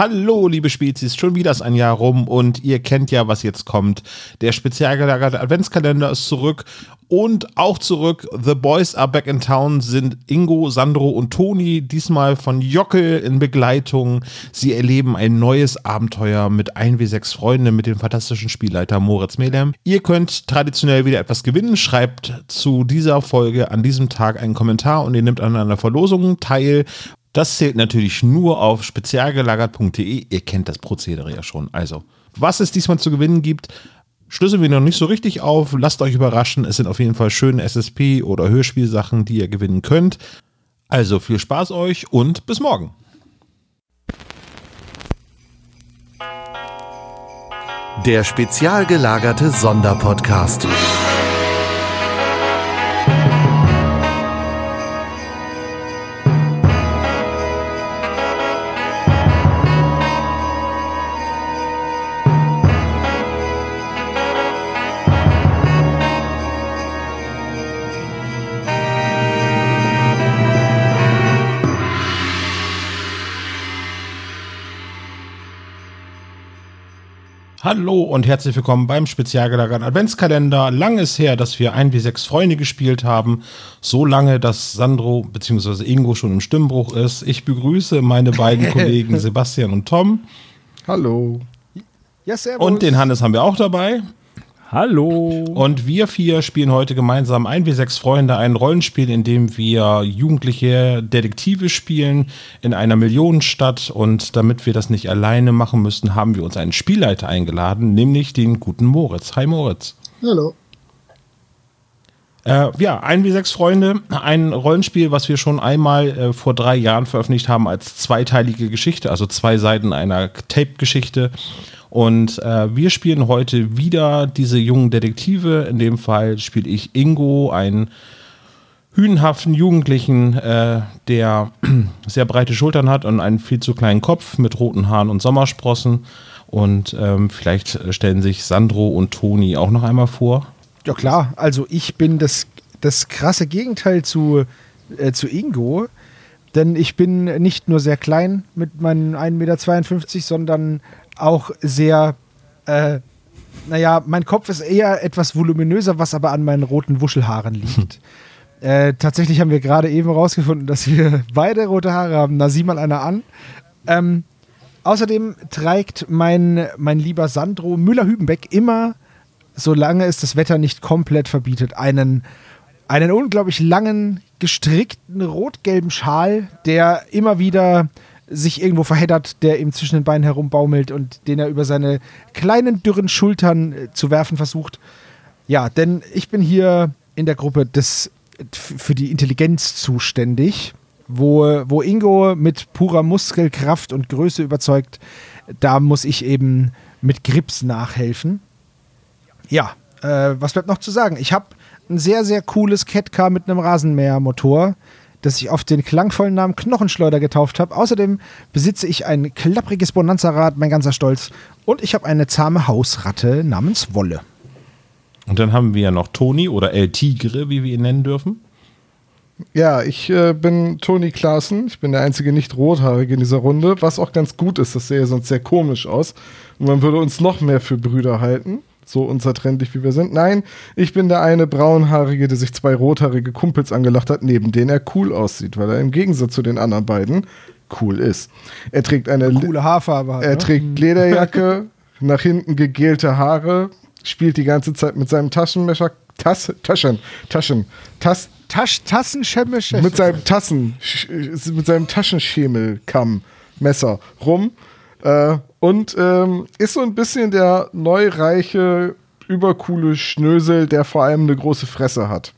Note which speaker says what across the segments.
Speaker 1: Hallo, liebe Spezies, schon wieder ist ein Jahr rum und ihr kennt ja, was jetzt kommt. Der speziell gelagerte Adventskalender ist zurück und auch zurück. The Boys are back in town sind Ingo, Sandro und Toni, diesmal von Jockel in Begleitung. Sie erleben ein neues Abenteuer mit 1W6 Freunden mit dem fantastischen Spielleiter Moritz Melem. Ihr könnt traditionell wieder etwas gewinnen. Schreibt zu dieser Folge an diesem Tag einen Kommentar und ihr nehmt an einer Verlosung teil. Das zählt natürlich nur auf spezialgelagert.de. Ihr kennt das Prozedere ja schon. Also, was es diesmal zu gewinnen gibt, schlüsseln wir noch nicht so richtig auf. Lasst euch überraschen. Es sind auf jeden Fall schöne SSP- oder Hörspielsachen, die ihr gewinnen könnt. Also viel Spaß euch und bis morgen.
Speaker 2: Der spezial gelagerte Sonderpodcast.
Speaker 1: Hallo und herzlich willkommen beim spezial gelagerten Adventskalender. Lang ist her, dass wir ein wie sechs Freunde gespielt haben. So lange, dass Sandro bzw. Ingo schon im Stimmbruch ist. Ich begrüße meine beiden Kollegen Sebastian und Tom.
Speaker 3: Hallo.
Speaker 1: Ja, servus. Und den Hannes haben wir auch dabei.
Speaker 4: Hallo.
Speaker 1: Und wir vier spielen heute gemeinsam ein wie sechs Freunde ein Rollenspiel, in dem wir jugendliche Detektive spielen in einer Millionenstadt. Und damit wir das nicht alleine machen müssen, haben wir uns einen Spielleiter eingeladen, nämlich den guten Moritz. Hi Moritz.
Speaker 3: Hallo.
Speaker 1: Äh, ja, ein wie sechs Freunde, ein Rollenspiel, was wir schon einmal äh, vor drei Jahren veröffentlicht haben als zweiteilige Geschichte, also zwei Seiten einer Tape-Geschichte. Und äh, wir spielen heute wieder diese jungen Detektive. In dem Fall spiele ich Ingo, einen hünenhaften Jugendlichen, äh, der sehr breite Schultern hat und einen viel zu kleinen Kopf mit roten Haaren und Sommersprossen. Und ähm, vielleicht stellen sich Sandro und Toni auch noch einmal vor.
Speaker 3: Ja klar, also ich bin das, das krasse Gegenteil zu, äh, zu Ingo. Denn ich bin nicht nur sehr klein mit meinen 1,52 Meter, sondern auch sehr, äh, naja, mein Kopf ist eher etwas voluminöser, was aber an meinen roten Wuschelhaaren liegt. äh, tatsächlich haben wir gerade eben rausgefunden, dass wir beide rote Haare haben. Na, sieh mal einer an. Ähm, außerdem trägt mein, mein lieber Sandro Müller-Hübenbeck immer, solange es das Wetter nicht komplett verbietet, einen, einen unglaublich langen, gestrickten rot-gelben Schal, der immer wieder sich irgendwo verheddert, der ihm zwischen den Beinen herumbaumelt und den er über seine kleinen, dürren Schultern äh, zu werfen versucht. Ja, denn ich bin hier in der Gruppe des, für die Intelligenz zuständig, wo, wo Ingo mit purer Muskelkraft und Größe überzeugt. Da muss ich eben mit Grips nachhelfen. Ja, äh, was bleibt noch zu sagen? Ich habe ein sehr, sehr cooles Catcar mit einem Rasenmähermotor das ich auf den klangvollen Namen Knochenschleuder getauft habe. Außerdem besitze ich ein klappriges Bonanza-Rad, mein ganzer Stolz. Und ich habe eine zahme Hausratte namens Wolle.
Speaker 1: Und dann haben wir ja noch Toni oder El Tigre, wie wir ihn nennen dürfen.
Speaker 5: Ja, ich äh, bin Toni Klaassen. Ich bin der einzige Nicht-Rothaarige in dieser Runde, was auch ganz gut ist. Das sähe sonst sehr komisch aus. Und man würde uns noch mehr für Brüder halten so unzertrennlich wie wir sind. Nein, ich bin der eine braunhaarige, der sich zwei rothaarige Kumpels angelacht hat, neben denen er cool aussieht, weil er im Gegensatz zu den anderen beiden cool ist. Er trägt eine, eine
Speaker 3: coole Haarfarbe.
Speaker 5: Hat, er ne? trägt mhm. Lederjacke, nach hinten gegelte Haare, spielt die ganze Zeit mit seinem Taschenmesser, Tass, Taschen, Taschen, Tass,
Speaker 3: Tasch, Tassenschemmische.
Speaker 5: Mit seinem Tassen, mit seinem Taschenschemelkamm, Messer rum äh, und ähm, ist so ein bisschen der neureiche, übercoole Schnösel, der vor allem eine große Fresse hat.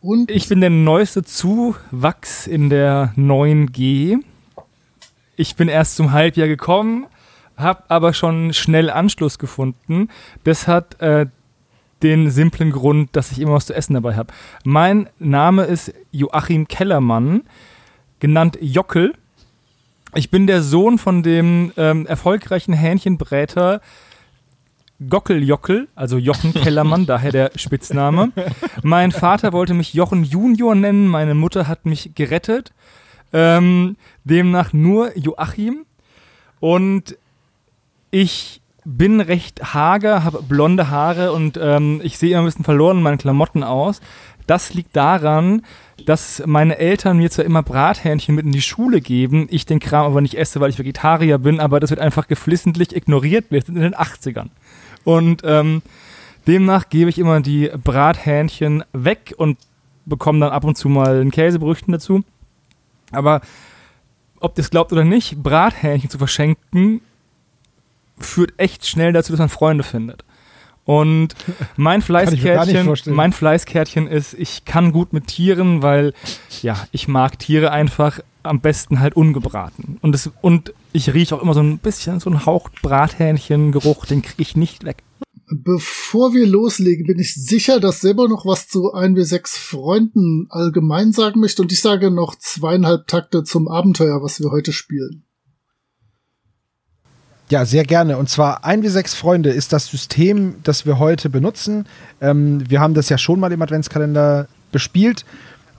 Speaker 4: Und ich bin der neueste Zuwachs in der 9G. Ich bin erst zum Halbjahr gekommen, habe aber schon schnell Anschluss gefunden. Das hat äh, den simplen Grund, dass ich immer was zu essen dabei habe. Mein Name ist Joachim Kellermann, genannt Jockel. Ich bin der Sohn von dem ähm, erfolgreichen Hähnchenbräter Gockeljockel, also Jochen Kellermann, daher der Spitzname. Mein Vater wollte mich Jochen Junior nennen, meine Mutter hat mich gerettet. Ähm, demnach nur Joachim. Und ich bin recht hager, habe blonde Haare und ähm, ich sehe immer ein bisschen verloren in meinen Klamotten aus. Das liegt daran, dass meine Eltern mir zwar immer Brathähnchen mit in die Schule geben, ich den Kram aber nicht esse, weil ich Vegetarier bin, aber das wird einfach geflissentlich ignoriert. Wir sind in den 80ern. Und ähm, demnach gebe ich immer die Brathähnchen weg und bekomme dann ab und zu mal ein Käsebrüchten dazu. Aber ob es glaubt oder nicht, Brathähnchen zu verschenken führt echt schnell dazu, dass man Freunde findet. Und mein Fleißkärtchen, mein Fleißkärtchen ist, ich kann gut mit Tieren, weil ja, ich mag Tiere einfach am besten halt ungebraten. Und, das, und ich rieche auch immer so ein bisschen so einen Hauch Brathähnchengeruch, den kriege ich nicht weg.
Speaker 6: Bevor wir loslegen, bin ich sicher, dass selber noch was zu ein bis sechs Freunden allgemein sagen möchte. Und ich sage noch zweieinhalb Takte zum Abenteuer, was wir heute spielen.
Speaker 3: Ja, sehr gerne. Und zwar ein wie sechs Freunde ist das System, das wir heute benutzen. Ähm, wir haben das ja schon mal im Adventskalender bespielt,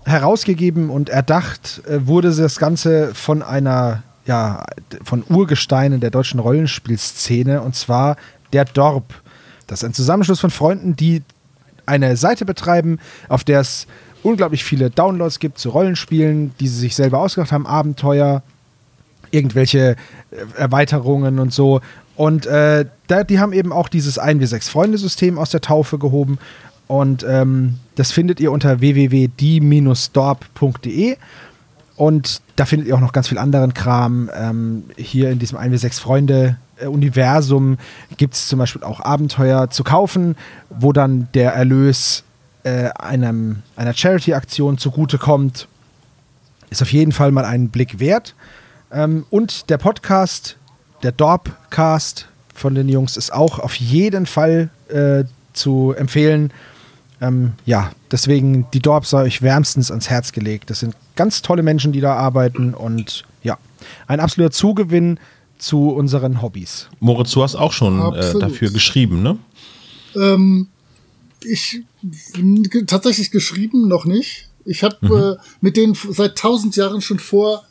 Speaker 3: herausgegeben und erdacht äh, wurde das Ganze von einer, ja, von Urgesteinen der deutschen Rollenspielszene und zwar der Dorp. Das ist ein Zusammenschluss von Freunden, die eine Seite betreiben, auf der es unglaublich viele Downloads gibt zu Rollenspielen, die sie sich selber ausgedacht haben, Abenteuer, irgendwelche äh, Erweiterungen und so. Und äh, da, die haben eben auch dieses 1 wie 6 Freunde-System aus der Taufe gehoben. Und ähm, das findet ihr unter www.die-dorp.de. Und da findet ihr auch noch ganz viel anderen Kram. Ähm, hier in diesem 1 wie 6 Freunde-Universum gibt es zum Beispiel auch Abenteuer zu kaufen, wo dann der Erlös äh, einem, einer Charity-Aktion zugutekommt. Ist auf jeden Fall mal einen Blick wert. Ähm, und der Podcast, der Dorpcast von den Jungs, ist auch auf jeden Fall äh, zu empfehlen. Ähm, ja, deswegen, die Dorp sei euch wärmstens ans Herz gelegt. Das sind ganz tolle Menschen, die da arbeiten und ja, ein absoluter Zugewinn zu unseren Hobbys.
Speaker 1: Moritz, du hast auch schon äh, dafür geschrieben, ne?
Speaker 6: Ähm, ich tatsächlich geschrieben noch nicht. Ich habe mhm. äh, mit denen seit tausend Jahren schon vor,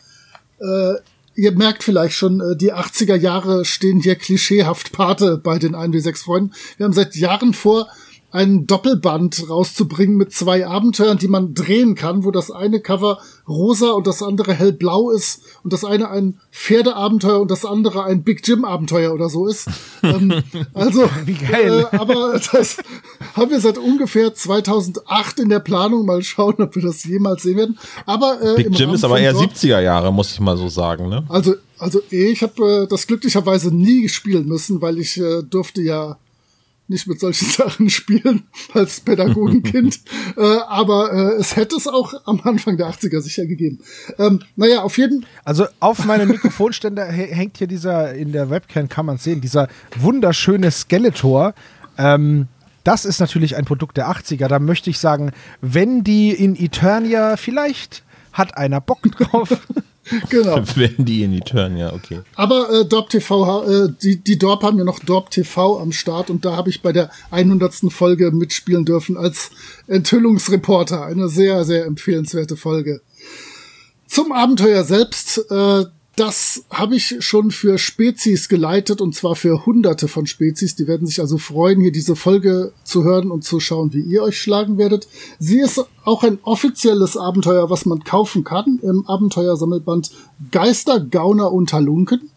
Speaker 6: äh, ihr merkt vielleicht schon, äh, die 80er Jahre stehen hier klischeehaft Pate bei den 1W6 Freunden. Wir haben seit Jahren vor, ein Doppelband rauszubringen mit zwei Abenteuern, die man drehen kann, wo das eine Cover rosa und das andere hellblau ist und das eine ein Pferdeabenteuer und das andere ein Big Jim Abenteuer oder so ist. ähm, also, Wie geil. Äh, aber das haben wir seit ungefähr 2008 in der Planung. Mal schauen, ob wir das jemals sehen werden. Aber
Speaker 1: äh, Big Jim ist aber eher 70er Jahre, muss ich mal so sagen. Ne?
Speaker 6: Also, also ich habe äh, das glücklicherweise nie spielen müssen, weil ich äh, durfte ja nicht mit solchen Sachen spielen als Pädagogenkind. äh, aber äh, es hätte es auch am Anfang der 80er sicher gegeben. Ähm, naja, auf jeden
Speaker 3: Also auf meinem Mikrofonständer hängt hier dieser, in der Webcam kann man sehen, dieser wunderschöne Skeletor. Ähm, das ist natürlich ein Produkt der 80er. Da möchte ich sagen, wenn die in Eternia vielleicht hat einer Bock drauf.
Speaker 1: genau. Wenn die in die Turn, ja, okay.
Speaker 6: Aber äh, Dorp TV, äh, die, die Dorp haben ja noch Dorp TV am Start und da habe ich bei der 100. Folge mitspielen dürfen als Enthüllungsreporter. Eine sehr, sehr empfehlenswerte Folge. Zum Abenteuer selbst. Äh, das habe ich schon für Spezies geleitet und zwar für hunderte von Spezies. Die werden sich also freuen, hier diese Folge zu hören und zu schauen, wie ihr euch schlagen werdet. Sie ist auch ein offizielles Abenteuer, was man kaufen kann im Abenteuersammelband Geister, Gauner und Halunken.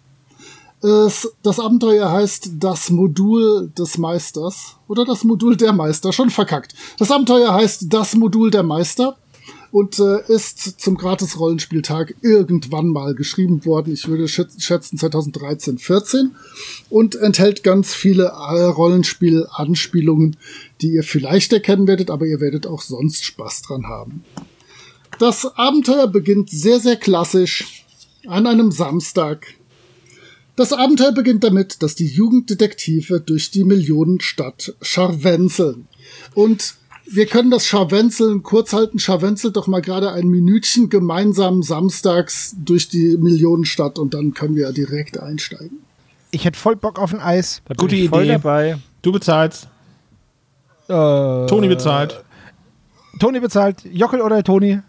Speaker 6: Das Abenteuer heißt das Modul des Meisters oder das Modul der Meister, schon verkackt. Das Abenteuer heißt das Modul der Meister und äh, ist zum Gratis-Rollenspieltag irgendwann mal geschrieben worden. Ich würde schätzen 2013, 14 und enthält ganz viele äh, Rollenspiel-Anspielungen, die ihr vielleicht erkennen werdet, aber ihr werdet auch sonst Spaß dran haben. Das Abenteuer beginnt sehr, sehr klassisch an einem Samstag. Das Abenteuer beginnt damit, dass die Jugenddetektive durch die Millionenstadt scharwenzeln. Und wir können das Scharwenzeln kurz halten. Scharwenzelt doch mal gerade ein Minütchen gemeinsam samstags durch die Millionenstadt und dann können wir direkt einsteigen.
Speaker 3: Ich hätte voll Bock auf ein Eis.
Speaker 1: Da Gute Idee. dabei. Du bezahlst.
Speaker 3: Äh,
Speaker 1: Toni bezahlt.
Speaker 3: Toni bezahlt. Jockel oder Toni?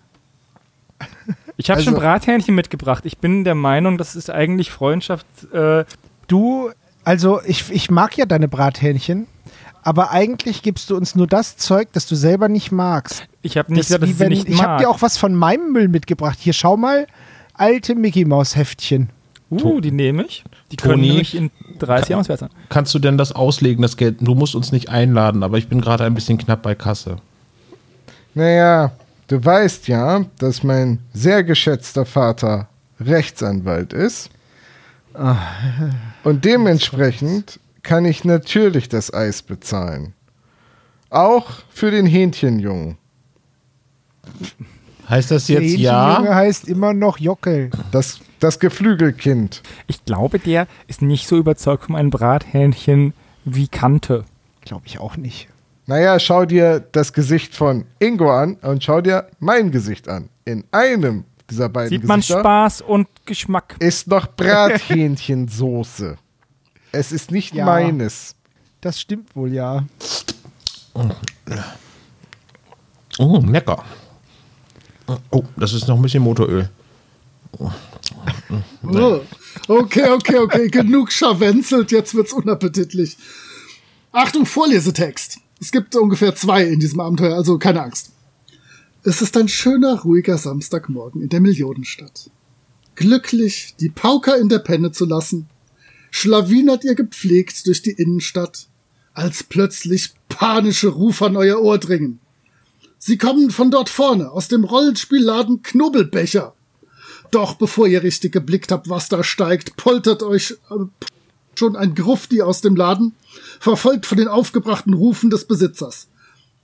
Speaker 4: Ich habe
Speaker 3: Also-
Speaker 4: schon Brathähnchen mitgebracht. Ich bin der Meinung, das ist eigentlich Freundschaft. Äh,
Speaker 3: Du, also ich, ich mag ja deine Brathähnchen, aber eigentlich gibst du uns nur das Zeug, das du selber nicht magst.
Speaker 4: ich habe nicht
Speaker 3: Das
Speaker 4: gesagt, dass
Speaker 3: wenn,
Speaker 4: nicht
Speaker 3: ich habe dir auch was von meinem Müll mitgebracht. Hier, schau mal, alte Mickey Maus Heftchen.
Speaker 4: uh, die nehme ich. Die können
Speaker 1: Toni?
Speaker 4: nämlich in 30 Jahren was wert sein.
Speaker 1: Kannst du denn das auslegen, das Geld? Du musst uns nicht einladen, aber ich bin gerade ein bisschen knapp bei Kasse.
Speaker 5: Naja, du weißt ja, dass mein sehr geschätzter Vater Rechtsanwalt ist. Und dementsprechend kann ich natürlich das Eis bezahlen. Auch für den Hähnchenjungen.
Speaker 1: Heißt das
Speaker 3: Der
Speaker 1: jetzt
Speaker 3: Hähnchenjunge
Speaker 1: ja?
Speaker 3: heißt immer noch Jockel.
Speaker 5: Das, das Geflügelkind.
Speaker 4: Ich glaube, der ist nicht so überzeugt von einem Brathähnchen wie Kante.
Speaker 3: Glaube ich auch nicht.
Speaker 5: Naja, schau dir das Gesicht von Ingo an und schau dir mein Gesicht an. In einem dieser beiden
Speaker 4: Sieht man
Speaker 5: Gesichter
Speaker 4: Spaß und Geschmack.
Speaker 5: ist noch Brathähnchensoße. Es ist nicht
Speaker 3: Ja.
Speaker 5: meines.
Speaker 3: Das stimmt wohl, ja.
Speaker 1: Oh, lecker. Oh, das ist noch ein bisschen Motoröl.
Speaker 6: Oh. Okay, okay, okay, genug scharwenzelt, jetzt wird's unappetitlich. Achtung, Vorlesetext. Es gibt ungefähr zwei in diesem Abenteuer, also keine Angst. Es ist ein schöner, ruhiger Samstagmorgen in der Millionenstadt. Glücklich, die Pauker in der Penne zu lassen, schlawinert ihr gepflegt durch die Innenstadt, als plötzlich panische Rufe an euer Ohr dringen. Sie kommen von dort vorne, aus dem Rollenspielladen Knubbelbecher. Doch bevor ihr richtig geblickt habt, was da steigt, poltert euch äh, schon ein Grufti aus dem Laden, verfolgt von den aufgebrachten Rufen des Besitzers.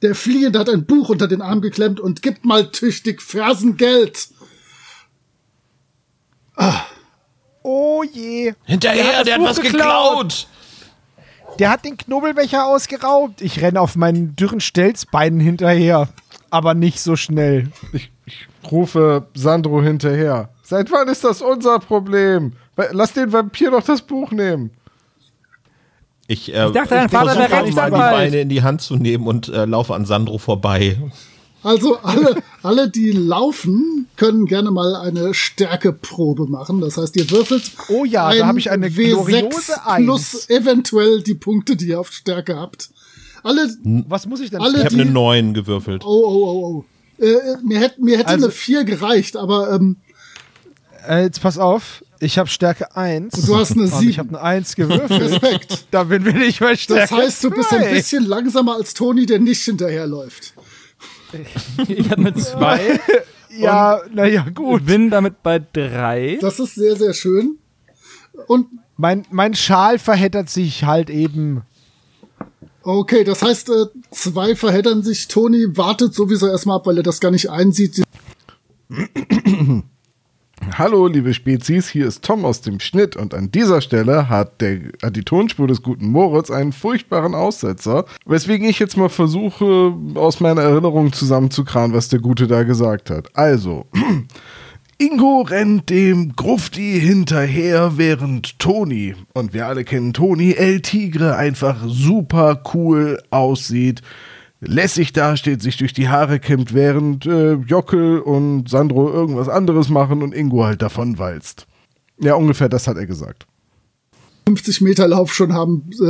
Speaker 6: Der Fliehende hat ein Buch unter den Arm geklemmt und gibt mal tüchtig Fersengeld.
Speaker 3: Oh je.
Speaker 1: Hinterher, der hat,
Speaker 3: Buch
Speaker 1: was
Speaker 3: geklaut.
Speaker 1: geklaut.
Speaker 3: Der hat den Knubbelbecher ausgeraubt. Ich renne auf meinen dürren Stelzbeinen hinterher. Aber nicht so schnell.
Speaker 5: Ich, ich rufe Sandro hinterher. Seit wann ist das unser Problem? Lass den Vampir doch das Buch nehmen.
Speaker 1: Ich, äh,
Speaker 4: Ich dachte, dein Vater
Speaker 1: versuche
Speaker 4: wäre
Speaker 1: mal die
Speaker 4: Rechtsanwalt.
Speaker 1: Beine in die Hand zu nehmen und äh, laufe an Sandro vorbei.
Speaker 6: Also alle, alle, die laufen, können gerne mal eine Stärkeprobe machen. Das heißt, ihr würfelt
Speaker 3: Oh ja, da habe ich eine gloriose
Speaker 6: plus eventuell die Punkte, die ihr auf Stärke habt. Alle,
Speaker 3: Was muss ich denn
Speaker 6: Alle-
Speaker 1: Ich habe eine
Speaker 6: die-
Speaker 1: 9 gewürfelt.
Speaker 6: oh, oh, oh, oh. Äh, äh, mir hätte, mir hätte
Speaker 3: Also-
Speaker 6: eine 4 gereicht, aber ähm,
Speaker 3: Äh, jetzt pass auf. Ich habe Stärke 1.
Speaker 6: du hast eine
Speaker 3: Und
Speaker 6: 7.
Speaker 3: ich habe eine 1 gewürfelt.
Speaker 6: Respekt.
Speaker 3: da bin nicht bei Stärke
Speaker 6: Das heißt, du bist ein bisschen langsamer als Toni, der nicht hinterherläuft.
Speaker 4: Ich habe eine 2
Speaker 3: Ja, naja, gut.
Speaker 4: bin damit bei 3.
Speaker 6: Das ist sehr, sehr schön. Und
Speaker 3: Mein, mein Schal verheddert sich halt eben.
Speaker 6: okay, das heißt, äh, zwei verheddern sich. Toni wartet sowieso erstmal ab, weil er das gar nicht einsieht.
Speaker 5: Hallo, liebe Spezies, hier ist Tom aus dem Schnitt und an dieser Stelle hat, der, hat die Tonspur des guten Moritz einen furchtbaren Aussetzer, weswegen ich jetzt mal versuche, aus meiner Erinnerung zusammenzukramen, was der Gute da gesagt hat. Also, Ingo rennt dem Grufti hinterher, während Toni, und wir alle kennen Toni, El Tigre einfach super cool aussieht, lässig dasteht, sich durch die Haare kämmt, während äh, Jockel und Sandro irgendwas anderes machen und Ingo halt davon walzt. Ja, ungefähr das hat er gesagt.
Speaker 6: 50 Meter Lauf schon haben äh,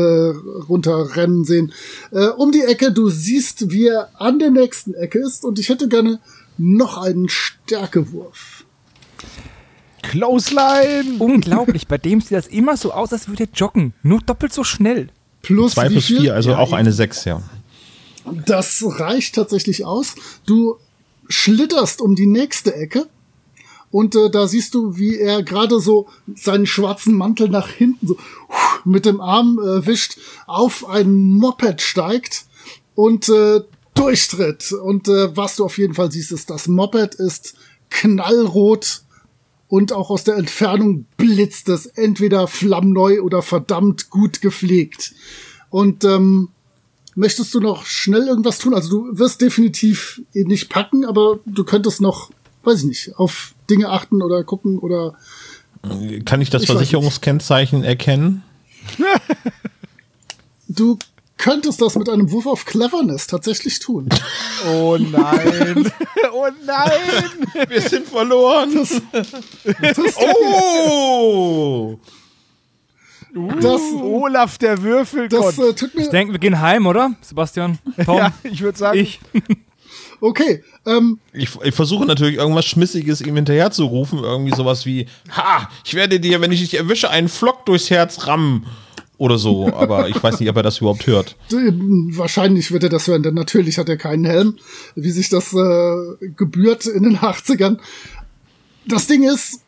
Speaker 6: runterrennen sehen. Äh, um die Ecke, du siehst, wie er an der nächsten Ecke ist und ich hätte gerne noch einen Stärkewurf.
Speaker 3: Clothesline!
Speaker 4: Unglaublich, bei dem sieht das immer so aus, als würde er joggen. Nur doppelt so schnell.
Speaker 6: Plus
Speaker 1: 2
Speaker 6: wie
Speaker 1: plus
Speaker 6: viel?
Speaker 1: 4, also auch eine 6, ja.
Speaker 6: Das reicht tatsächlich aus. Du schlitterst um die nächste Ecke und äh, da siehst du, wie er gerade so seinen schwarzen Mantel nach hinten so mit dem Arm äh, wischt, auf ein Moped steigt und äh, durchtritt. Und äh, was du auf jeden Fall siehst, ist, das Moped ist knallrot und auch aus der Entfernung blitzt es entweder flammneu oder verdammt gut gepflegt. Und ähm, Möchtest du noch schnell irgendwas tun? Also du wirst definitiv ihn nicht packen, aber du könntest noch, weiß ich nicht, auf Dinge achten oder gucken oder
Speaker 1: Kann ich das
Speaker 6: Ich
Speaker 1: Versicherungskennzeichen erkennen?
Speaker 6: du könntest das mit einem Wurf auf Cleverness tatsächlich tun.
Speaker 3: Oh nein. oh nein.
Speaker 1: Wir sind verloren. oh!
Speaker 6: Das,
Speaker 3: Olaf der Würfelgott.
Speaker 6: das äh, tut mir.
Speaker 4: Ich denke, wir gehen heim, oder? Sebastian? Tom?
Speaker 3: ja, ich würde sagen,
Speaker 4: Ich?
Speaker 6: Okay, ähm,
Speaker 1: Ich, ich versuche natürlich irgendwas Schmissiges ihm hinterher zu rufen. Irgendwie sowas wie, ha, ich werde dir, wenn ich dich erwische, einen Flock durchs Herz rammen. Oder so, aber ich weiß nicht, ob er das überhaupt hört.
Speaker 6: wahrscheinlich wird er das hören, denn natürlich hat er keinen Helm, wie sich das äh, gebührt in den 80ern. Das Ding ist,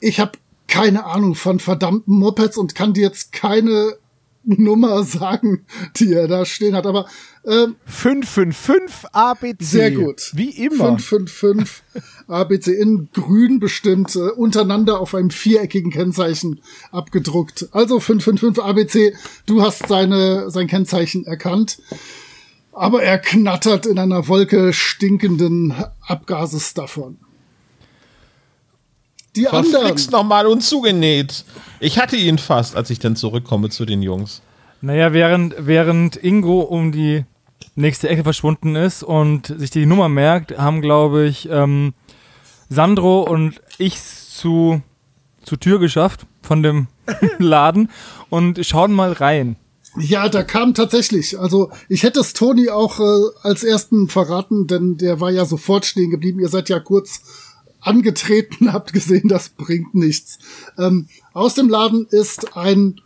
Speaker 6: ich habe keine Ahnung von verdammten Mopeds und kann dir jetzt keine Nummer sagen, die er da stehen hat, aber ähm,
Speaker 3: 555 ABC.
Speaker 6: Sehr gut.
Speaker 3: Wie immer.
Speaker 6: 555 ABC in grün bestimmt, äh, untereinander auf einem viereckigen Kennzeichen abgedruckt. Also 555 ABC, du hast seine, sein Kennzeichen erkannt. Aber er knattert in einer Wolke stinkenden Abgases davon. Die anderen.
Speaker 1: Verflixt nochmal und zugenäht. Ich hatte ihn fast, als ich dann zurückkomme zu den Jungs.
Speaker 4: Naja, während, während Ingo um die nächste Ecke verschwunden ist und sich die Nummer merkt, haben, glaube ich, ähm, Sandro und ich zu, zur Tür geschafft von dem Laden und schauen mal rein.
Speaker 6: Ja, da kam tatsächlich. Also ich hätte es Toni auch äh, als ersten verraten, denn der war ja sofort stehen geblieben. Ihr seid ja kurz angetreten, habt gesehen, das bringt nichts. Ähm, aus dem Laden ist ein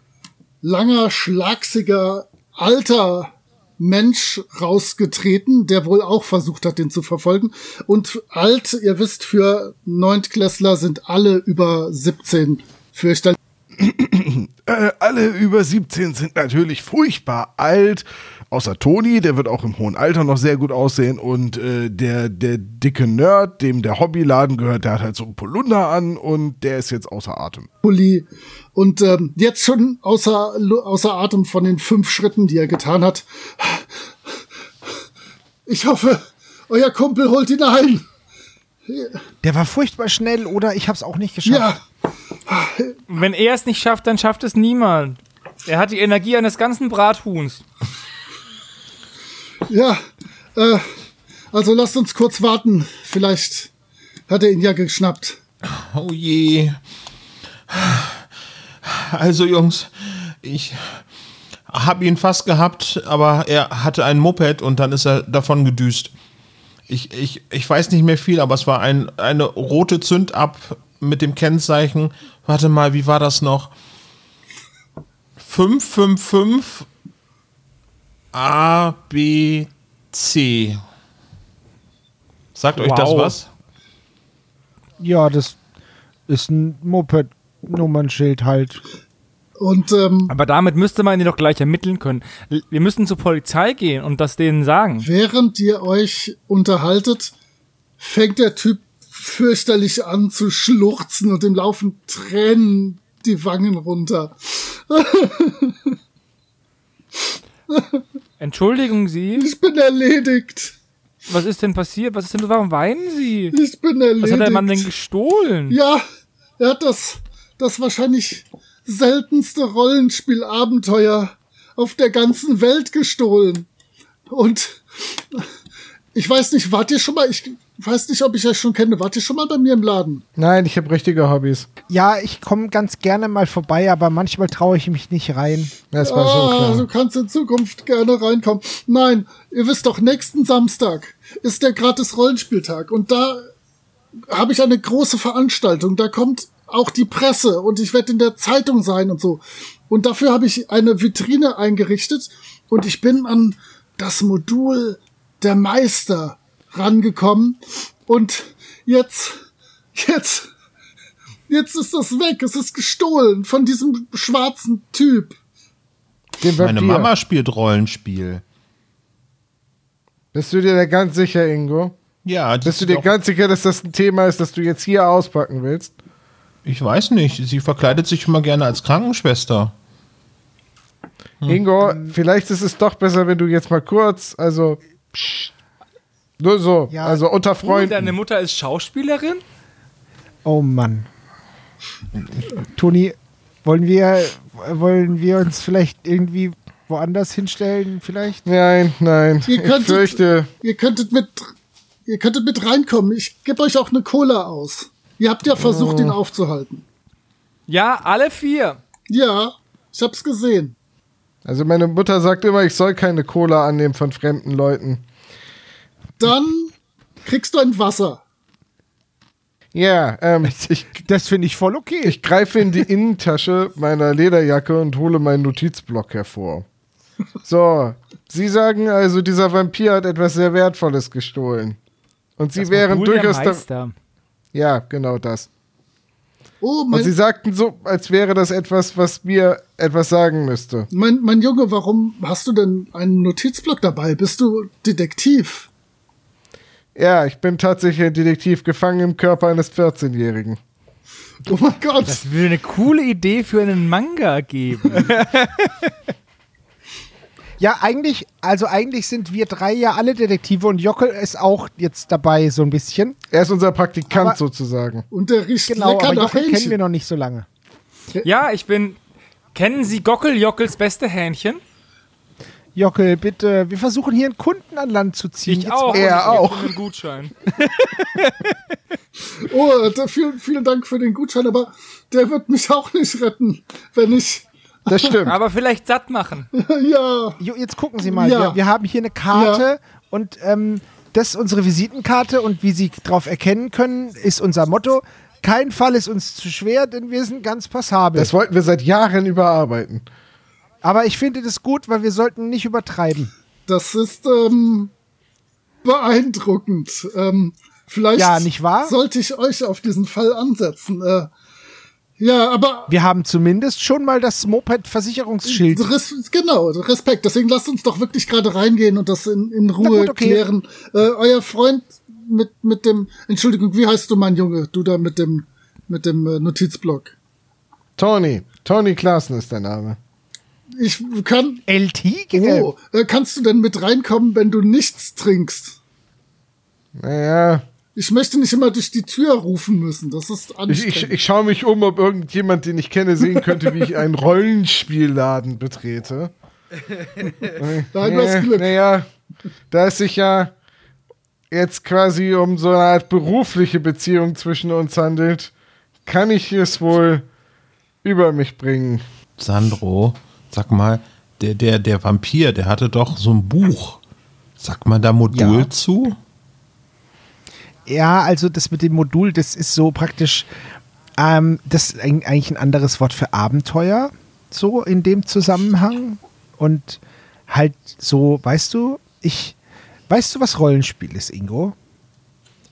Speaker 6: langer, schlagsiger, alter Mensch rausgetreten, der wohl auch versucht hat, den zu verfolgen. Und alt, ihr wisst, für Neuntklässler sind alle über 17 fürchterlich.
Speaker 5: Äh, alle über 17 sind natürlich furchtbar alt. Außer Toni, der wird auch im hohen Alter noch sehr gut aussehen. Und äh, der, der dicke Nerd, dem der Hobbyladen gehört, der hat halt so einen Polunder an und der ist jetzt außer Atem.
Speaker 6: Pulli und ähm, jetzt schon außer, außer Atem von den fünf Schritten, die er getan hat. Ich hoffe, euer Kumpel holt ihn ein.
Speaker 3: Der war furchtbar schnell oder ich hab's auch nicht geschafft.
Speaker 6: Ja,
Speaker 4: Wenn er es nicht schafft, dann schafft es niemand. Er hat die Energie eines ganzen Brathuhns.
Speaker 6: Ja. Äh, also lasst uns kurz warten. Vielleicht hat er ihn ja geschnappt.
Speaker 1: Oh je. Also Jungs, ich habe ihn fast gehabt, aber er hatte ein Moped und dann ist er davon gedüst. Ich, ich, ich weiß nicht mehr viel, aber es war ein, eine rote Zündab mit dem Kennzeichen. Warte mal, wie war das noch? 555 A, B, C. Sagt euch das
Speaker 4: Wow.
Speaker 1: was?
Speaker 3: Ja, das ist ein Moped-Nummernschild halt.
Speaker 6: Und ähm,
Speaker 4: Aber damit müsste man ihn doch gleich ermitteln können. Wir müssen zur Polizei gehen und das denen sagen.
Speaker 6: während ihr euch unterhaltet, fängt der Typ fürchterlich an zu schluchzen und ihm laufen Tränen die Wangen runter.
Speaker 4: Entschuldigen Sie,
Speaker 6: Ich bin erledigt.
Speaker 4: was ist denn passiert? Was ist denn, warum weinen Sie?
Speaker 6: Ich bin erledigt.
Speaker 4: Was hat der Mann denn gestohlen?
Speaker 6: Ja, er hat das, das wahrscheinlich seltenste Rollenspielabenteuer auf der ganzen Welt gestohlen. Und ich weiß nicht, wart ihr schon mal, ich weiß nicht, ob ich euch schon kenne, wart ihr schon mal bei mir im Laden?
Speaker 5: Nein, ich habe richtige Hobbys.
Speaker 3: Ja, ich komme ganz gerne mal vorbei, aber manchmal traue ich mich nicht rein.
Speaker 5: Das war so
Speaker 6: Ah,
Speaker 5: klar.
Speaker 6: du kannst in Zukunft gerne reinkommen. Nein, ihr wisst doch, nächsten Samstag ist der gratis Rollenspieltag und da habe ich eine große Veranstaltung. Da kommt auch die Presse und ich werde in der Zeitung sein und so. Und dafür habe ich eine Vitrine eingerichtet und ich bin an das Modul der Meister rangekommen und jetzt, jetzt, jetzt ist das weg. Es ist gestohlen von diesem schwarzen Typ.
Speaker 5: Den
Speaker 1: Meine
Speaker 5: Vampir.
Speaker 1: Mama spielt Rollenspiel.
Speaker 5: Bist du dir da ganz sicher, Ingo?
Speaker 1: Ja,
Speaker 5: Bist du dir ganz sicher, dass das ein Thema ist, das du jetzt hier auspacken willst?
Speaker 1: Ich weiß nicht. Sie verkleidet sich immer gerne als Krankenschwester.
Speaker 5: Ingo, vielleicht ist es doch besser, wenn du jetzt mal kurz, also psch, nur so,
Speaker 3: Ja.
Speaker 5: also unter
Speaker 4: Und
Speaker 5: Freunden.
Speaker 4: deine Mutter ist Schauspielerin?
Speaker 3: Oh Mann. Toni, wollen wir, wollen wir uns vielleicht irgendwie woanders hinstellen vielleicht?
Speaker 5: Nein, nein.
Speaker 6: Ihr
Speaker 5: Ich
Speaker 6: könntet-
Speaker 5: fürchte,
Speaker 6: Ihr könntet mit, ihr könntet mit reinkommen. Ich gebe euch auch eine Cola aus. Ihr habt ja versucht, ihn aufzuhalten.
Speaker 4: Ja, alle vier.
Speaker 6: Ja, ich hab's gesehen.
Speaker 5: also meine Mutter sagt immer, ich soll keine Cola annehmen von fremden Leuten.
Speaker 6: Dann kriegst du ein Wasser.
Speaker 5: Ja, ähm, ich,
Speaker 3: Das finde ich voll okay.
Speaker 5: ich greife in die Innentasche meiner Lederjacke und hole meinen Notizblock hervor. So, Sie sagen also, dieser Vampir hat etwas sehr Wertvolles gestohlen. Und Sie
Speaker 4: Das
Speaker 5: wären
Speaker 4: Modul der
Speaker 5: durchaus da.
Speaker 4: Meister.
Speaker 5: Ja, genau das.
Speaker 6: Oh,
Speaker 5: Und Sie sagten so, als wäre das etwas, was mir etwas sagen müsste.
Speaker 6: mein, mein Junge, warum hast du denn einen Notizblock dabei? Bist du Detektiv?
Speaker 5: Ja, ich bin tatsächlich ein Detektiv gefangen im Körper eines 14-Jährigen.
Speaker 6: Oh mein Gott.
Speaker 4: Das würde eine coole Idee für einen Manga geben.
Speaker 3: Ja, eigentlich, also eigentlich sind wir drei ja alle Detektive und Jockel ist auch jetzt dabei so ein bisschen.
Speaker 5: Er ist unser Praktikant
Speaker 3: Aber-
Speaker 5: sozusagen.
Speaker 6: Und der riecht
Speaker 3: Genau,
Speaker 6: lecker
Speaker 3: aber
Speaker 6: nach
Speaker 3: Jockel kennen wir
Speaker 6: Hähnchen.
Speaker 3: noch nicht so lange.
Speaker 4: ja, ich bin. Kennen Sie Gockel Jockels beste Hähnchen?
Speaker 3: Jockel, bitte, wir versuchen hier einen Kunden an Land zu ziehen.
Speaker 4: Ich
Speaker 3: Jetzt
Speaker 4: auch.
Speaker 5: Er auch.
Speaker 4: einen Gutschein.
Speaker 6: Oh, da, vielen, vielen Dank für den Gutschein, aber der wird mich auch nicht retten, wenn ich.
Speaker 5: Das stimmt.
Speaker 4: Aber vielleicht satt machen.
Speaker 6: Ja,
Speaker 3: Jo, jetzt gucken Sie mal,
Speaker 6: Ja.
Speaker 3: wir, wir haben hier eine Karte und ähm, das ist unsere Visitenkarte und wie Sie darauf erkennen können, ist unser Motto. Kein Fall ist uns zu schwer, denn wir sind ganz passabel.
Speaker 5: Das wollten wir seit Jahren überarbeiten.
Speaker 3: Aber ich finde das gut, weil wir sollten nicht übertreiben.
Speaker 6: das ist ähm, beeindruckend. Ähm, vielleicht
Speaker 3: Ja, nicht wahr?
Speaker 6: sollte ich euch auf diesen Fall ansetzen. Äh, ja, aber
Speaker 3: Wir haben zumindest schon mal das Moped-Versicherungsschild.
Speaker 6: Res genau, Respekt. Deswegen lasst uns doch wirklich gerade reingehen und das in, in Ruhe
Speaker 3: gut, okay.
Speaker 6: klären. Äh, euer Freund mit, mit dem, Entschuldigung, wie heißt du, mein Junge? Du da mit dem, mit dem äh, Notizblock.
Speaker 5: Tony. Tony Klaassen ist der Name.
Speaker 6: Ich kann.
Speaker 3: LT?
Speaker 6: Oh, äh, kannst du denn mit reinkommen, wenn du nichts trinkst?
Speaker 5: Naja,
Speaker 6: Ich möchte nicht immer durch die Tür rufen müssen. Das ist
Speaker 5: ich,
Speaker 6: anstrengend.
Speaker 5: ich, ich schaue mich um, ob irgendjemand, den ich kenne, sehen könnte, wie ich einen Rollenspielladen betrete.
Speaker 6: Nein, du hast Glück.
Speaker 5: Naja, da es sich ja jetzt quasi um so eine Art berufliche Beziehung zwischen uns handelt, kann ich es wohl über mich bringen.
Speaker 1: Sandro, sag mal, der, der, der Vampir, der hatte doch so ein Buch. Sagt man da Modul
Speaker 3: Ja.
Speaker 1: zu?
Speaker 3: Ja, also das mit dem Modul, das ist so praktisch, ähm, das ist eig- eigentlich ein anderes Wort für Abenteuer, so in dem Zusammenhang. Und halt so, weißt du, ich, weißt du, was Rollenspiel ist, Ingo?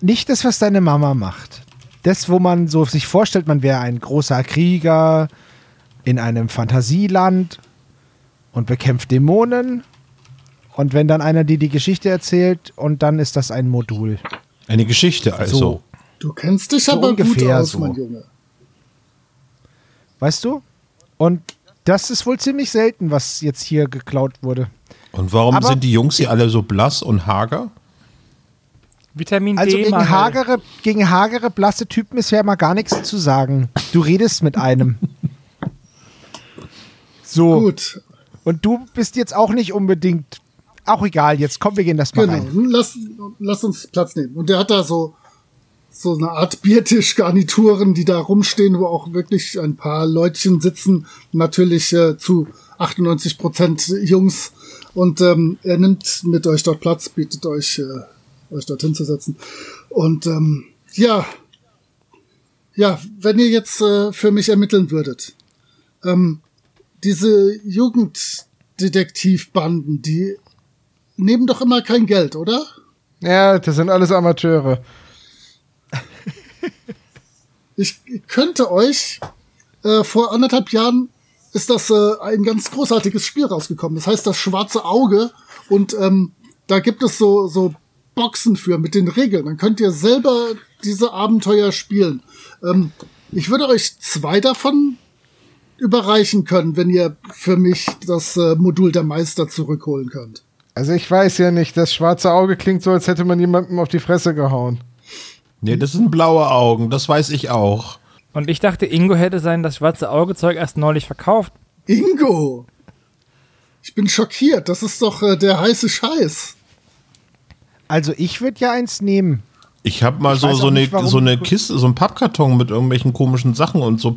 Speaker 3: Nicht das, was deine Mama macht. Das, wo man so sich vorstellt, man wäre ein großer Krieger in einem Fantasieland und bekämpft Dämonen. Und wenn dann einer dir die Geschichte erzählt und dann ist das ein Modul.
Speaker 1: Eine Geschichte also.
Speaker 3: So.
Speaker 6: Du kennst dich
Speaker 3: So
Speaker 6: aber gut
Speaker 3: ungefähr
Speaker 6: aus,
Speaker 3: so.
Speaker 6: mein Junge.
Speaker 3: Weißt du? Und das ist wohl ziemlich selten, was jetzt hier geklaut wurde.
Speaker 1: Und warum
Speaker 3: Aber-
Speaker 1: sind die Jungs hier alle so blass und hager?
Speaker 4: Vitamin
Speaker 3: Also
Speaker 4: D.
Speaker 3: gegen
Speaker 4: Mangel.
Speaker 3: hagere, gegen hagere, blasse Typen ist ja mal gar nichts zu sagen. Du redest mit einem. So.
Speaker 6: Gut,
Speaker 3: Und du bist jetzt auch nicht unbedingt. Auch egal, jetzt komm, wir gehen das mal
Speaker 6: genau.
Speaker 3: rein.
Speaker 6: Lass, lass uns Platz nehmen. Und der hat da so, so eine Art Biertischgarnituren, die da rumstehen, wo auch wirklich ein paar Leutchen sitzen. Natürlich äh, zu 98 Prozent Jungs. Und ähm, er nimmt mit euch dort Platz, bietet euch, äh, euch dorthin zu setzen. Und ähm, ja, ja, wenn ihr jetzt äh, für mich ermitteln würdet, ähm, diese Jugenddetektivbanden, die nehmen doch immer kein Geld, oder?
Speaker 5: Ja, das sind alles Amateure.
Speaker 6: Ich könnte euch äh, vor anderthalb Jahren ist das äh, ein ganz großartiges Spiel rausgekommen. Das heißt das schwarze Auge und ähm, da gibt es so so Boxen für mit den Regeln. Dann könnt ihr selber diese Abenteuer spielen. Ähm, ich würde euch zwei davon überreichen können, wenn ihr für mich das äh, Modul der Meister zurückholen könnt.
Speaker 5: Also ich weiß ja nicht, das schwarze Auge klingt so, als hätte man jemandem auf die Fresse gehauen.
Speaker 1: Nee, das sind blaue Augen, das weiß ich auch.
Speaker 4: Und ich dachte, Ingo hätte sein das schwarze Augezeug erst neulich verkauft.
Speaker 6: Ingo! Ich bin schockiert. Das ist doch äh, der heiße Scheiß.
Speaker 3: Also ich würde ja eins nehmen.
Speaker 1: Ich habe mal
Speaker 3: Ich
Speaker 1: so, so, eine,
Speaker 3: nicht, warum
Speaker 1: so eine Kiste, so einen Pappkarton mit irgendwelchen komischen Sachen und so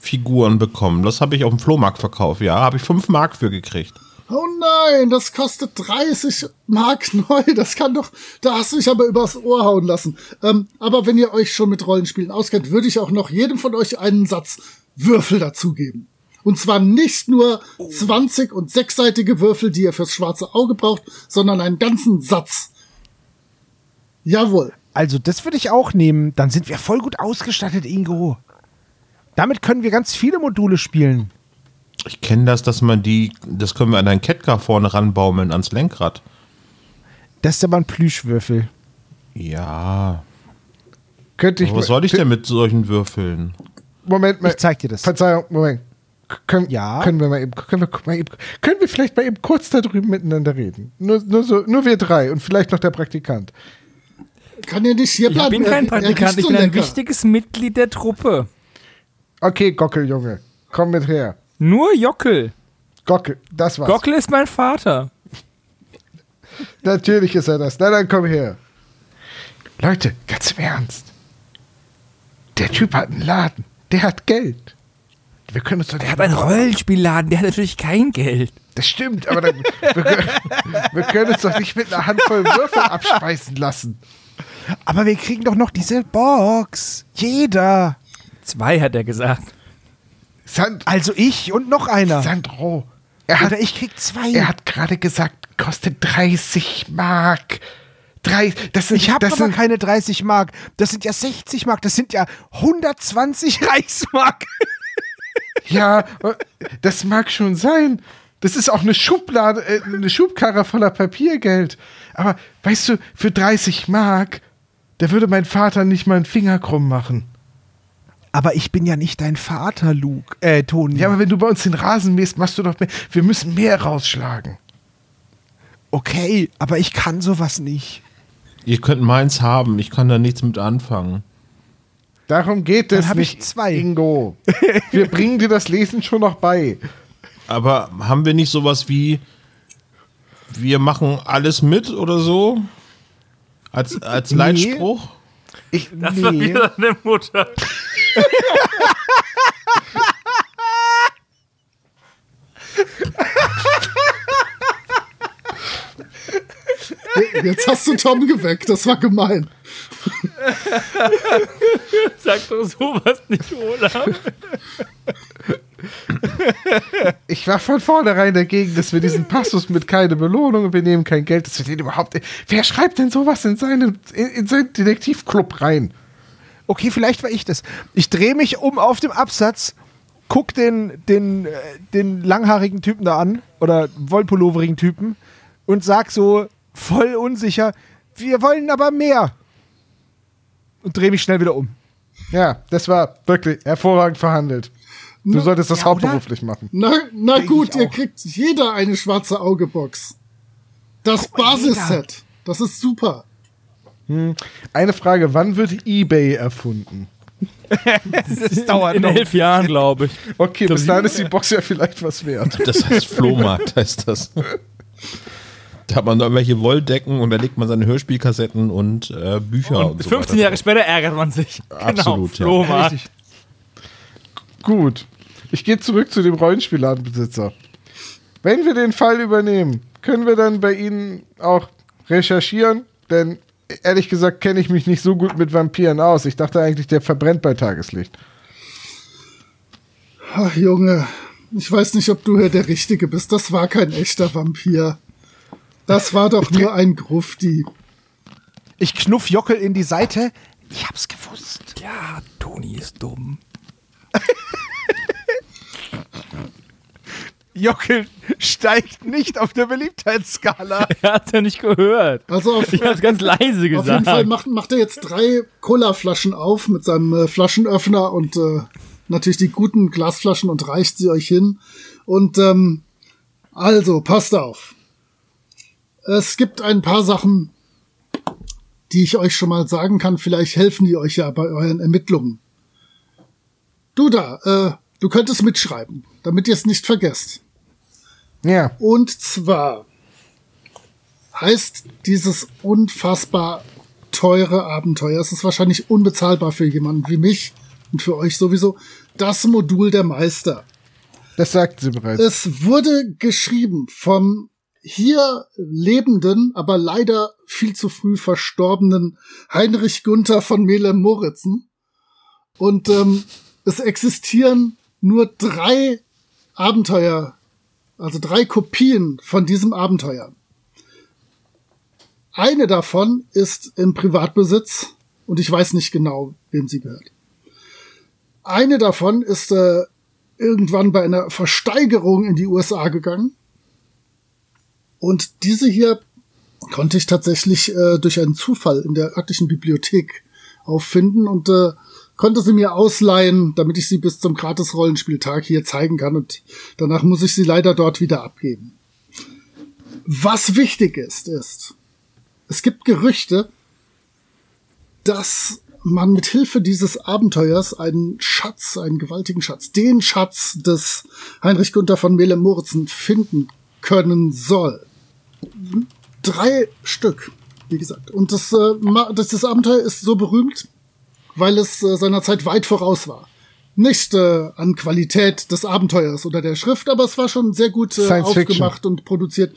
Speaker 1: Pappfiguren bekommen. Das habe ich auf dem Flohmarkt verkauft, ja. Habe ich fünf Mark für gekriegt.
Speaker 6: Oh nein, das kostet 30 Mark neu. Das kann doch, da hast du dich aber übers Ohr hauen lassen. Ähm, aber wenn ihr euch schon mit Rollenspielen auskennt, würde ich auch noch jedem von euch einen Satz Würfel dazugeben. Und zwar nicht nur 20 und sechsseitige Würfel, die ihr fürs schwarze Auge braucht, sondern einen ganzen Satz. Jawohl.
Speaker 3: Also das würde ich auch nehmen. Dann sind wir voll gut ausgestattet, Ingo. Damit können wir ganz viele Module spielen.
Speaker 1: Ich kenne das, dass man die, das können wir an einen Kettcar vorne ranbaumeln, ans Lenkrad.
Speaker 3: Das ist aber ein Plüschwürfel.
Speaker 1: Ja.
Speaker 5: Könnte ich
Speaker 1: Aber was soll ich denn mit solchen Würfeln?
Speaker 5: Moment mal.
Speaker 3: Ich zeig dir das.
Speaker 5: Verzeihung, Moment. Können,
Speaker 3: Ja?
Speaker 5: können wir mal eben, können wir mal eben, können wir vielleicht mal eben kurz da drüben miteinander reden? Nur, nur so, nur wir drei und vielleicht noch der Praktikant.
Speaker 6: Kann ihr nicht hier
Speaker 4: Ich
Speaker 6: bleiben?
Speaker 4: bin kein
Speaker 6: Er- er
Speaker 4: Praktikant, ich bin ein wichtiges Mitglied der Truppe.
Speaker 5: Okay, Gockel, Junge. Komm mit her.
Speaker 4: Nur Jockel.
Speaker 5: Gockel, das war's.
Speaker 4: Gockel ist mein Vater.
Speaker 5: Natürlich ist er das. Na dann komm her. Leute, ganz im Ernst. Der Typ hat einen Laden. Der hat Geld. Wir können uns doch
Speaker 4: Er hat einen Rollenspielladen, der hat natürlich kein Geld.
Speaker 5: Das stimmt, aber dann, wir, können, wir können uns doch nicht mit einer Handvoll Würfel abspeisen lassen.
Speaker 3: Aber wir kriegen doch noch diese Box. Jeder.
Speaker 4: Zwei hat er gesagt.
Speaker 5: Sand,
Speaker 3: Also ich und noch einer.
Speaker 5: Sandro, er hat,
Speaker 3: Oder ich krieg zwei.
Speaker 5: er hat gerade gesagt, kostet 30 Mark. Drei, das sind,
Speaker 3: ich habe aber
Speaker 5: sind,
Speaker 3: keine 30 Mark. Das sind ja 60 Mark. Das sind ja 120 Reichsmark.
Speaker 5: Ja, das mag schon sein. Das ist auch eine Schublade, äh, eine Schubkarre voller Papiergeld. Aber weißt du, für 30 Mark, da würde mein Vater nicht mal einen Finger krumm machen.
Speaker 3: Aber ich bin ja nicht dein Vater, Luke. Äh, Toni.
Speaker 5: Ja, aber wenn du bei uns den Rasen mähst, machst du doch mehr. Wir müssen mehr rausschlagen.
Speaker 3: okay, aber ich kann sowas nicht.
Speaker 1: Ihr könnt meins haben, ich kann da nichts mit anfangen.
Speaker 5: Darum geht
Speaker 3: Dann
Speaker 5: es
Speaker 3: hab ich
Speaker 5: nicht,
Speaker 3: zwei.
Speaker 5: Ingo. Wir bringen dir das Lesen schon noch bei.
Speaker 1: Aber haben wir nicht sowas wie, wir machen alles mit oder so? Als, als
Speaker 3: Nee.
Speaker 5: Ich,
Speaker 4: Das war wieder deine Mutter.
Speaker 6: Jetzt hast du Tom geweckt. Das war gemein.
Speaker 4: Sag doch sowas nicht, Olaf.
Speaker 5: Ich war von vornherein dagegen, dass wir diesen Passus mit keine Belohnung und wir nehmen kein Geld, dass wir den überhaupt. Wer schreibt denn sowas in seinen, in, in seinen Detektivclub rein?
Speaker 3: Okay, vielleicht war ich das. Ich drehe mich um auf dem Absatz, guck den, den, äh, den langhaarigen Typen da an oder wollpulloverigen Typen und sag so voll unsicher, wir wollen aber mehr. Und drehe mich schnell wieder um.
Speaker 5: Ja, das war wirklich hervorragend verhandelt. Du solltest das
Speaker 3: ja, oder?
Speaker 5: hauptberuflich machen.
Speaker 6: Na, na
Speaker 3: Denk
Speaker 6: gut, ihr kriegt jeder eine schwarze Auge-Box. Das
Speaker 3: mal,
Speaker 6: Basisset. Das ist super.
Speaker 5: Eine Frage: Wann wird eBay erfunden?
Speaker 3: Das dauert
Speaker 4: In
Speaker 3: noch.
Speaker 4: elf Jahren, glaube ich.
Speaker 5: Okay, bis dahin ist die Box ja vielleicht was wert.
Speaker 1: Das heißt Flohmarkt, heißt das. Da hat man noch irgendwelche Wolldecken und da legt man seine Hörspielkassetten und äh, Bücher und,
Speaker 4: Und
Speaker 1: so
Speaker 4: 15
Speaker 1: weiter
Speaker 4: Jahre
Speaker 1: drauf.
Speaker 4: später ärgert man sich.
Speaker 1: Absolut, ja.
Speaker 4: genau, Flohmarkt.
Speaker 3: Richtig.
Speaker 5: Gut. Ich gehe zurück zu dem Rollenspielladenbesitzer. Wenn wir den Fall übernehmen, können wir dann bei Ihnen auch recherchieren? Denn ehrlich gesagt kenne ich mich nicht so gut mit Vampiren aus. Ich dachte eigentlich, der verbrennt bei Tageslicht.
Speaker 6: Ach, Junge. Ich weiß nicht, ob du hier der Richtige bist. Das war kein echter Vampir. Das war doch nur ein Grufti.
Speaker 3: Ich knuff Jockel in die Seite. Ich hab's gewusst.
Speaker 4: Ja, Toni ist dumm.
Speaker 3: Jockel steigt nicht auf der Beliebtheitsskala.
Speaker 4: Er hat ja nicht gehört.
Speaker 6: Also auf,
Speaker 4: Ich hab's ganz leise
Speaker 6: auf jeden
Speaker 4: gesagt.
Speaker 6: Fall macht, macht er jetzt drei Cola-Flaschen auf mit seinem äh, Flaschenöffner und äh, natürlich die guten Glasflaschen und reicht sie euch hin. Und ähm, also, passt auf. Es gibt ein paar Sachen, die ich euch schon mal sagen kann. Vielleicht helfen die euch ja bei euren Ermittlungen. Du da, äh, du könntest mitschreiben, damit ihr es nicht vergesst.
Speaker 5: Ja.
Speaker 6: Und zwar heißt dieses unfassbar teure Abenteuer, es ist wahrscheinlich unbezahlbar für jemanden wie mich und für euch sowieso, das Modul der Meister.
Speaker 5: Das sagten sie bereits.
Speaker 6: Es wurde geschrieben vom hier lebenden, aber leider viel zu früh verstorbenen Heinrich Gunther von Mehle-Moritzen. Und ähm, es existieren nur drei Abenteuer, also drei Kopien von diesem Abenteuer. Eine davon ist im Privatbesitz und ich weiß nicht genau, wem sie gehört. Eine davon ist äh, irgendwann bei einer Versteigerung in die USA gegangen. Und diese hier konnte ich tatsächlich äh, durch einen Zufall in der örtlichen Bibliothek auffinden und äh, konnte sie mir ausleihen, damit ich sie bis zum Gratis-Rollenspieltag hier zeigen kann und danach muss ich sie leider dort wieder abgeben. Was wichtig ist, ist, es gibt Gerüchte, dass man mit Hilfe dieses Abenteuers einen Schatz, einen gewaltigen Schatz, den Schatz des Heinrich Gunther von Mehle-Moritzen finden können soll. Drei Stück, wie gesagt. Und das, äh, das, das Abenteuer ist so berühmt, weil es äh, seiner Zeit weit voraus war. Nicht äh, an Qualität des Abenteuers oder der Schrift, aber es war schon sehr gut äh, aufgemacht und produziert.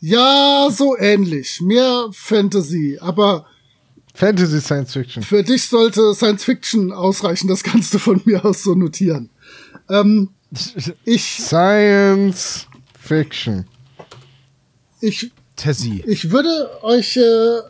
Speaker 6: Ja, so ähnlich. Mehr Fantasy, aber
Speaker 5: Fantasy Science Fiction.
Speaker 6: für dich sollte Science Fiction ausreichen. Das kannst du von mir aus so notieren. Ähm, ich,
Speaker 5: Science Fiction.
Speaker 6: ich,
Speaker 1: Tessie.
Speaker 6: ich würde euch, äh,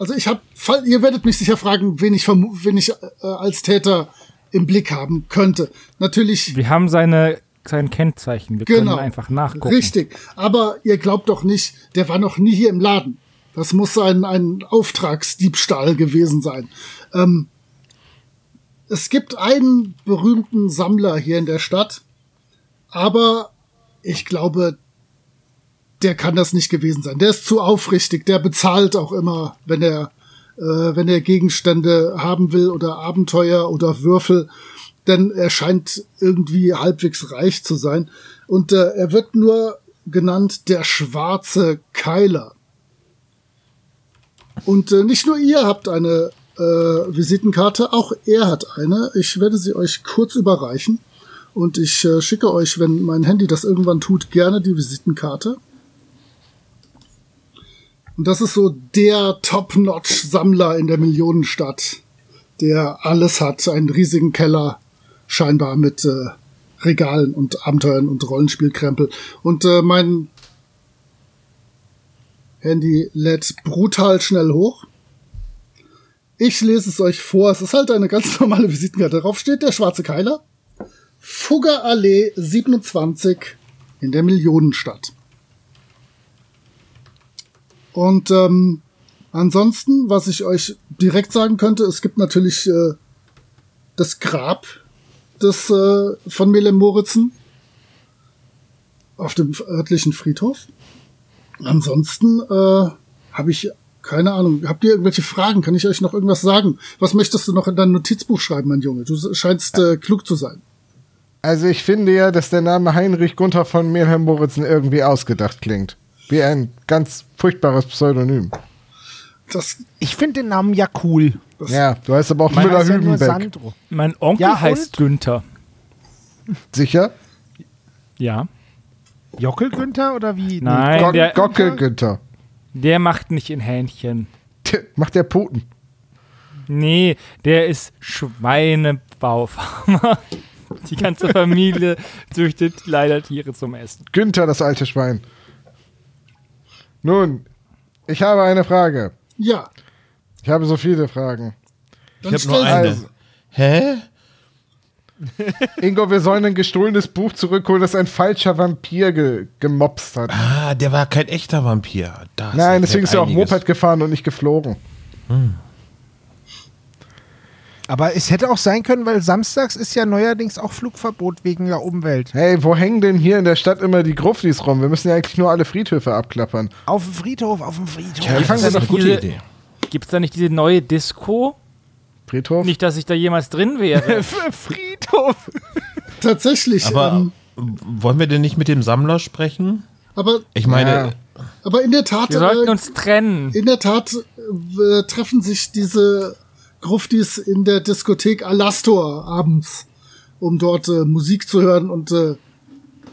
Speaker 6: also ich habe, ihr werdet mich sicher fragen, wen ich, wen ich äh, als Täter im Blick haben könnte. Natürlich
Speaker 4: Wir haben seine, sein Kennzeichen. Wir
Speaker 6: Genau.
Speaker 4: können einfach nachgucken.
Speaker 6: Richtig. Aber ihr glaubt doch nicht, der war noch nie hier im Laden. Das muss ein, ein Auftragsdiebstahl gewesen sein. Ähm, es gibt einen berühmten Sammler hier in der Stadt, aber ich glaube, der kann das nicht gewesen sein. Der ist zu aufrichtig, der bezahlt auch immer, wenn er, äh, wenn er Gegenstände haben will oder Abenteuer oder Würfel, denn er scheint irgendwie halbwegs reich zu sein. Und äh, er wird nur genannt der schwarze Keiler. Und äh, nicht nur ihr habt eine äh, Visitenkarte, auch er hat eine. Ich werde sie euch kurz überreichen. Und ich äh, schicke euch, wenn mein Handy das irgendwann tut, gerne die Visitenkarte. Und das ist so der Top-Notch-Sammler in der Millionenstadt, der alles hat, einen riesigen Keller, scheinbar mit äh, Regalen und Abenteuern und Rollenspielkrempel. Und äh, mein Handy lädt brutal schnell hoch. Ich lese es euch vor. Es ist halt eine ganz normale Visitenkarte. Darauf steht der schwarze Keiler. Fuggerallee 27 in der Millionenstadt. Und ähm, ansonsten, was ich euch direkt sagen könnte, es gibt natürlich äh, das Grab des äh, von Melem Moritzen auf dem örtlichen Friedhof. Ansonsten äh, habe ich keine Ahnung. Habt ihr irgendwelche Fragen? Kann ich euch noch irgendwas sagen? Was möchtest du noch in dein Notizbuch schreiben, mein Junge? Du scheinst äh, klug zu sein.
Speaker 5: Also ich finde ja, dass der Name Heinrich Gunther von Mehlheim Moritzen irgendwie ausgedacht klingt. Wie ein ganz furchtbares Pseudonym.
Speaker 6: Das,
Speaker 3: Ich finde den Namen ja cool.
Speaker 5: Ja, du heißt aber auch
Speaker 3: ja
Speaker 5: Müller-Hübenbeck.
Speaker 3: Sandro.
Speaker 4: Mein Onkel
Speaker 3: Ja,
Speaker 4: heißt? Günther.
Speaker 5: Sicher?
Speaker 4: Ja.
Speaker 3: Jockel Günther oder wie?
Speaker 4: Nein,
Speaker 5: Go
Speaker 4: der,
Speaker 5: Gockel Günther.
Speaker 4: der macht nicht in Hähnchen.
Speaker 5: Tja, Macht der Puten.
Speaker 4: Nee, der ist Schweinebaufarmer. Die ganze Familie züchtet leider Tiere zum Essen.
Speaker 5: Günther, das alte Schwein. Nun, ich habe eine Frage.
Speaker 6: ja,
Speaker 5: Ich habe so viele Fragen.
Speaker 6: dann
Speaker 1: Ich habe nur eine.
Speaker 5: Also-
Speaker 1: Hä?
Speaker 5: Ingo, wir sollen ein gestohlenes Buch zurückholen, das ein falscher Vampir ge gemobst hat.
Speaker 1: Ah, der war kein echter Vampir. Das
Speaker 5: Nein, deswegen ist er auch. Moped gefahren und nicht geflogen.
Speaker 3: Aber es hätte auch sein können, weil samstags ist ja neuerdings auch Flugverbot wegen der Umwelt.
Speaker 5: Hey, wo hängen denn hier in der Stadt immer die Grufflis rum? Wir müssen ja eigentlich nur alle Friedhöfe abklappern.
Speaker 3: Auf dem Friedhof, auf dem Friedhof.
Speaker 1: Ja,
Speaker 5: fangen
Speaker 1: das ist eine gute
Speaker 4: diese-
Speaker 1: Idee.
Speaker 4: Gibt es da nicht diese neue Disco?
Speaker 5: Friedhof?
Speaker 4: Nicht, dass ich da jemals drin wäre.
Speaker 3: Friedhof.
Speaker 6: Tatsächlich.
Speaker 1: Aber
Speaker 6: ähm,
Speaker 1: wollen wir denn nicht mit dem Sammler sprechen?
Speaker 6: Aber,
Speaker 1: Ich meine,
Speaker 5: Ja.
Speaker 6: aber in der Tat,
Speaker 4: Wir sollten
Speaker 6: äh,
Speaker 4: uns trennen.
Speaker 6: in der Tat äh, treffen sich diese Gruftis in der Diskothek Alastor abends, um dort äh, Musik zu hören und äh,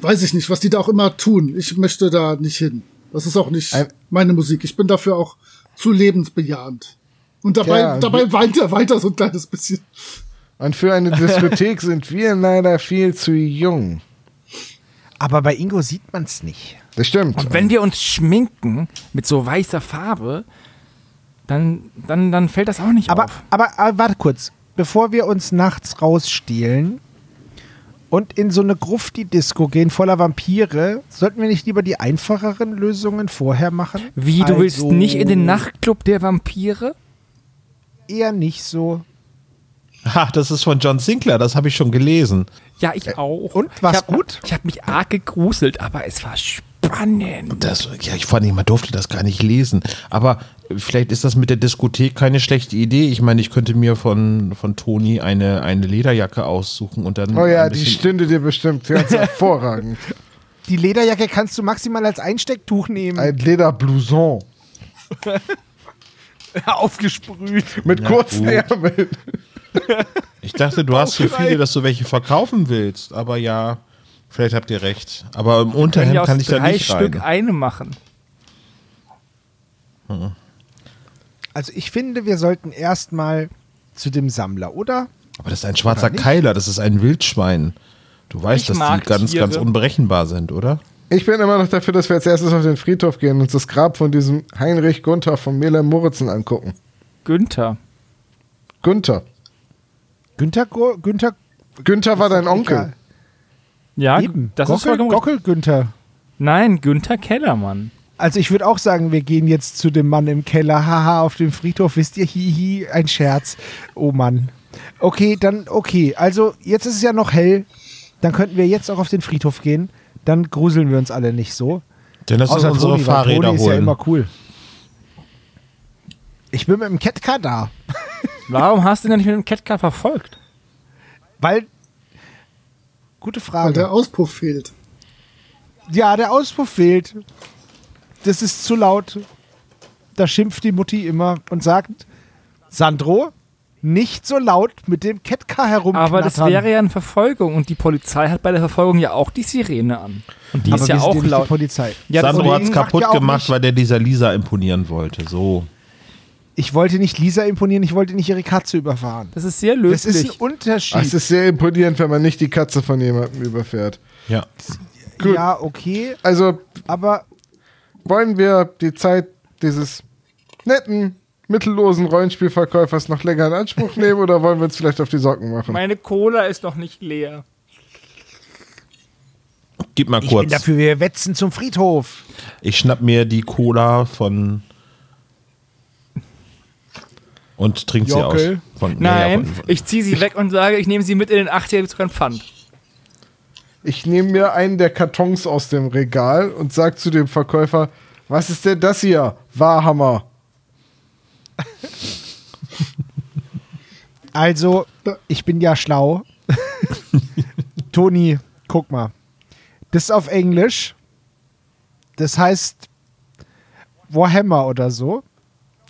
Speaker 6: weiß ich nicht, was die da auch immer tun. Ich möchte da nicht hin. Das ist auch nicht
Speaker 5: Ein-
Speaker 6: meine Musik. Ich bin dafür auch zu lebensbejahend. Und dabei,
Speaker 5: Ja,
Speaker 6: dabei weint er weiter so ein kleines bisschen.
Speaker 5: Und für eine Diskothek sind wir leider viel zu jung.
Speaker 3: Aber bei Ingo sieht man es nicht.
Speaker 5: Das stimmt.
Speaker 4: Und wenn wir uns schminken mit so weißer Farbe, dann, dann, dann fällt das auch nicht
Speaker 3: Aber,
Speaker 4: auf.
Speaker 3: aber, aber warte kurz. Bevor wir uns nachts rausstehlen und in so eine Grufti-Disco gehen voller Vampire, sollten wir nicht lieber die einfacheren Lösungen vorher machen?
Speaker 4: Wie, du willst
Speaker 3: Also,
Speaker 4: nicht in den Nachtclub der Vampire?
Speaker 3: Eher nicht so.
Speaker 1: ach, das ist von John Sinclair, das habe ich schon gelesen.
Speaker 4: Ja, ich auch.
Speaker 3: Und, war's
Speaker 4: ich hab,
Speaker 3: gut?
Speaker 4: Ich habe mich arg gegruselt, aber es war spannend.
Speaker 1: Das, ja, ich fand, man durfte das gar nicht lesen. Aber vielleicht ist das mit der Diskothek keine schlechte Idee. Ich meine, ich könnte mir von, von Toni eine, eine Lederjacke aussuchen und dann.
Speaker 5: oh ja, die stünde dir bestimmt ganz hervorragend.
Speaker 3: Die Lederjacke kannst du maximal als Einstecktuch nehmen.
Speaker 5: Ein Lederblouson
Speaker 3: Aufgesprüht.
Speaker 5: mit kurzen
Speaker 1: gut.
Speaker 5: Ärmeln.
Speaker 1: Ich dachte, du hast so viele, dass du welche verkaufen willst. Aber ja, vielleicht habt ihr recht. Aber im Unterhemd kann ich da
Speaker 4: drei
Speaker 1: nicht
Speaker 4: Stück
Speaker 1: rein.
Speaker 4: eine machen.
Speaker 3: Also ich finde, wir sollten erstmal zu dem Sammler, oder?
Speaker 1: Aber das ist ein schwarzer? Keiler, das ist ein Wildschwein. Du weißt,
Speaker 4: Ich
Speaker 1: dass die ganz,
Speaker 4: Tiere.
Speaker 1: ganz unberechenbar sind, oder?
Speaker 5: Ich bin immer noch dafür, dass wir als erstes auf den Friedhof gehen und uns das Grab von diesem Heinrich Gunther von Melem Moritzen angucken.
Speaker 4: Günther.
Speaker 5: Gunther.
Speaker 3: Günther, Go Günther,
Speaker 5: Günther war dein Onkel.
Speaker 4: Ja,
Speaker 3: Eben.
Speaker 4: das ist
Speaker 3: Gockel,
Speaker 4: vollkommen richtig.
Speaker 3: Gockel Günther.
Speaker 4: Nein, Günther Kellermann.
Speaker 3: Also ich würde auch sagen, wir gehen jetzt zu dem Mann im Keller. Haha, auf dem Friedhof, wisst ihr, hihi, ein Scherz. Oh Mann. Okay, dann, okay. Also jetzt ist es ja noch hell. Dann könnten wir jetzt auch auf den Friedhof gehen. Dann gruseln wir uns alle nicht so.
Speaker 1: Denn das
Speaker 3: Außer
Speaker 1: ist unsere
Speaker 3: Toni,
Speaker 1: Fahrräder
Speaker 3: Toni ist ja immer cool. Ich bin mit dem Catcar da.
Speaker 4: Warum hast du denn nicht mit dem Catcar verfolgt?
Speaker 3: Weil. Gute
Speaker 6: Weil
Speaker 3: Frage.
Speaker 6: der Auspuff fehlt.
Speaker 3: Ja, der Auspuff fehlt. Das ist zu laut. Da schimpft die Mutti immer und sagt: Sandro, nicht so laut mit dem Catcar herumknattern.
Speaker 4: Aber das wäre ja eine Verfolgung und die Polizei hat bei der Verfolgung ja auch die Sirene an. Und die
Speaker 3: Aber
Speaker 4: ist ja auch
Speaker 3: nicht die
Speaker 4: laut.
Speaker 3: Polizei.
Speaker 4: Ja, das-
Speaker 1: Sandro hat es kaputt
Speaker 3: ja
Speaker 1: gemacht, weil der dieser Lisa imponieren wollte. So.
Speaker 3: Ich wollte nicht Lisa imponieren, ich wollte nicht ihre Katze überfahren.
Speaker 4: Das ist sehr
Speaker 3: Das ist
Speaker 4: löblich.
Speaker 3: ein Unterschied.
Speaker 5: Es ist sehr imponierend, wenn man nicht die Katze von jemandem überfährt.
Speaker 1: Ja.
Speaker 5: gut.
Speaker 3: Ja, okay,
Speaker 5: Also
Speaker 3: aber
Speaker 5: wollen wir die Zeit dieses netten, mittellosen Rollenspielverkäufers noch länger in Anspruch nehmen oder wollen wir uns vielleicht auf die Socken machen?
Speaker 4: Meine Cola ist noch nicht leer.
Speaker 1: Gib mal
Speaker 3: ich bin
Speaker 1: kurz.
Speaker 3: dafür, wir wetzen zum Friedhof.
Speaker 1: Ich schnapp mir die Cola von. Und trink sie aus. Von,
Speaker 4: Nein,
Speaker 1: ja, von, von,
Speaker 4: ich ziehe sie weg und sage, ich nehme sie mit in den 80er zu kein Pfand.
Speaker 5: Ich nehme mir einen der Kartons aus dem Regal und sag zu dem Verkäufer, was ist denn das hier? Warhammer.
Speaker 3: Also, ich bin ja schlau. Toni, guck mal. Das ist auf Englisch. Das heißt Warhammer oder so.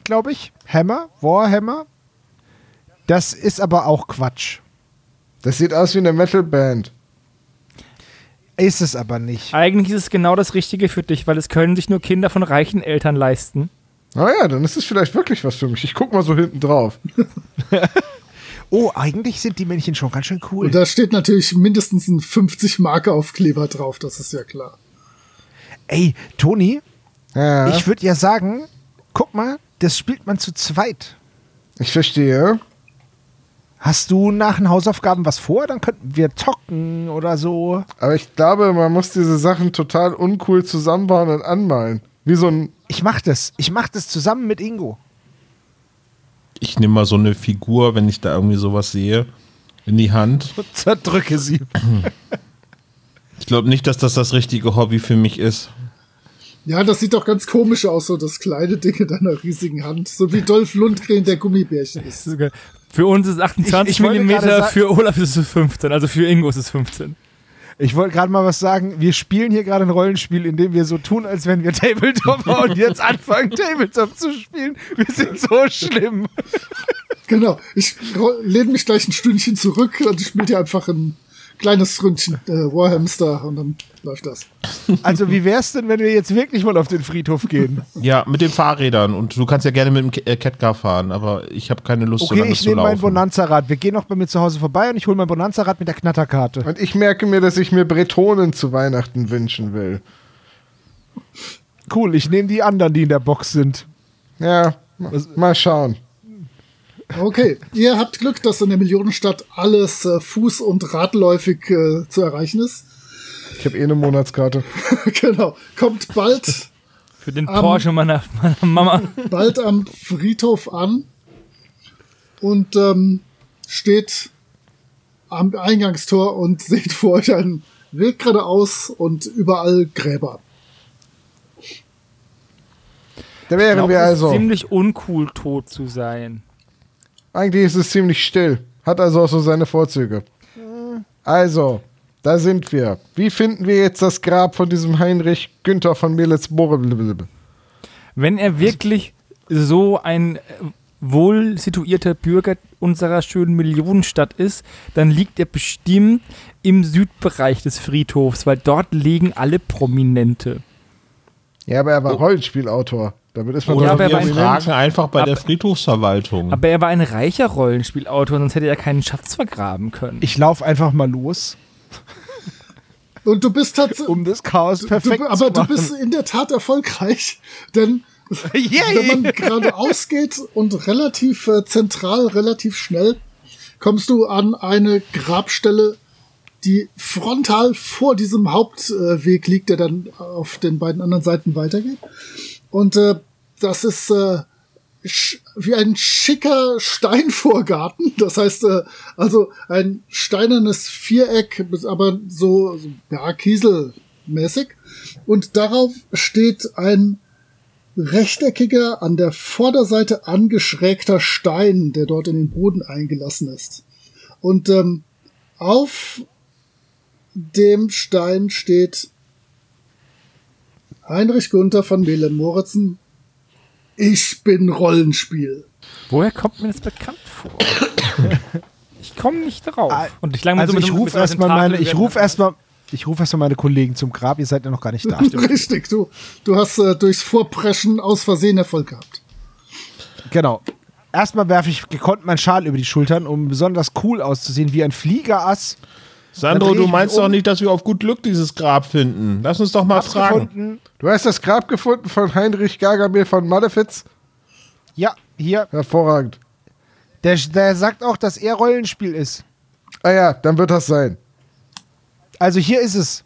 Speaker 3: Glaube ich. Hammer? Warhammer? Das ist aber auch Quatsch.
Speaker 5: Das sieht aus wie eine Metalband.
Speaker 3: Ist es aber nicht.
Speaker 4: Eigentlich ist es genau das Richtige für dich, weil es können sich nur Kinder von reichen Eltern leisten.
Speaker 5: Naja, dann ist es vielleicht wirklich was für mich. Ich guck mal so hinten drauf.
Speaker 3: Oh, eigentlich sind die Männchen schon ganz schön cool.
Speaker 6: Und da steht natürlich mindestens ein 50 Marke Aufkleber drauf, das ist ja klar.
Speaker 3: Ey, Toni,
Speaker 5: Ja,
Speaker 3: ich, würde ja sagen, guck mal, das spielt man zu zweit.
Speaker 5: verstehe.
Speaker 3: Hast du nach den Hausaufgaben was vor? Dann könnten wir zocken oder so.
Speaker 5: Aber ich glaube, man muss diese Sachen total uncool zusammenbauen und anmalen. Wie so ein.
Speaker 3: Ich mach das. Ich mach das zusammen mit Ingo.
Speaker 1: ich nehme mal so eine Figur, wenn ich da irgendwie sowas sehe, in die Hand.
Speaker 3: Zerdrücke sie.
Speaker 1: Ich glaube nicht, dass das das richtige Hobby für mich ist.
Speaker 6: Ja, das sieht doch ganz komisch aus, so das kleine Ding in deiner riesigen Hand. So wie Dolph Lundgren, der Gummibärchen ist.
Speaker 4: Für uns ist es 28
Speaker 3: Ich- ich wollte
Speaker 4: mm, für Olaf ist es 15, also für Ingo ist es 15.
Speaker 3: Ich wollte gerade mal was sagen. Wir spielen hier gerade ein Rollenspiel, in dem wir so tun, als wenn wir Tabletopper und jetzt anfangen, Tabletop zu spielen. Wir sind so schlimm.
Speaker 6: Genau. Ich lehne mich gleich ein Stündchen zurück und ich spiele dir einfach ein kleines Ründchen äh, Warhamster und dann läuft das.
Speaker 3: Also, wie wär's denn, wenn wir jetzt wirklich mal auf den Friedhof gehen?
Speaker 1: Ja, mit den Fahrrädern. Und du kannst ja gerne mit dem Ke- äh, Catcar fahren, aber ich habe keine Lust, so
Speaker 3: Okay,
Speaker 1: lange
Speaker 3: ich
Speaker 1: zu
Speaker 3: nehme mein. Bonanza-Rad. Wir gehen noch bei mir zu Hause vorbei und ich hole mein Bonanza-Rad mit der Knatterkarte.
Speaker 5: Und ich merke mir, dass ich mir Bretonen zu Weihnachten wünschen will.
Speaker 3: Cool, ich nehme die anderen, die in der Box sind.
Speaker 5: Ja, ma- mal schauen.
Speaker 6: Okay, ihr habt Glück, dass in der Millionenstadt alles äh, fuß- und radläufig äh, zu erreichen ist.
Speaker 5: Ich habe eh eine Monatskarte.
Speaker 6: genau. Kommt bald,
Speaker 4: Für den Porsche meiner, meiner Mama.
Speaker 6: bald am Friedhof an und ähm, steht am Eingangstor und seht vor euch einen Weg geradeaus und überall Gräber.
Speaker 5: Da
Speaker 4: Ich
Speaker 5: wären
Speaker 4: glaub,
Speaker 5: wir
Speaker 4: es ist
Speaker 5: also.
Speaker 4: ziemlich uncool, tot zu sein.
Speaker 5: Eigentlich ist es ziemlich still. Hat also auch so seine Vorzüge. Also, da sind wir. Wie finden wir jetzt das Grab von diesem Heinrich Günther von Melitz Blablabla?
Speaker 4: Wenn er wirklich so ein äh, wohl situierter Bürger unserer schönen Millionenstadt ist, dann liegt er bestimmt im Südbereich des Friedhofs, weil dort liegen alle Prominente.
Speaker 5: Ja, aber er war Rollenspielautor. Damit ist man
Speaker 4: Oder aber er
Speaker 1: wir fragen einfach bei der
Speaker 4: Aber-
Speaker 1: Friedhofsverwaltung.
Speaker 4: Aber er war ein reicher Rollenspielautor, sonst hätte er keinen Schatz vergraben können.
Speaker 3: Ich laufe einfach mal los,
Speaker 6: Und du bist tatsächlich.
Speaker 3: um das Chaos perfekt
Speaker 6: du, aber
Speaker 3: zu
Speaker 6: du bist in der Tat erfolgreich, denn wenn man geradeaus geht und relativ äh, zentral, relativ schnell, kommst du an eine Grabstelle, die frontal vor diesem Hauptweg liegt, der dann auf den beiden anderen Seiten weitergeht. Und äh, das ist äh, wie ein schicker Steinvorgarten. Das heißt, äh, also ein steinernes Viereck, aber so, so ja, kieselmäßig. Und darauf steht ein rechteckiger, an der Vorderseite angeschrägter Stein, der dort in den Boden eingelassen ist. Und ähm, auf dem Stein steht Heinrich Gunther von Mehlen Moritzen. Ich bin Rollenspiel.
Speaker 4: Woher kommt mir das bekannt vor? ich komme nicht drauf.
Speaker 3: Ah,
Speaker 4: Und ich
Speaker 3: Also
Speaker 4: mit
Speaker 3: ich
Speaker 4: so mit
Speaker 3: rufe erstmal meine, ich rufe erstmal, ich rufe erstmal meine Kollegen zum Grab. Ihr seid ja noch gar nicht da.
Speaker 6: Richtig, du, du hast äh, durchs Vorpreschen aus Versehen Erfolg gehabt.
Speaker 3: genau. Erstmal werfe ich gekonnt meinen Schal über die Schultern, um besonders cool auszusehen, wie ein Fliegerass.
Speaker 1: Sandro, du meinst
Speaker 3: um.
Speaker 1: doch nicht, dass wir auf gut Glück dieses Grab finden. Lass uns doch mal fragen.
Speaker 3: Gefunden.
Speaker 5: Du hast das Grab gefunden von Heinrich Gargamel von Malefiz?
Speaker 3: Ja, hier.
Speaker 5: Hervorragend.
Speaker 3: Der, der sagt auch, dass er Rollenspiel ist.
Speaker 5: Ah ja, dann wird das sein.
Speaker 3: Also hier ist es.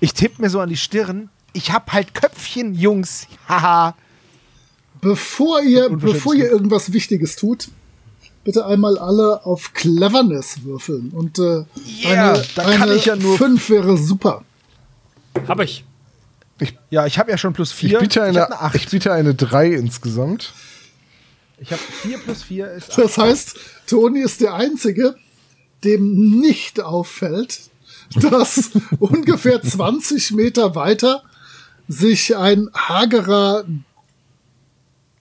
Speaker 3: Ich tippe mir so an die Stirn. Ich hab halt Köpfchen, Jungs. Haha.
Speaker 6: Bevor ihr, bevor ihr irgendwas Wichtiges tut, bitte einmal alle auf Cleverness würfeln. Und äh,
Speaker 3: Yeah,
Speaker 6: eine,
Speaker 3: da kann
Speaker 6: eine
Speaker 3: ich ja nur-
Speaker 6: 5 wäre super.
Speaker 4: Hab ich.
Speaker 3: Ja, ich habe ja schon plus
Speaker 5: Ich
Speaker 3: vier.
Speaker 5: biete
Speaker 3: hab
Speaker 5: eine,
Speaker 3: eine acht.
Speaker 5: ich biete eine 3 insgesamt.
Speaker 3: Ich habe vier plus vier ist acht.
Speaker 6: Das heißt, Toni ist der Einzige, dem nicht auffällt, dass ungefähr 20 Meter weiter sich ein hagerer,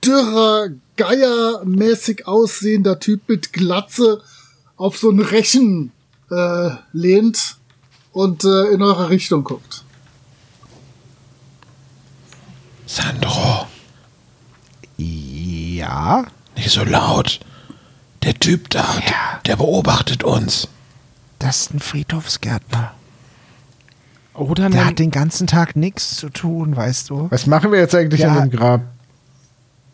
Speaker 6: dürrer, geiermäßig aussehender Typ mit Glatze auf so ein Rechen äh, lehnt und äh, in eure Richtung guckt.
Speaker 1: Sandro,
Speaker 3: Ja.
Speaker 1: nicht so laut. Der Typ da, der beobachtet uns.
Speaker 3: Das ist ein Friedhofsgärtner.
Speaker 4: Oder
Speaker 3: Der hat den ganzen Tag nichts zu tun, weißt du?
Speaker 5: Was machen wir jetzt eigentlich
Speaker 3: Ja.
Speaker 5: an dem Grab?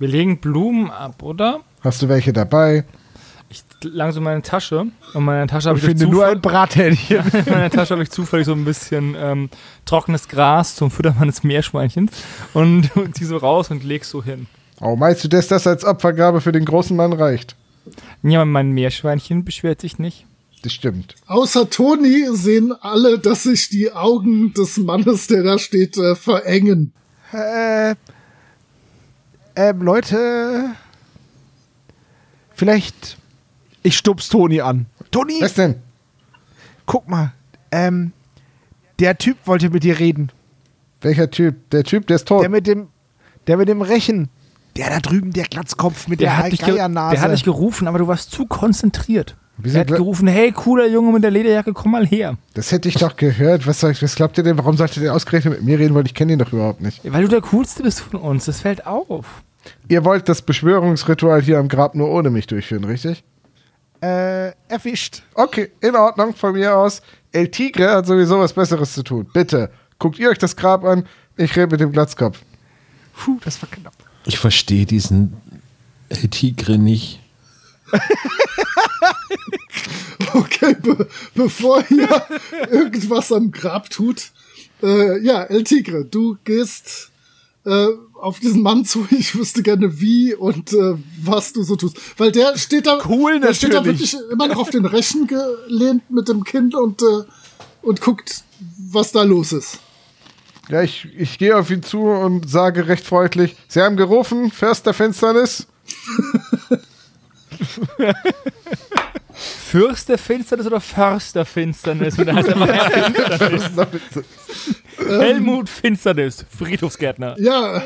Speaker 4: Wir legen Blumen ab, oder?
Speaker 5: Hast du welche dabei?
Speaker 4: Ich lang so meine Tasche und in meiner Tasche habe
Speaker 3: Ich
Speaker 4: ich,
Speaker 3: finde nur ein Brathähnchen.
Speaker 4: in meiner Tasche habe ich zufällig so ein bisschen ähm, trockenes Gras zum Füttern meines Meerschweinchens und zieh so raus und leg so hin.
Speaker 5: Oh, meinst du, dass das als Opfergabe für den großen Mann reicht?
Speaker 4: Ja, mein Meerschweinchen beschwert sich nicht.
Speaker 5: Das stimmt.
Speaker 6: Außer Toni sehen alle, dass sich die Augen des Mannes, der da steht, äh, verengen.
Speaker 3: äh, ähm, Leute. Vielleicht. Ich stups Toni an. Toni,
Speaker 5: Was denn?
Speaker 3: guck mal. Ähm, Der Typ wollte mit dir reden.
Speaker 5: Welcher Typ? Der Typ, der ist tot.
Speaker 3: Der mit dem, der mit dem Rechen. Der da drüben, der Glatzkopf mit
Speaker 4: Der
Speaker 3: der, Geiernase.
Speaker 4: der hat dich gerufen, aber du warst zu konzentriert.
Speaker 5: Wieso
Speaker 4: Er hat gerufen, hey, cooler Junge mit der Lederjacke, komm mal her.
Speaker 5: das hätte ich doch gehört. Was, soll ich, was glaubt ihr denn? Warum sollte der ausgerechnet mit mir reden? Weil ich kenne ihn doch überhaupt nicht.
Speaker 4: Weil du der Coolste bist von uns, das fällt auf.
Speaker 5: Ihr wollt das Beschwörungsritual hier am Grab nur ohne mich durchführen, richtig?
Speaker 3: äh, erwischt.
Speaker 5: Okay, in Ordnung, von mir aus. El Tigre hat sowieso was Besseres zu tun. Bitte, guckt ihr euch das Grab an. Ich rede mit dem Glatzkopf.
Speaker 3: Puh, das war knapp.
Speaker 1: Ich verstehe diesen El Tigre nicht.
Speaker 6: Okay, be bevor ihr irgendwas am Grab tut, äh, ja, El Tigre, du gehst äh, auf diesen Mann zu. Ich wüsste gerne wie und äh, was du so tust. Weil der steht da,
Speaker 3: Cool,
Speaker 6: der steht da
Speaker 3: natürlich.
Speaker 6: wirklich immer noch auf den Rechen gelehnt mit dem Kind und, äh, und guckt, was da los ist.
Speaker 5: Ja, ich, ich gehe auf ihn zu und sage recht freundlich: Sie haben gerufen, Fürst der Finsternis.
Speaker 4: Fürst der Finsternis oder Förster der Finsternis? Und heißt einfach Finsternis. Helmut Finsternis, Friedhofsgärtner.
Speaker 6: Ja,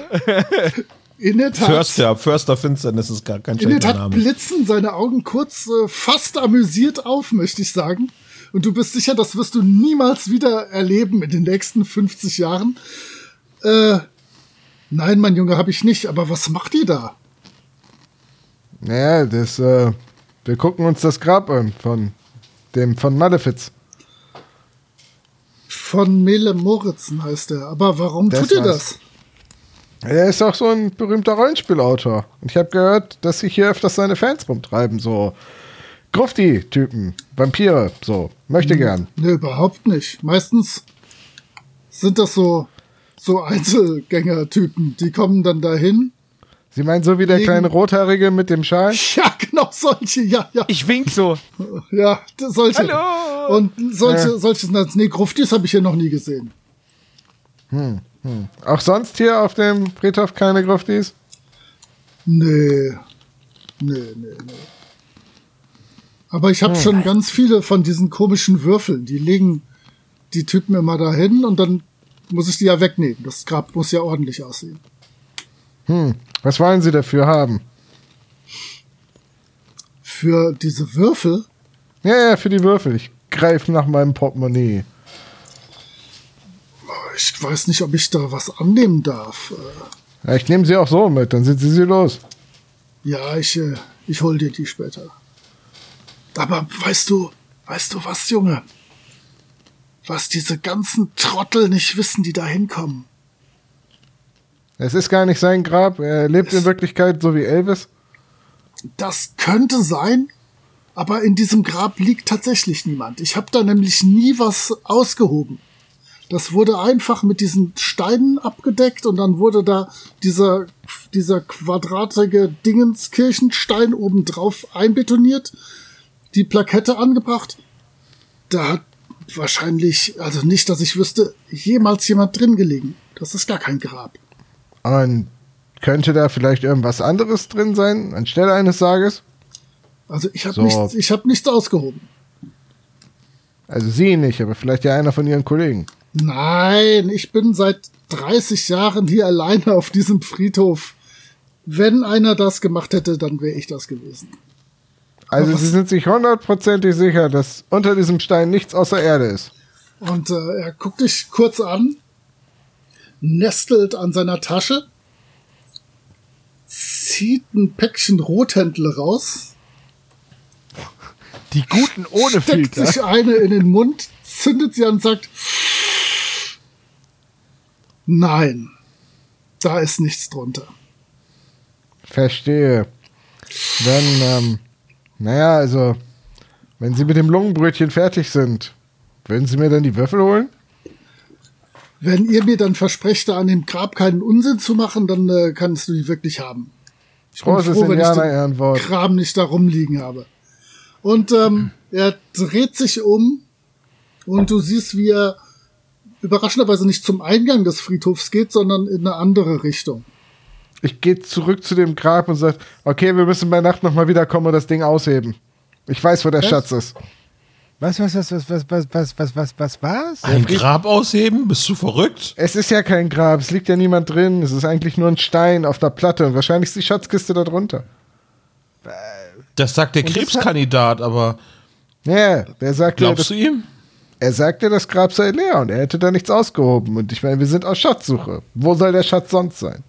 Speaker 6: in der Tat.
Speaker 1: Förster, Förster Finsternis ist gar kein
Speaker 6: In der Tat
Speaker 1: Name.
Speaker 6: blitzen seine Augen kurz äh, fast amüsiert auf, möchte ich sagen. Und du bist sicher, das wirst du niemals wieder erleben in den nächsten 50 Jahren. Äh, nein, mein Junge, habe ich nicht. Aber was macht ihr da?
Speaker 5: Naja, das, äh, wir gucken uns das Grab an von dem von Malefiz.
Speaker 6: Von Mele Moritzen heißt er. Aber warum
Speaker 5: Das
Speaker 6: tut
Speaker 5: war's.
Speaker 6: das?
Speaker 5: Er ist auch so ein berühmter Rollenspielautor. Und ich habe gehört, dass sich hier öfters seine Fans rumtreiben. So Grufti-Typen, Vampire, so. Möchte gern.
Speaker 6: Nee, überhaupt nicht. Meistens sind das so, so Einzelgänger-Typen. Die kommen dann dahin.
Speaker 5: Sie meinen so wie der
Speaker 6: Wegen-
Speaker 5: kleine Rothaarige mit dem Schal?
Speaker 6: Ja, genau solche. Ja, ja.
Speaker 3: Ich wink so.
Speaker 6: Ja, solche.
Speaker 3: Hallo!
Speaker 6: Und solche,
Speaker 5: Ja.
Speaker 6: solche sind. Nee, Gruftis habe ich hier noch nie gesehen.
Speaker 5: Auch sonst hier auf dem Friedhof keine Gruftis?
Speaker 6: Nee. Nee, nee, nee. Aber ich habe schon ganz viele von diesen komischen Würfeln. Die legen die Typen immer dahin und dann muss ich die ja wegnehmen. Das Grab muss ja ordentlich aussehen.
Speaker 5: Hm. Was wollen Sie dafür haben?
Speaker 6: Für diese Würfel,
Speaker 5: Ja, ja, für die Würfel. Ich greife nach meinem Portemonnaie.
Speaker 6: ich weiß nicht, ob ich da was annehmen darf. Äh,
Speaker 5: Ja, ich nehme sie auch so mit, dann sind sie sie los.
Speaker 6: Ja, ich, äh, ich hol dir die später. Aber weißt du, weißt du was, Junge? Was diese ganzen Trottel nicht wissen, die da hinkommen.
Speaker 5: Es ist gar nicht sein Grab. Er lebt in Wirklichkeit so wie Elvis.
Speaker 6: Das könnte sein, aber in diesem Grab liegt tatsächlich niemand. Ich habe da nämlich nie was ausgehoben. Das wurde einfach mit diesen Steinen abgedeckt und dann wurde da dieser, dieser quadratige Dingenskirchenstein oben drauf einbetoniert, die Plakette angebracht. Da hat wahrscheinlich, also nicht, dass ich wüsste, jemals jemand drin gelegen. Das ist gar kein Grab.
Speaker 5: Und könnte da vielleicht irgendwas anderes drin sein, anstelle eines Sarges?
Speaker 6: Also ich habe
Speaker 5: So.
Speaker 6: nichts, ich habe nichts ausgehoben.
Speaker 5: Also Sie nicht, aber vielleicht ja einer von Ihren Kollegen.
Speaker 6: Nein, ich bin seit 30 Jahren hier alleine auf diesem Friedhof. Wenn einer das gemacht hätte, dann wäre ich das gewesen.
Speaker 5: Also Sie sind sich hundertprozentig sicher, dass unter diesem Stein nichts außer Erde ist.
Speaker 6: Und äh, er guckt dich kurz an, nestelt an seiner Tasche, zieht ein Päckchen Rothändle raus,
Speaker 3: Die Guten ohne
Speaker 6: steckt
Speaker 3: Filter.
Speaker 6: sich eine in den Mund, zündet sie an und sagt, nein, da ist nichts drunter.
Speaker 5: Verstehe. Dann, ähm, naja, also, wenn Sie mit dem Lungenbrötchen fertig sind, würden Sie mir dann die Würfel holen?
Speaker 6: Wenn ihr mir dann versprecht, da an dem Grab keinen Unsinn zu machen, dann äh, kannst du die wirklich haben. Ich bin
Speaker 5: Großes
Speaker 6: froh, wenn ich den. Kram nicht da rumliegen habe. Und ähm, er dreht sich um und du siehst, wie er überraschenderweise nicht zum Eingang des Friedhofs geht, sondern in eine andere Richtung.
Speaker 5: Ich gehe zurück zu dem Grab und sage, okay, wir müssen bei Nacht nochmal wiederkommen und das Ding ausheben. Ich weiß, wo der
Speaker 6: Was?
Speaker 5: Schatz ist.
Speaker 3: Was, was, was, was, was, was, was, was, was, was, was?
Speaker 1: Ein Grab ausheben? Bist du verrückt?
Speaker 5: Es ist ja kein Grab, es liegt ja niemand drin. Es ist eigentlich nur ein Stein auf der Platte und wahrscheinlich ist die Schatzkiste da drunter.
Speaker 1: Das sagt der Krebskandidat, aber
Speaker 5: Ja, der sagte,
Speaker 1: glaubst
Speaker 5: das,
Speaker 1: du ihm?
Speaker 5: er sagte, das Grab sei leer und er hätte da nichts ausgehoben. Und ich meine, wir sind auf Schatzsuche. Wo soll der Schatz sonst sein?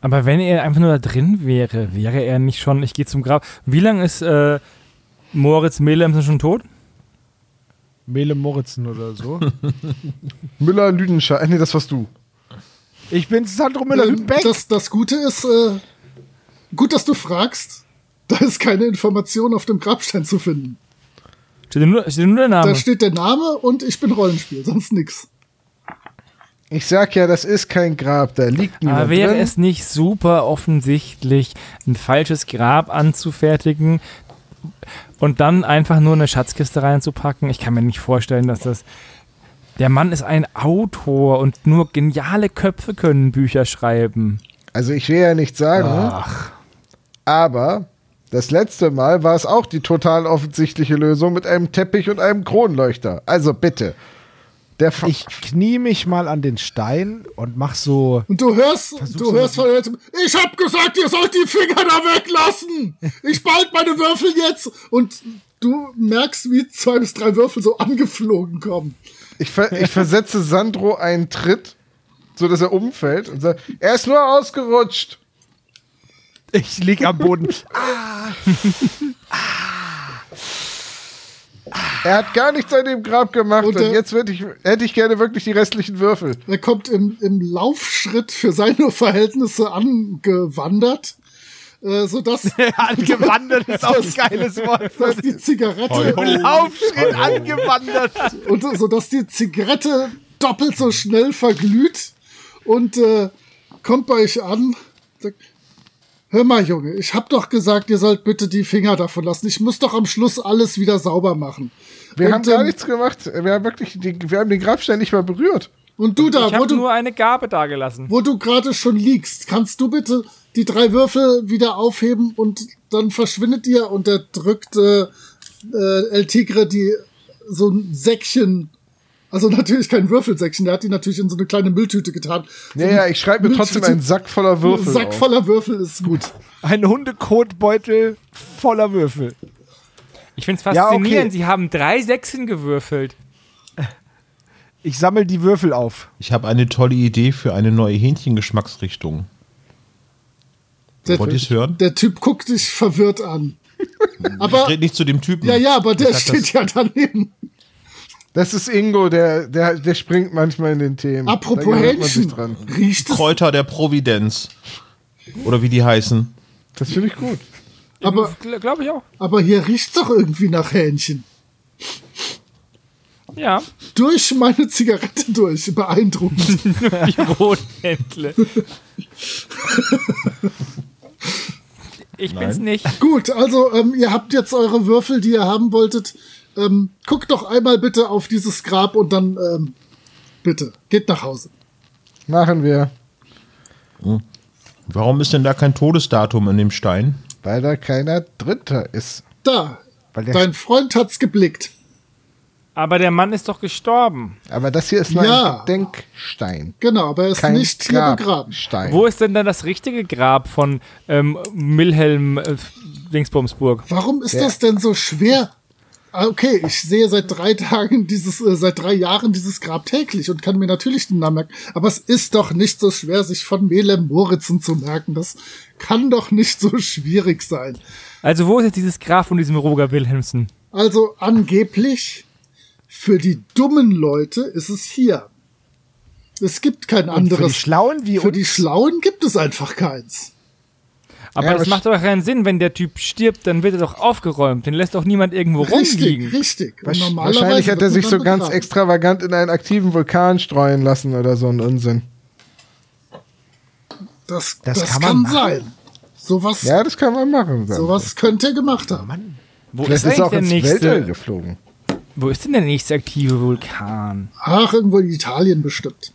Speaker 4: Aber wenn er einfach nur da drin wäre, wäre er nicht schon, ich gehe zum Grab. Wie lange ist äh, Moritz Mehlemsen schon tot?
Speaker 3: Mele Moritzen oder so.
Speaker 5: Müller Lüdenscheid. Nee, das warst du.
Speaker 3: ich bin Sandro Müller-Lübeck.
Speaker 6: Das, das Gute ist, äh, gut, dass du fragst. Da ist keine Information auf dem Grabstein zu finden.
Speaker 4: Steht nur, steht nur der Name.
Speaker 6: Da steht der Name und ich bin Rollenspiel, sonst nix.
Speaker 5: Ich sag ja, das ist kein Grab, da liegt niemand
Speaker 4: Aber wäre
Speaker 5: drin.
Speaker 4: es nicht super offensichtlich, ein falsches Grab anzufertigen und dann einfach nur eine Schatzkiste reinzupacken? Ich kann mir nicht vorstellen, dass das. Der Mann ist ein Autor und nur geniale Köpfe können Bücher schreiben.
Speaker 5: Also ich will ja nicht sagen, aber das letzte Mal war es auch die total offensichtliche Lösung mit einem Teppich und einem Kronleuchter. Also bitte.
Speaker 3: Ich knie mich mal an den Stein und mach so.
Speaker 6: Und du hörst, du hörst von Leuten, ich hab gesagt, ihr sollt die Finger da weglassen. Ich behalte meine Würfel jetzt. Und du merkst, wie zwei bis drei Würfel so angeflogen kommen.
Speaker 5: ich, ver ich versetze Sandro einen Tritt, so dass er umfällt und sagt, er ist nur ausgerutscht.
Speaker 3: Ich lieg am Boden.
Speaker 5: Er hat gar nichts an dem Grab gemacht
Speaker 6: Und
Speaker 5: und, jetzt ich, hätte ich gerne wirklich die restlichen Würfel.
Speaker 6: Er kommt im, im Laufschritt für seine Verhältnisse angewandert, äh, sodass,
Speaker 3: angewandert ist auch ein geiles Wort.
Speaker 6: dass die Zigarette
Speaker 3: Laufschritt angewandert.
Speaker 6: und so dass die Zigarette doppelt so schnell verglüht und äh, kommt bei euch an. Sagt, Hör mal, Junge, ich hab doch gesagt, ihr sollt bitte die Finger davon lassen. Ich muss doch am Schluss alles wieder sauber machen.
Speaker 5: Wir
Speaker 6: und,
Speaker 5: haben gar
Speaker 6: ähm,
Speaker 5: nichts gemacht. Wir haben wirklich, die, wir haben den Grabstein nicht mal berührt.
Speaker 6: Und du da,
Speaker 4: Ich
Speaker 6: wo
Speaker 4: habe
Speaker 6: du,
Speaker 4: nur eine Gabe dagelassen.
Speaker 6: wo du gerade schon liegst, kannst du bitte die drei Würfel wieder aufheben und dann verschwindet ihr und er drückt äh, äh, El Tigre die so ein Säckchen, also natürlich kein Würfelsäckchen, der hat die natürlich in so eine kleine Mülltüte getan. So
Speaker 5: Ja, ja, ich schreibe mir trotzdem einen Sack voller Würfel.
Speaker 6: Ein Sack
Speaker 5: auf.
Speaker 6: voller Würfel ist gut.
Speaker 3: Ein Hundekotbeutel voller Würfel.
Speaker 4: Ich finde es
Speaker 3: Ja,
Speaker 4: faszinierend,
Speaker 3: okay.
Speaker 4: sie haben drei Sechsen gewürfelt.
Speaker 3: Ich sammle die Würfel auf.
Speaker 1: Ich habe eine tolle Idee für eine neue Hähnchengeschmacksrichtung.
Speaker 6: Der,
Speaker 1: Wollt ihr es hören?
Speaker 6: der Typ guckt dich verwirrt an.
Speaker 1: Ich
Speaker 6: Aber,
Speaker 1: rede nicht zu dem Typen.
Speaker 6: ja, ja, aber der
Speaker 1: Ich
Speaker 6: steht ja daneben.
Speaker 5: Das ist Ingo, der, der, der springt manchmal in den Themen.
Speaker 6: Apropos Hähnchen.
Speaker 5: dran.
Speaker 6: Riecht es,
Speaker 1: Kräuter der Providenz. Oder wie die heißen.
Speaker 5: Das finde ich gut.
Speaker 6: aber,
Speaker 4: Glaube ich auch.
Speaker 6: aber hier riecht's doch irgendwie nach Hähnchen.
Speaker 4: Ja,
Speaker 6: Durch meine Zigarette durch. Beeindruckend.
Speaker 4: die Rothändle. Ich bin's nicht.
Speaker 6: Gut, also ähm, ihr habt jetzt eure Würfel, die ihr haben wolltet. Ähm, guckt doch einmal bitte auf dieses Grab und dann ähm, bitte, geht nach Hause.
Speaker 5: Machen wir.
Speaker 1: Warum ist denn da kein Todesdatum in dem Stein?
Speaker 5: Weil da keiner Dritter ist.
Speaker 6: Da, dein Freund hat's geblickt.
Speaker 4: Aber der Mann ist doch gestorben.
Speaker 5: Aber das hier ist nur
Speaker 6: Ja.
Speaker 5: ein Gedenkstein.
Speaker 6: Genau, aber er ist
Speaker 5: Kein
Speaker 6: nicht hier begraben.
Speaker 5: Grabstein.
Speaker 4: Wo ist denn dann das richtige Grab von ähm, Wilhelm äh, Dingsbumsburg?
Speaker 6: Warum ist das denn so schwer? Ah, Okay, ich sehe seit drei Tagen dieses, äh, seit drei Jahren dieses Grab täglich und kann mir natürlich den Namen merken. Aber es ist doch nicht so schwer, sich von Melem Moritzen zu merken. Das kann doch nicht so schwierig sein.
Speaker 4: Also wo ist jetzt dieses Grab von diesem Roger Wilhelmsen?
Speaker 6: Also angeblich für die dummen Leute ist es hier. Es gibt kein
Speaker 3: Und
Speaker 6: anderes.
Speaker 3: für die Schlauen wie
Speaker 6: Für
Speaker 3: uns.
Speaker 6: die Schlauen gibt es einfach keins.
Speaker 4: Aber
Speaker 5: Ja,
Speaker 4: das macht doch keinen Sinn, wenn der Typ stirbt, dann wird er doch aufgeräumt. Den lässt doch niemand irgendwo rumliegen.
Speaker 6: Richtig, richtig.
Speaker 5: Wahrscheinlich hat er sich so ganz
Speaker 6: begraben.
Speaker 5: extravagant in einen aktiven Vulkan streuen lassen oder so ein Unsinn.
Speaker 6: Das,
Speaker 3: Das
Speaker 6: das,
Speaker 3: kann
Speaker 6: kann,
Speaker 3: man machen?
Speaker 6: sein. Sowas,
Speaker 5: Ja, das kann man machen.
Speaker 6: sowas könnte er gemacht haben.
Speaker 4: Wo
Speaker 5: Vielleicht
Speaker 4: ist
Speaker 5: ist er auch ins
Speaker 4: der
Speaker 5: Weltall
Speaker 4: nächste?
Speaker 5: geflogen.
Speaker 4: Wo ist denn der nächste aktive Vulkan?
Speaker 6: Ach, irgendwo in Italien bestimmt.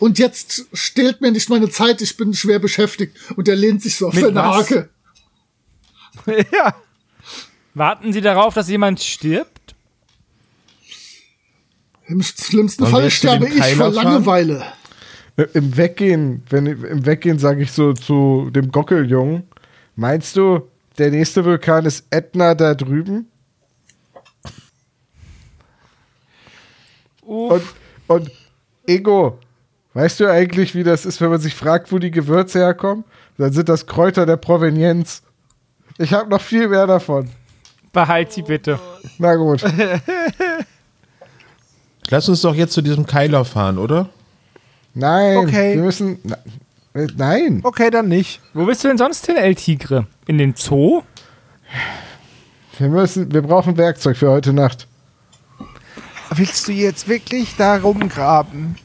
Speaker 6: Und jetzt stehlt mir nicht meine Zeit, ich bin schwer beschäftigt. Und er lehnt sich so auf
Speaker 4: Mit
Speaker 6: seine
Speaker 4: was?
Speaker 6: Hake.
Speaker 3: ja.
Speaker 4: Warten Sie darauf, dass jemand stirbt?
Speaker 6: Im schlimmsten Fall sterbe ich vor? Langeweile.
Speaker 5: Äh, Im Weggehen, wenn im Weggehen sage ich so zu dem Gockeljungen, meinst du, der nächste Vulkan ist Ätna da drüben? Und, und Ego, weißt du eigentlich, wie das ist, wenn man sich fragt, wo die Gewürze herkommen? Dann sind das Kräuter der Provenienz. Ich habe noch viel mehr davon.
Speaker 4: Behalt sie bitte.
Speaker 5: Na gut.
Speaker 1: Lass uns doch jetzt zu diesem Keiler fahren, oder?
Speaker 5: Nein,
Speaker 3: Okay.
Speaker 5: wir müssen. na- äh, Nein.
Speaker 3: Okay, dann nicht.
Speaker 4: Wo bist du denn sonst hin, El Tigre? In den Zoo?
Speaker 5: Wir müssen, wir brauchen Werkzeug für heute Nacht.
Speaker 3: Willst du jetzt wirklich da rumgraben?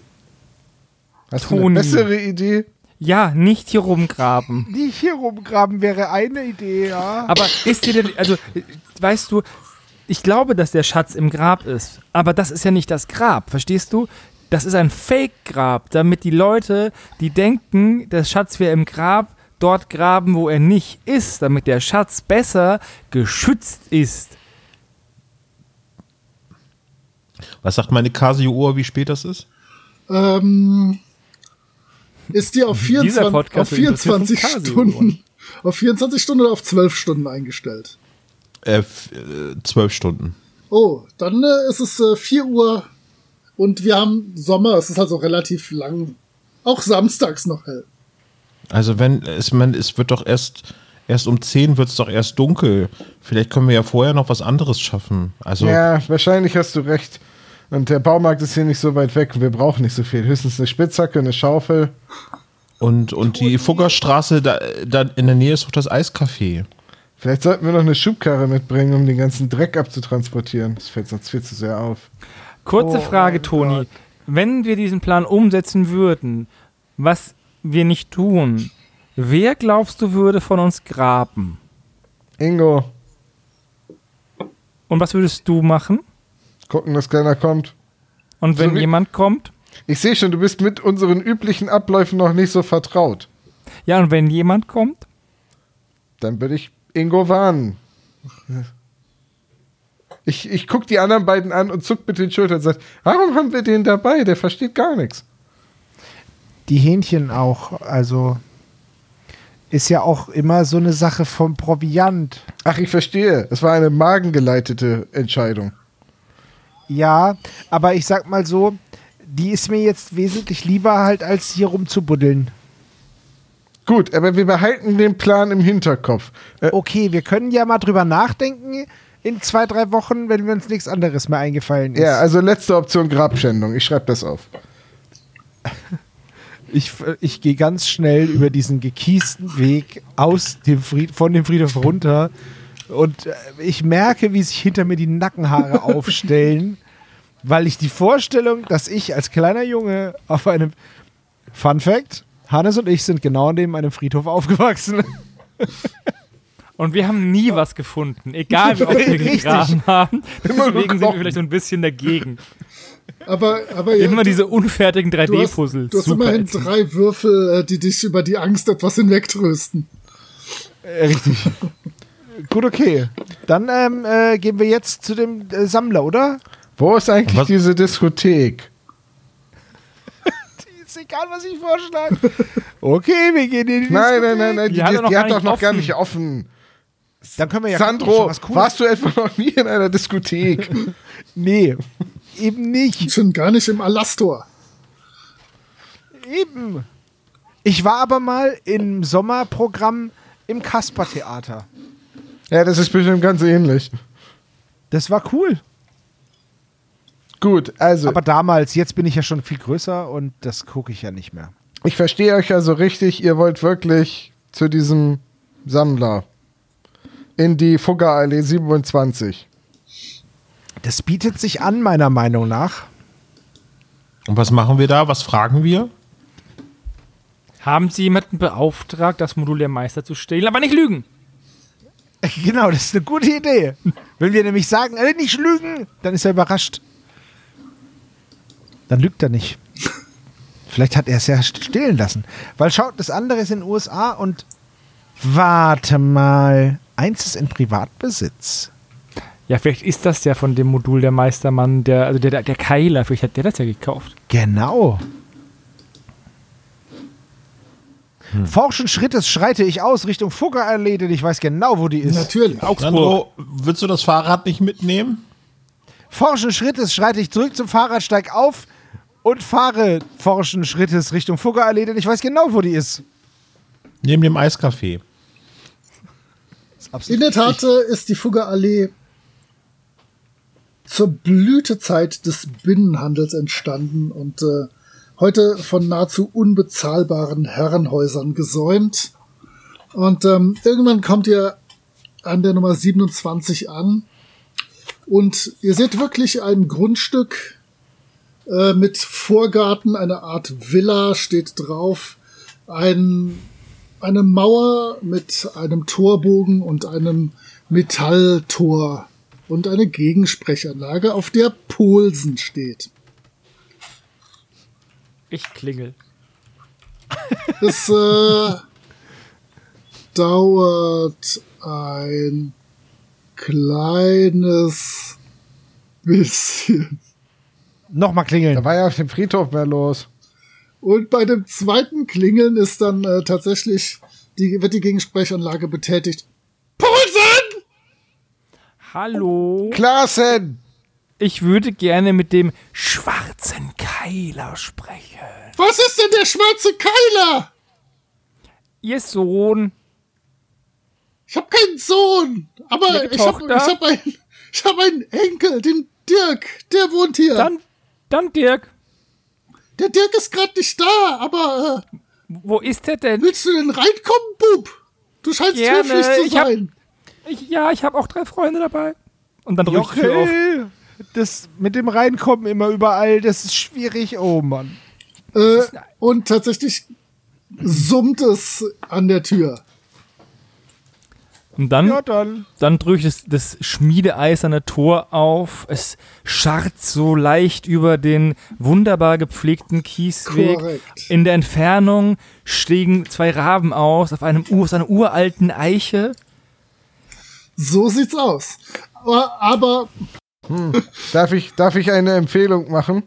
Speaker 5: Hast du eine
Speaker 4: Toni.
Speaker 5: bessere Idee?
Speaker 4: Ja, nicht hier rumgraben.
Speaker 3: Nicht hier rumgraben wäre eine Idee, ja.
Speaker 4: Aber ist dir denn, also, weißt du, ich glaube, dass der Schatz im Grab ist. Aber das ist ja nicht das Grab, verstehst du? Das ist ein Fake-Grab, damit die Leute, die denken, der Schatz wäre im Grab, dort graben, wo er nicht ist, damit der Schatz besser geschützt ist.
Speaker 1: Was sagt meine Casio-Uhr, wie spät das ist?
Speaker 6: Ähm, ist die auf
Speaker 4: Dieser
Speaker 6: 24,
Speaker 4: Podcast
Speaker 6: auf
Speaker 4: wird interessiert
Speaker 6: 24
Speaker 4: von Casio
Speaker 6: Stunden, auf 24 Stunden oder auf 12 Stunden eingestellt?
Speaker 1: Äh, f- äh, zwölf Stunden.
Speaker 6: Oh, dann äh, ist es äh, 4 Uhr und wir haben Sommer, es ist also relativ lang. Auch samstags noch hell.
Speaker 1: Also wenn, es, man, es wird doch erst, erst um 10 wird es doch erst dunkel. Vielleicht können wir ja vorher noch was anderes schaffen. Also,
Speaker 5: Ja, wahrscheinlich hast du recht. Und der Baumarkt ist hier nicht so weit weg und wir brauchen nicht so viel. Höchstens eine Spitzhacke, eine Schaufel.
Speaker 1: und, und die Fuggerstraße, da, da in der Nähe ist doch das Eiscafé.
Speaker 5: Vielleicht sollten wir noch eine Schubkarre mitbringen, um den ganzen Dreck abzutransportieren. Das fällt sonst viel zu sehr auf.
Speaker 4: Kurze
Speaker 3: Oh
Speaker 4: Frage, Toni.
Speaker 3: Gott.
Speaker 4: Wenn wir diesen Plan umsetzen würden, was wir nicht tun, wer glaubst du würde von uns graben?
Speaker 5: Ingo,
Speaker 4: Und was würdest du machen?
Speaker 5: Gucken, dass keiner kommt.
Speaker 4: Und wenn
Speaker 5: So
Speaker 4: jemand kommt?
Speaker 5: Ich sehe schon, du bist mit unseren üblichen Abläufen noch nicht so vertraut.
Speaker 4: Ja, und wenn jemand kommt?
Speaker 5: Dann würde ich Ingo warnen. Ich, ich gucke die anderen beiden an und zuck mit den Schultern und sage, warum haben wir den dabei? Der versteht gar nichts.
Speaker 3: Die Hähnchen auch, also ist ja auch immer so eine Sache vom Proviant.
Speaker 5: Ach, ich verstehe. Es war eine magengeleitete Entscheidung.
Speaker 3: Ja, aber ich sag mal so, die ist mir jetzt wesentlich lieber halt, als hier rumzubuddeln.
Speaker 5: Gut, aber wir behalten den Plan im Hinterkopf. Äh,
Speaker 3: Okay, wir können ja mal drüber nachdenken in zwei, drei Wochen, wenn uns nichts anderes mehr eingefallen ist.
Speaker 5: ja, also letzte Option Grabschändung. Ich schreibe das auf.
Speaker 3: Ich, ich gehe ganz schnell über diesen gekiesten Weg aus dem Fried, von dem Friedhof runter und äh, ich merke, wie sich hinter mir die Nackenhaare aufstellen, weil ich die Vorstellung, dass ich als kleiner Junge auf einem Fun Fact, Hannes und ich sind genau neben einem Friedhof aufgewachsen.
Speaker 4: Und wir haben nie was gefunden, egal wie oft wir
Speaker 3: Richtig.
Speaker 4: gegraben haben.
Speaker 5: Immer nur
Speaker 4: Deswegen sind wir vielleicht so ein bisschen dagegen.
Speaker 6: Aber, aber ja,
Speaker 4: Immer diese unfertigen
Speaker 6: du hast,
Speaker 4: 3D-Puzzle.
Speaker 6: du hast
Speaker 4: Super
Speaker 6: immerhin
Speaker 4: ätzend.
Speaker 6: drei Würfel, äh, die dich über die Angst etwas hinwegtrösten.
Speaker 3: Äh, Richtig. Gut, okay. Dann ähm, äh, gehen wir jetzt zu dem äh, Sammler, oder?
Speaker 5: Wo ist eigentlich
Speaker 1: Was-
Speaker 5: diese Diskothek?
Speaker 3: Ist egal, was ich vorschlage. Okay, wir gehen in die
Speaker 5: Nein,
Speaker 3: Diskothek.
Speaker 5: nein, nein, nein, die,
Speaker 4: Die hat
Speaker 5: die,
Speaker 4: doch noch
Speaker 5: die
Speaker 4: gar
Speaker 5: hat doch
Speaker 4: nicht
Speaker 5: noch gar
Speaker 4: offen.
Speaker 5: nicht offen.
Speaker 3: Dann können wir ja
Speaker 5: Sandro,
Speaker 3: was
Speaker 5: warst du etwa noch nie in einer Diskothek?
Speaker 3: Nee, eben nicht.
Speaker 6: Schon gar nicht im Alastor.
Speaker 3: Eben. Ich war aber mal im Sommerprogramm im Kasper-Theater.
Speaker 5: Ja, das ist bestimmt ganz ähnlich.
Speaker 3: Das war cool.
Speaker 5: Gut, also
Speaker 3: Aber damals, jetzt bin ich ja schon viel größer und das gucke ich ja nicht mehr.
Speaker 5: ich verstehe euch ja so richtig, ihr wollt wirklich zu diesem Sammler in die Fuggerallee 27.
Speaker 3: Das bietet sich an, meiner Meinung nach.
Speaker 1: Und was machen wir da? Was fragen wir?
Speaker 4: Haben Sie jemanden beauftragt, das Modul der Meister zu stehlen, aber nicht lügen?
Speaker 3: Genau, das ist eine gute Idee. Wenn wir nämlich sagen, äh, nicht lügen, dann ist er überrascht. Dann lügt er nicht. Vielleicht hat er es ja stehlen lassen. Weil schaut, das andere ist in den USA und warte mal, eins ist in Privatbesitz.
Speaker 4: Ja, vielleicht ist das ja von dem Modul der Meistermann, der, also der, der Keiler, vielleicht hat der das ja gekauft.
Speaker 3: Genau. Forschen Schrittes schreite ich aus Richtung Fuggerallee, denn ich weiß genau, wo die ist.
Speaker 6: Natürlich.
Speaker 1: Sandro, willst du das Fahrrad nicht mitnehmen?
Speaker 3: Forschen Schrittes schreite ich zurück zum Fahrrad, steig auf und fahre forschen Schrittes Richtung Fuggerallee, denn ich weiß genau, wo die ist.
Speaker 1: Neben dem Eiscafé.
Speaker 6: In der Tat äh, ist die Fuggerallee zur Blütezeit des Binnenhandels entstanden und äh, heute von nahezu unbezahlbaren Herrenhäusern gesäumt. Und ähm, irgendwann kommt ihr an der Nummer 27 an und ihr seht wirklich ein Grundstück äh, mit Vorgarten, eine Art Villa steht drauf, ein, eine Mauer mit einem Torbogen und einem Metalltor und eine Gegensprechanlage, auf der Polsen steht.
Speaker 4: Ich klingel.
Speaker 6: Es äh, dauert ein kleines bisschen.
Speaker 3: Nochmal
Speaker 5: Da
Speaker 3: klingeln.
Speaker 5: war ja auf dem Friedhof mehr los.
Speaker 6: Und bei dem zweiten Klingeln ist dann äh, tatsächlich die, wird die Gegensprechanlage betätigt. Polsen!
Speaker 4: Hallo?
Speaker 5: Klassen!
Speaker 4: Ich würde gerne mit dem schwarzen Keiler sprechen.
Speaker 6: Was ist denn der schwarze Keiler?
Speaker 4: Ihr Sohn.
Speaker 6: Ich habe keinen Sohn, aber ich habe ich hab einen, ich hab einen Enkel, den Dirk, der wohnt hier.
Speaker 4: Dann, dann Dirk.
Speaker 6: Der Dirk ist gerade nicht da, aber äh,
Speaker 4: Wo ist er denn?
Speaker 6: willst du denn reinkommen, Bub? Du scheinst
Speaker 4: Gerne,
Speaker 6: höflich zu
Speaker 4: ich hab-
Speaker 6: sein.
Speaker 4: Ich, ja, ich habe auch drei Freunde dabei. Und dann drücke ich Tür auf.
Speaker 3: Das mit dem Reinkommen immer überall, das ist schwierig. Oh Mann.
Speaker 6: Äh, und tatsächlich summt es an der Tür.
Speaker 4: Und dann,
Speaker 3: Ja, dann.
Speaker 4: dann drücke ich das, das schmiedeeiserne Tor auf. Es scharrt so leicht über den wunderbar gepflegten Kiesweg.
Speaker 6: Korrekt.
Speaker 4: In der Entfernung stiegen zwei Raben aus auf einem aus einer uralten Eiche.
Speaker 6: So sieht's aus. Aber, aber
Speaker 5: Darf ich, darf ich eine Empfehlung machen?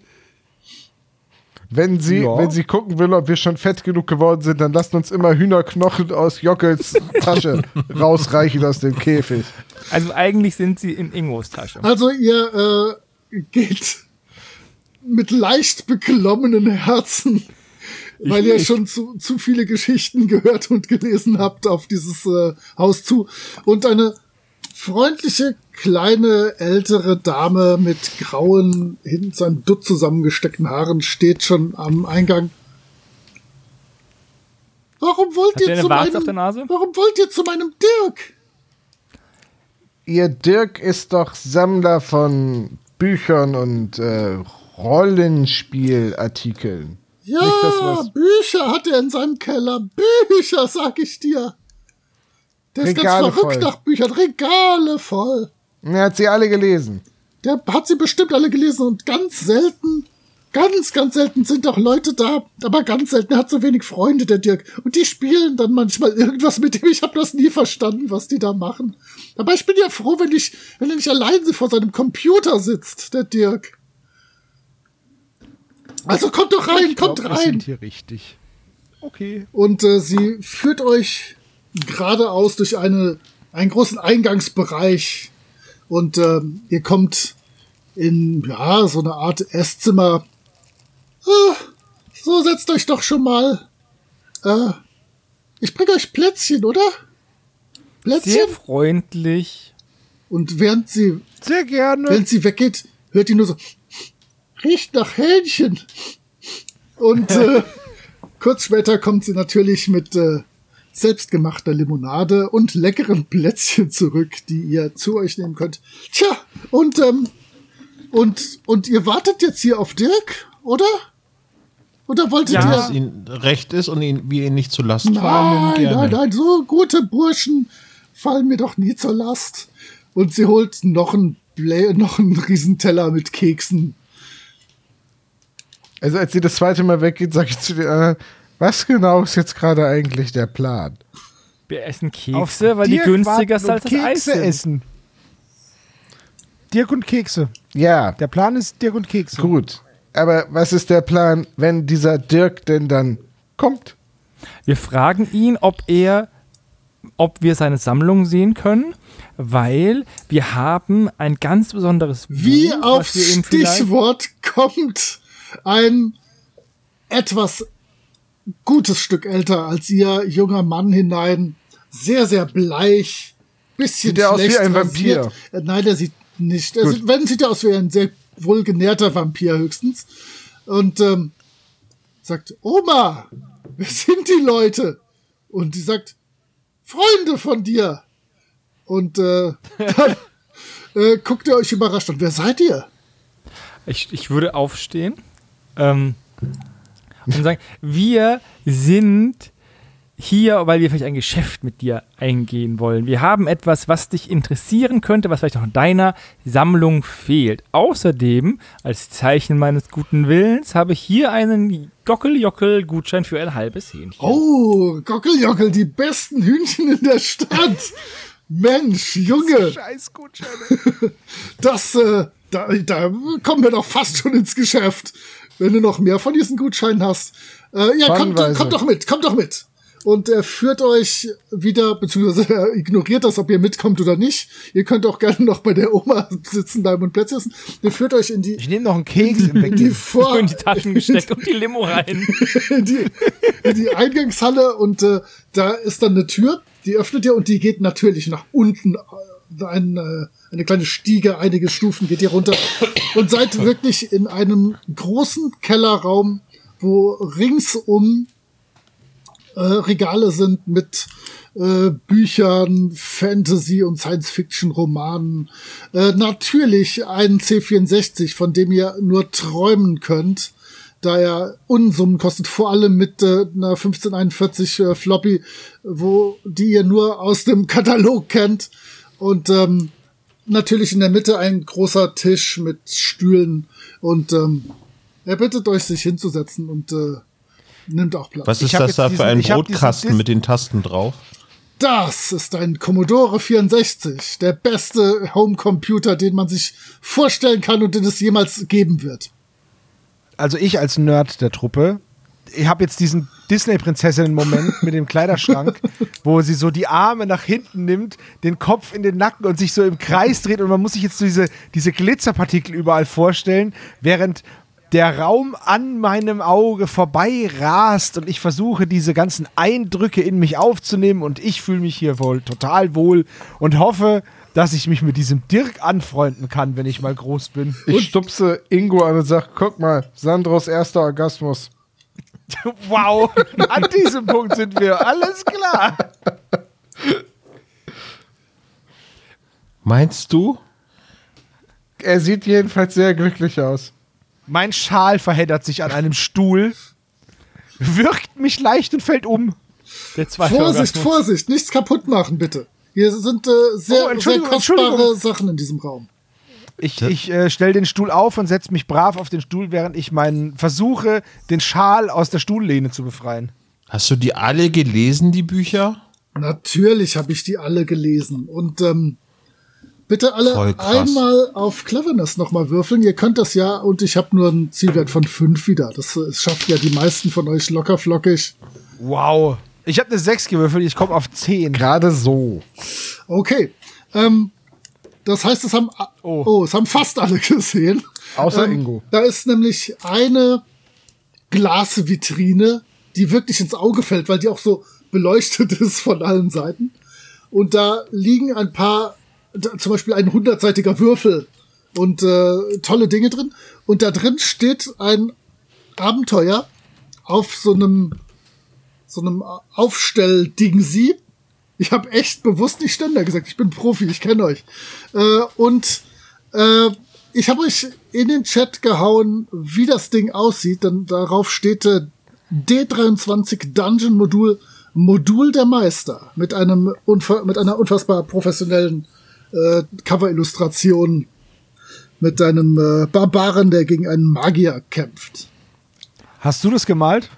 Speaker 5: Wenn sie,
Speaker 3: Ja.
Speaker 5: wenn sie gucken will, ob wir schon fett genug geworden sind, dann lasst uns immer Hühnerknochen aus Jockels Tasche rausreichen aus dem Käfig.
Speaker 4: Also eigentlich sind sie in Ingos Tasche.
Speaker 6: also ihr äh, geht mit leicht beklommenen Herzen, weil ihr schon zu, zu viele Geschichten gehört und gelesen habt auf dieses äh, Haus zu. Und eine freundliche, kleine, ältere Dame mit grauen, hinten zu einem Dutt zusammengesteckten Haaren steht schon am Eingang. Warum wollt
Speaker 4: Hat
Speaker 6: ihr zu meinem,
Speaker 4: auf der Nase?
Speaker 6: warum wollt ihr zu meinem Dirk?
Speaker 5: Ihr Dirk ist doch Sammler von Büchern und äh, Rollenspielartikeln.
Speaker 6: Ja, Bücher hat er in seinem Keller. Bücher, sag ich dir. Der ist
Speaker 5: Regale
Speaker 6: ganz verrückt
Speaker 5: voll.
Speaker 6: nach Büchern. Regale voll.
Speaker 5: Er hat sie alle gelesen.
Speaker 6: Der hat sie bestimmt alle gelesen und ganz selten, ganz, ganz selten sind auch Leute da, aber ganz selten er hat so wenig Freunde, der Dirk. Und die spielen dann manchmal irgendwas mit ihm. Ich habe das nie verstanden, was die da machen. Aber ich bin ja froh, wenn ich, wenn er nicht allein vor seinem Computer sitzt, der Dirk. Also kommt doch rein,
Speaker 3: glaub,
Speaker 6: kommt
Speaker 3: wir
Speaker 6: rein.
Speaker 3: sind hier richtig. Okay.
Speaker 6: Und äh, sie führt euch geradeaus durch eine, einen großen Eingangsbereich. Und ähm, ihr kommt in ja, so eine Art Esszimmer. Ah, so, setzt euch doch schon mal. Äh, ich bringe euch Plätzchen, oder? Plätzchen?
Speaker 4: Sehr freundlich.
Speaker 6: Und während sie,
Speaker 3: Sehr gerne.
Speaker 6: während sie weggeht, hört ihr nur so, riecht nach Hähnchen. Und äh, kurz später kommt sie natürlich mit äh, selbstgemachter Limonade und leckeren Plätzchen zurück, die ihr zu euch nehmen könnt. Tja, und ähm, und und ihr wartet jetzt hier auf Dirk, oder? Oder wolltet
Speaker 4: Ja.
Speaker 1: Dass
Speaker 6: ihr?
Speaker 1: ihnen recht ist und ihn, wir ihn nicht zu Last fallen.
Speaker 6: Nein,
Speaker 1: gerne.
Speaker 6: nein, nein, so gute Burschen fallen mir doch nie zur Last. Und sie holt noch einen, Blä noch einen Riesenteller mit Keksen.
Speaker 5: Also als sie das zweite Mal weggeht, sage ich zu den anderen, was genau ist jetzt gerade eigentlich der Plan?
Speaker 4: Wir essen Kekse, weil die
Speaker 3: Dirk
Speaker 4: günstiger
Speaker 3: warten
Speaker 4: sind als
Speaker 3: und
Speaker 4: das Eis
Speaker 3: Kekse
Speaker 4: sind.
Speaker 3: essen. Dirk und Kekse.
Speaker 5: Ja,
Speaker 3: Der Plan ist Dirk und Kekse.
Speaker 5: gut. Aber was ist der Plan, wenn dieser Dirk denn dann kommt?
Speaker 4: Wir fragen ihn, ob er, ob wir seine Sammlung sehen können, weil wir haben ein ganz besonderes
Speaker 6: Wie
Speaker 4: Buch,
Speaker 6: auf Stichwort kommt ein etwas gutes Stück älter als ihr junger Mann hinein. Sehr, sehr bleich. Bisschen
Speaker 5: Sieht der aus wie ein
Speaker 6: rasiert.
Speaker 5: Vampir?
Speaker 6: Äh, Nein, der sieht nicht. Er sieht, wenn, sieht er aus wie ein sehr wohlgenährter Vampir höchstens. Und ähm, sagt, Oma, wer sind die Leute? Und die sagt, Freunde von dir. Und äh, dann äh, guckt ihr euch überrascht an. Wer seid ihr?
Speaker 4: Ich, ich würde aufstehen ähm, und sagen, wir sind hier, weil wir vielleicht ein Geschäft mit dir eingehen wollen. Wir haben etwas, was dich interessieren könnte, was vielleicht auch in deiner Sammlung fehlt. Außerdem, als Zeichen meines guten Willens, habe ich hier einen Gockel-Jockel-Gutschein für ein halbes Hähnchen.
Speaker 6: Oh, Gockeljockel, die besten Hühnchen in der Stadt. Mensch, Junge,
Speaker 3: Scheiß Gutscheine.
Speaker 6: das, äh, da, da kommen wir doch fast schon ins Geschäft. Wenn du noch mehr von diesen Gutscheinen hast. Äh, ja, kommt, kommt doch mit, kommt doch mit. Und er führt euch wieder, beziehungsweise er ignoriert das, ob ihr mitkommt oder nicht. Ihr könnt auch gerne noch bei der Oma sitzen bleiben und Plätze essen. Er führt euch in die,
Speaker 3: Ich nehme noch einen Keks im
Speaker 6: in die. Vor
Speaker 4: in die Taschen gesteckt und die Limo rein.
Speaker 6: in die, in die Eingangshalle und äh, da ist dann eine Tür, die öffnet ihr und die geht natürlich nach unten. Äh, Ein, äh, eine kleine Stiege, einige Stufen geht ihr runter und seid wirklich in einem großen Kellerraum, wo ringsum äh, Regale sind mit äh, Büchern, Fantasy- und Science-Fiction-Romanen. Äh, natürlich ein C64, von dem ihr nur träumen könnt, da er Unsummen kostet, vor allem mit äh, einer 1541 äh, Floppy, wo die ihr nur aus dem Katalog kennt. Und ähm, natürlich in der Mitte ein großer Tisch mit Stühlen und ähm, er bittet euch, sich hinzusetzen und äh, nimmt auch Platz.
Speaker 1: Was ist das da für ein
Speaker 3: diesen-
Speaker 1: Brotkasten mit den Tasten drauf?
Speaker 6: Das ist ein Commodore 64, der beste Homecomputer, den man sich vorstellen kann und den es jemals geben wird.
Speaker 3: Also ich als Nerd der Truppe, ich habe jetzt diesen Disney-Prinzessinnen-Moment mit dem Kleiderschrank, wo sie so die Arme nach hinten nimmt, den Kopf in den Nacken und sich so im Kreis dreht und man muss sich jetzt so diese, diese Glitzerpartikel überall vorstellen, während der Raum an meinem Auge vorbei rast und ich versuche diese ganzen Eindrücke in mich aufzunehmen und ich fühle mich hier wohl total wohl und hoffe, dass ich mich mit diesem Dirk anfreunden kann, wenn ich mal groß bin.
Speaker 5: Ich stupse Ingo an und sag, guck mal, Sandros erster Orgasmus.
Speaker 3: Wow, an diesem Punkt sind wir. Alles klar.
Speaker 1: Meinst du?
Speaker 5: Er sieht jedenfalls sehr glücklich aus.
Speaker 3: Mein Schal verheddert sich an einem Stuhl, wirkt mich leicht und fällt um.
Speaker 6: Vorsicht,
Speaker 4: Orgasmus.
Speaker 6: Vorsicht, nichts kaputt machen, bitte. Hier sind äh,
Speaker 3: Oh,
Speaker 6: sehr, sehr
Speaker 3: Entschuldigung,
Speaker 6: kostbare
Speaker 3: Entschuldigung.
Speaker 6: Sachen in diesem Raum.
Speaker 3: Ich, ich äh, stelle den Stuhl auf und setze mich brav auf den Stuhl, während ich meinen versuche, den Schal aus der Stuhllehne zu befreien.
Speaker 1: Hast du die alle gelesen, die Bücher?
Speaker 6: Natürlich habe ich die alle gelesen. Und ähm, bitte alle einmal auf Cleverness nochmal würfeln. Ihr könnt das ja und ich habe nur einen Zielwert von 5 wieder. Das äh, schafft ja die meisten von euch locker flockig.
Speaker 3: Wow. Ich habe eine 6 gewürfelt, ich komme auf 10.
Speaker 5: Gerade so.
Speaker 6: Okay. Ähm, das heißt, es haben, oh.
Speaker 3: Oh.
Speaker 6: es haben fast alle gesehen.
Speaker 5: Außer
Speaker 6: Ähm,
Speaker 5: Ingo.
Speaker 6: Da ist nämlich eine Glasvitrine, die wirklich ins Auge fällt, weil die auch so beleuchtet ist von allen Seiten. Und da liegen ein paar, zum Beispiel ein hundertseitiger Würfel und äh, tolle Dinge drin. Und da drin steht ein Abenteuer auf so einem so einem Aufstellding sie. Ich habe echt bewusst nicht Ständer gesagt. Ich bin Profi, ich kenne euch. Äh, und äh, ich habe euch in den Chat gehauen, wie das Ding aussieht. Denn darauf steht äh, D23 Dungeon Modul Modul der Meister mit einem mit einer unfassbar professionellen äh, Cover-Illustration mit einem äh, Barbaren, der gegen einen Magier kämpft.
Speaker 3: Hast du das gemalt?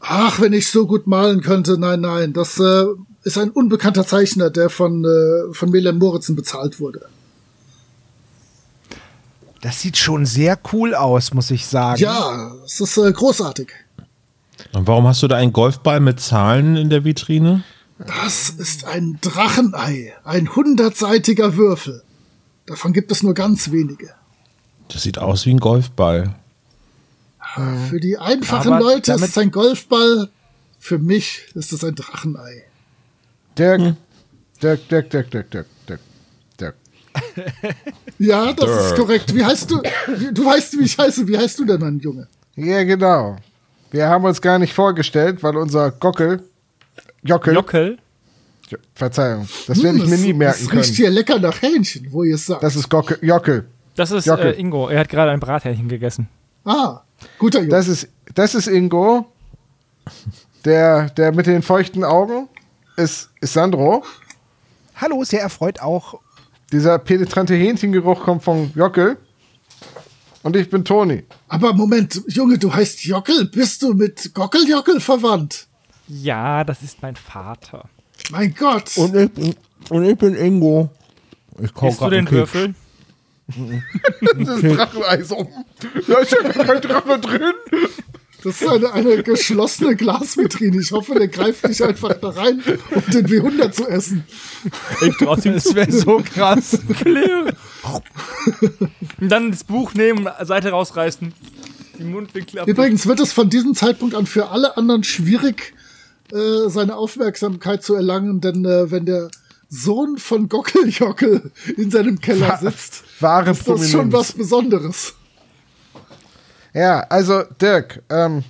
Speaker 6: Ach, wenn ich so gut malen könnte. Nein, nein. Das äh, ist ein unbekannter Zeichner, der von, äh, von Melem Moritzen bezahlt wurde.
Speaker 3: Das sieht schon sehr cool aus, muss ich sagen.
Speaker 6: Ja, es ist äh, großartig.
Speaker 1: Und warum hast du da einen Golfball mit Zahlen in der Vitrine?
Speaker 6: Das ist ein Drachenei, ein hundertseitiger Würfel. Davon gibt es nur ganz wenige.
Speaker 1: Das sieht aus wie ein Golfball.
Speaker 6: Für die einfachen
Speaker 3: Aber
Speaker 6: Leute ist es ein Golfball. Für mich ist es ein Drachenei.
Speaker 5: Dirk, Dirk, Dirk, Dirk, Dirk, Dirk, Dirk, Dirk.
Speaker 6: Ja, das ist korrekt. Wie heißt du? Du weißt, wie ich heiße. Wie heißt du denn, mein Junge?
Speaker 5: Ja, genau. Wir haben uns gar nicht vorgestellt, weil unser Gockel, Jockel,
Speaker 4: Jockel.
Speaker 5: Jo- Verzeihung, das werde ich mir
Speaker 6: Hm,
Speaker 5: nie
Speaker 6: es-
Speaker 5: merken
Speaker 6: Es
Speaker 5: können.
Speaker 6: riecht hier lecker nach Hähnchen, wo ihr es sagt.
Speaker 5: Das ist Gockel, Jockel.
Speaker 4: Das ist
Speaker 5: Jockel.
Speaker 4: äh, Ingo. Er hat gerade ein Brathähnchen gegessen.
Speaker 6: ah, guter Junge.
Speaker 5: Das ist, das ist Ingo. Der, der mit den feuchten Augen ist, ist Sandro.
Speaker 3: Hallo, sehr erfreut auch.
Speaker 5: Dieser penetrante Hähnchengeruch kommt von Jockel. Und ich bin Toni.
Speaker 6: Aber Moment, Junge, du heißt Jockel. Bist du mit Gockeljockel verwandt?
Speaker 4: Ja, das ist mein Vater.
Speaker 6: Mein Gott.
Speaker 1: Und ich bin, und ich bin Ingo. Ich kauf
Speaker 4: Isst du den. Würfel?
Speaker 5: Das ist Dracheneis um. Da ist ja gar kein Drache drin.
Speaker 6: Das ist eine, eine geschlossene Glasvitrine. Ich hoffe, der greift nicht einfach da rein, um den W100 zu essen.
Speaker 4: Ich trotzdem
Speaker 3: Das wäre so krass.
Speaker 4: Und dann das Buch nehmen, Seite rausreißen, die Mundwinkel ab.
Speaker 6: Übrigens wird es von diesem Zeitpunkt an für alle anderen schwierig, äh, seine Aufmerksamkeit zu erlangen, denn äh, wenn der Sohn von Gockeljockel in seinem Keller sitzt,
Speaker 5: Wahre
Speaker 6: ist das schon was Besonderes.
Speaker 5: Ja, also Dirk, ähm,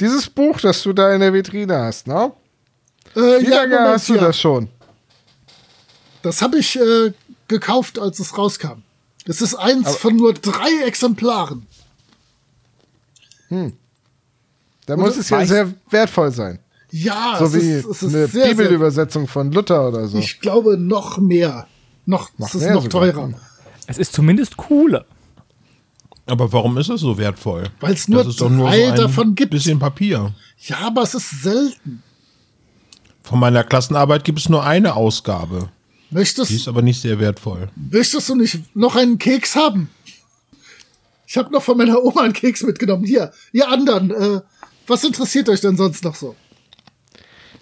Speaker 5: dieses Buch, das du da in der Vitrine hast, ne?
Speaker 6: Äh,
Speaker 5: Wie
Speaker 6: ja,
Speaker 5: lange
Speaker 6: Moment,
Speaker 5: hast du
Speaker 6: ja.
Speaker 5: das schon?
Speaker 6: Das habe ich äh, gekauft, als es rauskam. Das ist eins von nur drei Exemplaren.
Speaker 5: Da muss es ja sehr wertvoll sein.
Speaker 6: Ja,
Speaker 5: So
Speaker 6: es
Speaker 5: wie
Speaker 6: ist, es ist
Speaker 5: eine
Speaker 6: sehr, sehr,
Speaker 5: Bibelübersetzung von Luther oder so.
Speaker 6: ich glaube noch mehr. Noch,
Speaker 5: Noch
Speaker 6: es ist
Speaker 5: mehr
Speaker 6: noch
Speaker 5: sogar.
Speaker 6: teurer.
Speaker 4: Es ist zumindest cooler.
Speaker 1: Aber warum ist es so wertvoll?
Speaker 6: Weil es nur
Speaker 1: doch nur
Speaker 6: drei
Speaker 1: so ein
Speaker 6: davon gibt.
Speaker 1: Bisschen Papier.
Speaker 6: Ja, aber es ist selten.
Speaker 1: Von meiner Klassenarbeit gibt es nur eine Ausgabe.
Speaker 6: Möchtest,
Speaker 1: Die ist aber nicht sehr wertvoll.
Speaker 6: möchtest du nicht noch einen Keks haben? Ich habe noch von meiner Oma einen Keks mitgenommen. Hier, ihr anderen, äh, was interessiert euch denn sonst noch so?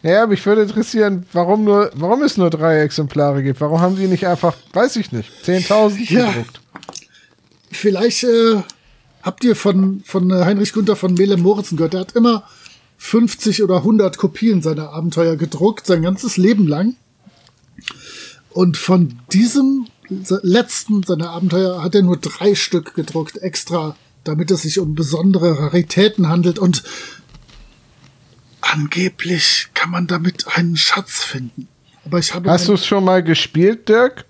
Speaker 5: Ja, mich würde interessieren, warum nur, warum es nur drei Exemplare gibt. Warum haben die nicht einfach, weiß ich nicht, 10.000
Speaker 6: Ja.
Speaker 5: gedruckt?
Speaker 6: Vielleicht äh, habt ihr von, von äh, Heinrich Gunther von Melem Moritzen gehört. Der hat immer 50 oder 100 Kopien seiner Abenteuer gedruckt, sein ganzes Leben lang. Und von diesem se- letzten seiner Abenteuer hat er nur drei Stück gedruckt, extra, damit es sich um besondere Raritäten handelt. Und angeblich kann man damit einen Schatz finden. Aber ich habe
Speaker 5: Hast du es schon mal gespielt, Dirk?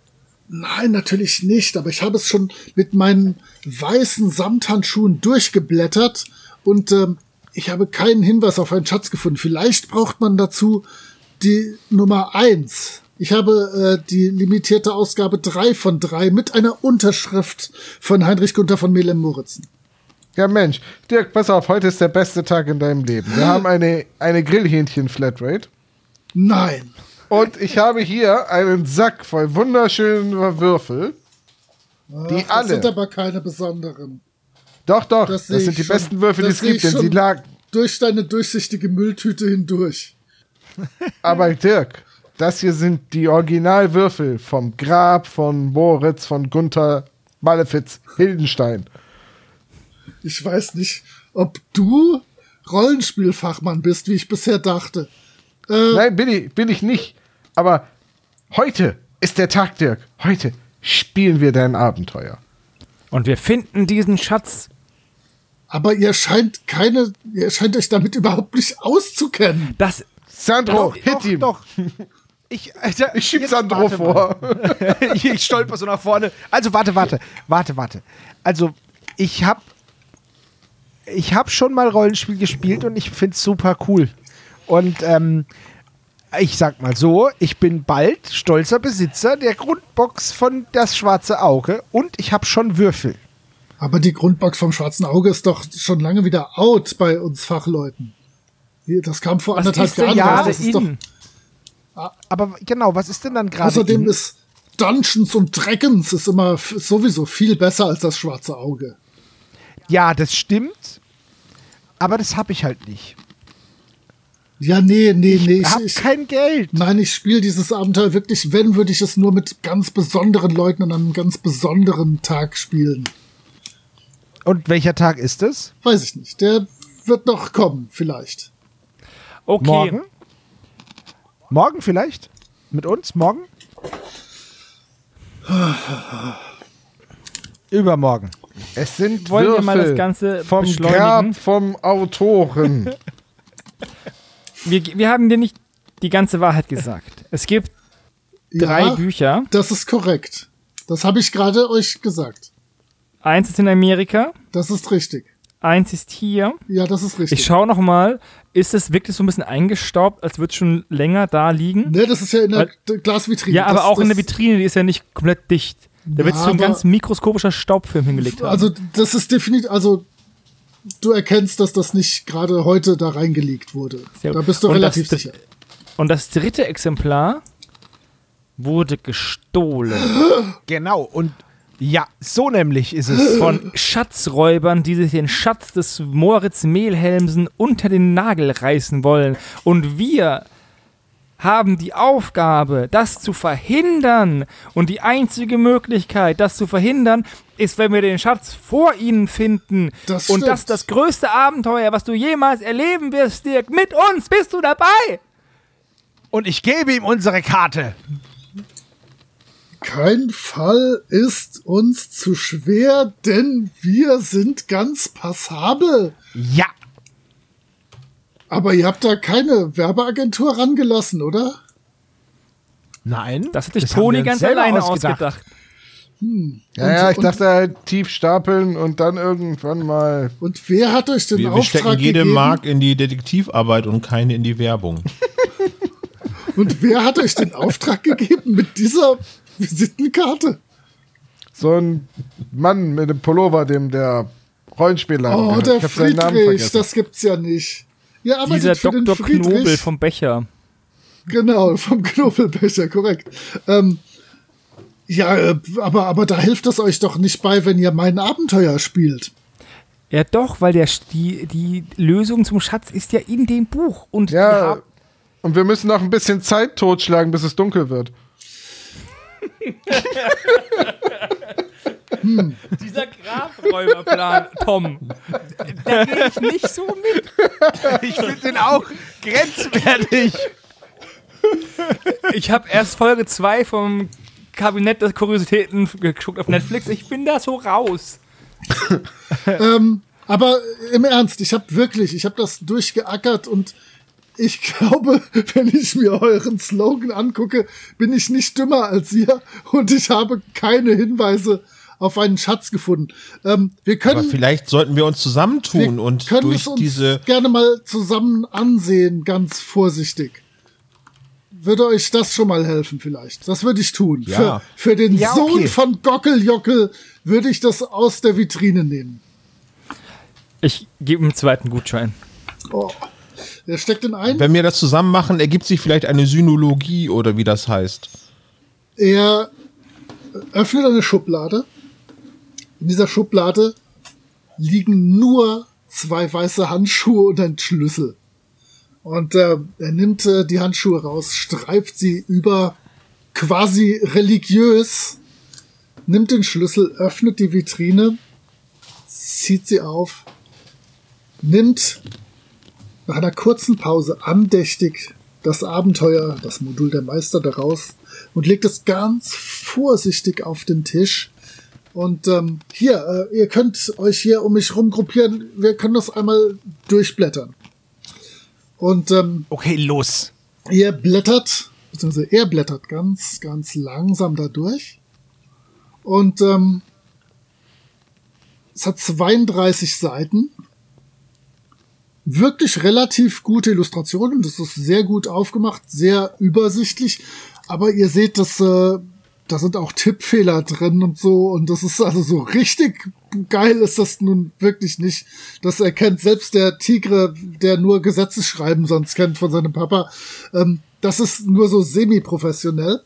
Speaker 6: Nein, natürlich nicht, aber ich habe es schon mit meinen weißen Samthandschuhen durchgeblättert und ähm, ich habe keinen Hinweis auf einen Schatz gefunden. Vielleicht braucht man dazu die Nummer eins. Ich habe äh, die limitierte Ausgabe drei von drei mit einer Unterschrift von Heinrich Gunther von Melem Moritzen.
Speaker 5: Ja, Mensch. Dirk, pass auf, heute ist der beste Tag in deinem Leben. Wir haben eine, eine Grillhähnchen-Flatrate.
Speaker 6: Nein.
Speaker 5: Und ich habe hier einen Sack voll wunderschöner Würfel. Die
Speaker 6: Ach,
Speaker 5: alle.
Speaker 6: Das sind aber keine besonderen.
Speaker 5: Doch, doch,
Speaker 6: Das
Speaker 5: das, sind die
Speaker 6: schon.
Speaker 5: besten Würfel, die
Speaker 6: Das
Speaker 5: es gibt, denn sie lagen.
Speaker 6: Durch deine durchsichtige Mülltüte hindurch.
Speaker 5: Aber Dirk, das hier sind die Originalwürfel vom Grab von Moritz, von Gunther Malefiz, Hildenstein.
Speaker 6: Ich weiß nicht, ob du Rollenspielfachmann bist, wie ich bisher dachte.
Speaker 5: Nein, bin ich, bin ich nicht. Aber heute ist der Tag, Dirk. Heute spielen wir dein Abenteuer.
Speaker 4: Und wir finden diesen Schatz.
Speaker 6: Aber ihr scheint keine, ihr scheint euch damit überhaupt nicht auszukennen.
Speaker 4: Das
Speaker 5: Sandro,
Speaker 3: Doch,
Speaker 5: hit
Speaker 3: doch,
Speaker 5: ihm.
Speaker 3: doch. Ich, Alter,
Speaker 5: Ich schieb Sandro vor.
Speaker 3: ich, stolper so nach vorne. Also warte, warte, warte, warte. Also ich habe ich habe schon mal Rollenspiel gespielt und ich finde es super cool. Und ähm, ich sag mal so, ich bin bald stolzer Besitzer der Grundbox von Das Schwarze Auge und ich habe schon Würfel.
Speaker 6: Aber die Grundbox vom Schwarzen Auge ist doch schon lange wieder out bei uns Fachleuten. Das kam vor
Speaker 4: was
Speaker 6: anderthalb Jahren raus. Das ist doch,
Speaker 4: in?
Speaker 3: Aber genau, was ist denn dann gerade?
Speaker 6: außerdem
Speaker 3: in?
Speaker 6: ist, Dungeons und Dragons ist immer sowieso viel besser als das schwarze Auge.
Speaker 3: Ja, das stimmt. Aber das habe ich halt nicht.
Speaker 6: Ja, nee, nee, nee.
Speaker 3: Ich
Speaker 6: Ich,
Speaker 3: habe kein Geld.
Speaker 6: nein, ich spiele dieses Abenteuer wirklich, wenn, würde ich es nur mit ganz besonderen Leuten an einem ganz besonderen Tag spielen.
Speaker 3: Und welcher Tag ist es?
Speaker 6: Weiß ich nicht. Der wird noch kommen, vielleicht.
Speaker 4: Okay.
Speaker 3: Morgen? Morgen vielleicht? Mit uns? Morgen? Übermorgen.
Speaker 5: Es sind
Speaker 4: Wollen wir
Speaker 5: Würfel
Speaker 4: mal das Ganze
Speaker 5: vom
Speaker 4: beschleunigen?
Speaker 5: Grab vom Autoren.
Speaker 4: Wir, wir haben dir nicht die ganze Wahrheit gesagt. Es gibt drei
Speaker 6: ja,
Speaker 4: Bücher.
Speaker 6: Das ist korrekt. Das habe ich gerade euch gesagt.
Speaker 4: Eins ist in Amerika,
Speaker 6: Das ist richtig.
Speaker 4: eins ist hier.
Speaker 6: Ja, das ist richtig.
Speaker 4: Ich schaue noch mal, ist es wirklich so ein bisschen eingestaubt, als würde es schon länger da liegen?
Speaker 6: ne, das ist ja in der
Speaker 4: Weil-
Speaker 6: Glasvitrine.
Speaker 4: Ja, aber
Speaker 6: das,
Speaker 4: auch in der
Speaker 6: das-
Speaker 4: Vitrine, die ist ja nicht komplett dicht. Da
Speaker 6: Ja,
Speaker 4: wird so ein ganz mikroskopischer Staubfilm hingelegt haben.
Speaker 6: Also, das ist definitiv, also, du erkennst, dass das nicht gerade heute da reingelegt wurde.
Speaker 4: Sehr gut.
Speaker 6: Da bist du
Speaker 4: Und
Speaker 6: relativ
Speaker 4: das-
Speaker 6: sicher.
Speaker 4: Und das dritte Exemplar wurde gestohlen
Speaker 3: Genau. Und ja, so nämlich ist es.
Speaker 4: von Schatzräubern, die sich den Schatz des Moritz Mehlhelmsen unter den Nagel reißen wollen. Und wir haben die Aufgabe, das zu verhindern. Und die einzige Möglichkeit, das zu verhindern, ist, wenn wir den Schatz vor ihnen finden.
Speaker 6: Das
Speaker 4: Und
Speaker 6: stimmt.
Speaker 4: das ist das größte Abenteuer, was du jemals erleben wirst, Dirk. Mit uns bist du dabei.
Speaker 3: Und ich gebe ihm unsere Karte.
Speaker 6: Kein Fall ist uns zu schwer, denn wir sind ganz passabel.
Speaker 3: Ja.
Speaker 6: Aber ihr habt da keine Werbeagentur rangelassen, oder?
Speaker 3: Nein.
Speaker 4: Das hat sich
Speaker 3: wir
Speaker 4: Toni ganz alleine
Speaker 3: ausgedacht.
Speaker 4: ausgedacht.
Speaker 5: ja, ja, ich
Speaker 6: und-
Speaker 5: dachte halt tief stapeln und dann irgendwann mal.
Speaker 6: Und wer hat euch den
Speaker 1: Wir, wir
Speaker 6: Auftrag
Speaker 1: stecken jede
Speaker 6: gegeben?
Speaker 1: Mark in die Detektivarbeit und keine in die Werbung.
Speaker 6: Und wer hat euch den Auftrag gegeben mit dieser Visitenkarte?
Speaker 5: So ein Mann mit dem Pullover, dem der Rollenspieler.
Speaker 6: Oh, der Friedrich, das gibt's ja nicht. Arbeitet
Speaker 4: Dieser Dr. Knobel vom Becher.
Speaker 6: Genau, vom Knobelbecher, korrekt. Ähm, ja, äh, aber, aber da hilft es euch doch nicht bei, wenn ihr mein Abenteuer spielt.
Speaker 4: Ja, doch, weil der, die, die Lösung zum Schatz ist ja in dem Buch. Und wir
Speaker 5: Ja, und wir müssen noch ein bisschen Zeit totschlagen, bis es dunkel wird.
Speaker 4: dieser Grabräuberplan, Tom, da gehe ich nicht so mit.
Speaker 3: Ich finde den auch grenzwertig.
Speaker 4: Ich habe erst Folge 2 vom Kabinett der Kuriositäten geguckt auf Netflix. Ich bin da so raus.
Speaker 6: Ähm, aber im Ernst, ich habe wirklich, ich habe das durchgeackert und ich glaube, wenn ich mir euren Slogan angucke, bin ich nicht dümmer als ihr und ich habe keine Hinweise auf einen Schatz gefunden. Ähm, wir
Speaker 1: Aber
Speaker 6: können,
Speaker 1: vielleicht sollten wir uns zusammentun
Speaker 6: wir
Speaker 1: und
Speaker 6: können
Speaker 1: durch
Speaker 6: es uns
Speaker 1: diese
Speaker 6: gerne mal zusammen ansehen, ganz vorsichtig. Würde euch das schon mal helfen vielleicht? Das würde ich tun.
Speaker 1: Ja.
Speaker 6: Für, für den
Speaker 3: Ja,
Speaker 6: Sohn
Speaker 3: okay.
Speaker 6: von Gockeljockel würde ich das aus der Vitrine nehmen.
Speaker 4: Ich gebe ihm einen zweiten Gutschein.
Speaker 6: Oh. Der steckt in ein.
Speaker 1: Wenn wir das zusammen machen, ergibt sich vielleicht eine Synologie oder wie das heißt.
Speaker 6: Er öffnet eine Schublade. In dieser Schublade liegen nur zwei weiße Handschuhe und ein Schlüssel. Und äh, er nimmt äh, die Handschuhe raus, streift sie über quasi religiös, nimmt den Schlüssel, öffnet die Vitrine, zieht sie auf, nimmt nach einer kurzen Pause andächtig das Abenteuer, das Modul der Meister daraus und legt es ganz vorsichtig auf den Tisch. Und ähm, hier, äh, ihr könnt euch hier um mich rum gruppieren. Wir können das einmal durchblättern. Und ähm,
Speaker 3: Okay, los.
Speaker 6: ihr blättert, beziehungsweise er blättert ganz, ganz langsam da durch. Und ähm, es hat 32 Seiten. Wirklich relativ gute Illustrationen. Das ist sehr gut aufgemacht, sehr übersichtlich. Aber ihr seht, dass äh, da sind auch Tippfehler drin und so. Und das ist also so richtig geil ist das nun wirklich nicht. Das erkennt selbst der Tigre, der nur Gesetze schreiben sonst kennt von seinem Papa. Ähm, das ist nur so semi-professionell.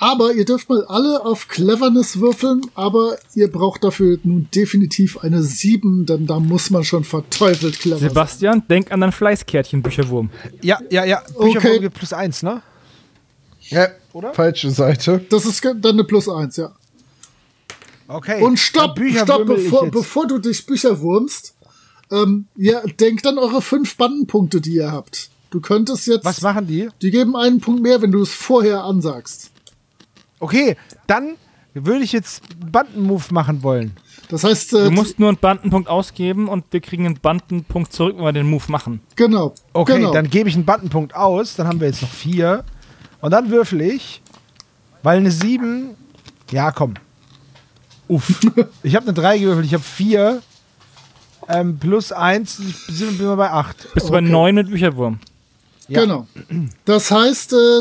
Speaker 6: Aber ihr dürft mal alle auf Cleverness würfeln, aber ihr braucht dafür nun definitiv eine 7, denn da muss man schon verteufelt clever sein.
Speaker 4: Sebastian, denk an dein Fleißkärtchen, Bücherwurm.
Speaker 3: Ja, ja, ja.
Speaker 6: Okay.
Speaker 3: Bücherwurm gibt plus eins, ne?
Speaker 5: Ja, falsche Seite.
Speaker 6: Das ist dann eine Plus 1, ja.
Speaker 3: Okay.
Speaker 6: Und stopp, stopp, bevor, bevor du dich Bücher wurmst, ähm, ja, denkt an eure fünf Bandenpunkte, die ihr habt. Du könntest jetzt.
Speaker 3: Was machen die?
Speaker 6: Die geben einen Punkt mehr, wenn du es vorher ansagst.
Speaker 3: Okay, dann würde ich jetzt einen Bandenmove machen wollen.
Speaker 6: Das heißt, äh,
Speaker 4: Du musst nur einen Bandenpunkt ausgeben und wir kriegen einen Bandenpunkt zurück, wenn wir den Move machen.
Speaker 6: genau.
Speaker 3: Okay,
Speaker 6: genau.
Speaker 3: dann gebe ich einen Bandenpunkt aus. Dann haben wir jetzt noch vier. Und dann würfel ich, weil eine 7. Ja, komm. Uff. ich habe eine 3 gewürfelt, ich habe 4. Ähm, plus 1, sind wir bei 8.
Speaker 4: Bist du bei
Speaker 6: Okay.
Speaker 4: 9 mit Bücherwurm?
Speaker 3: Ja.
Speaker 6: Genau. Das heißt, äh,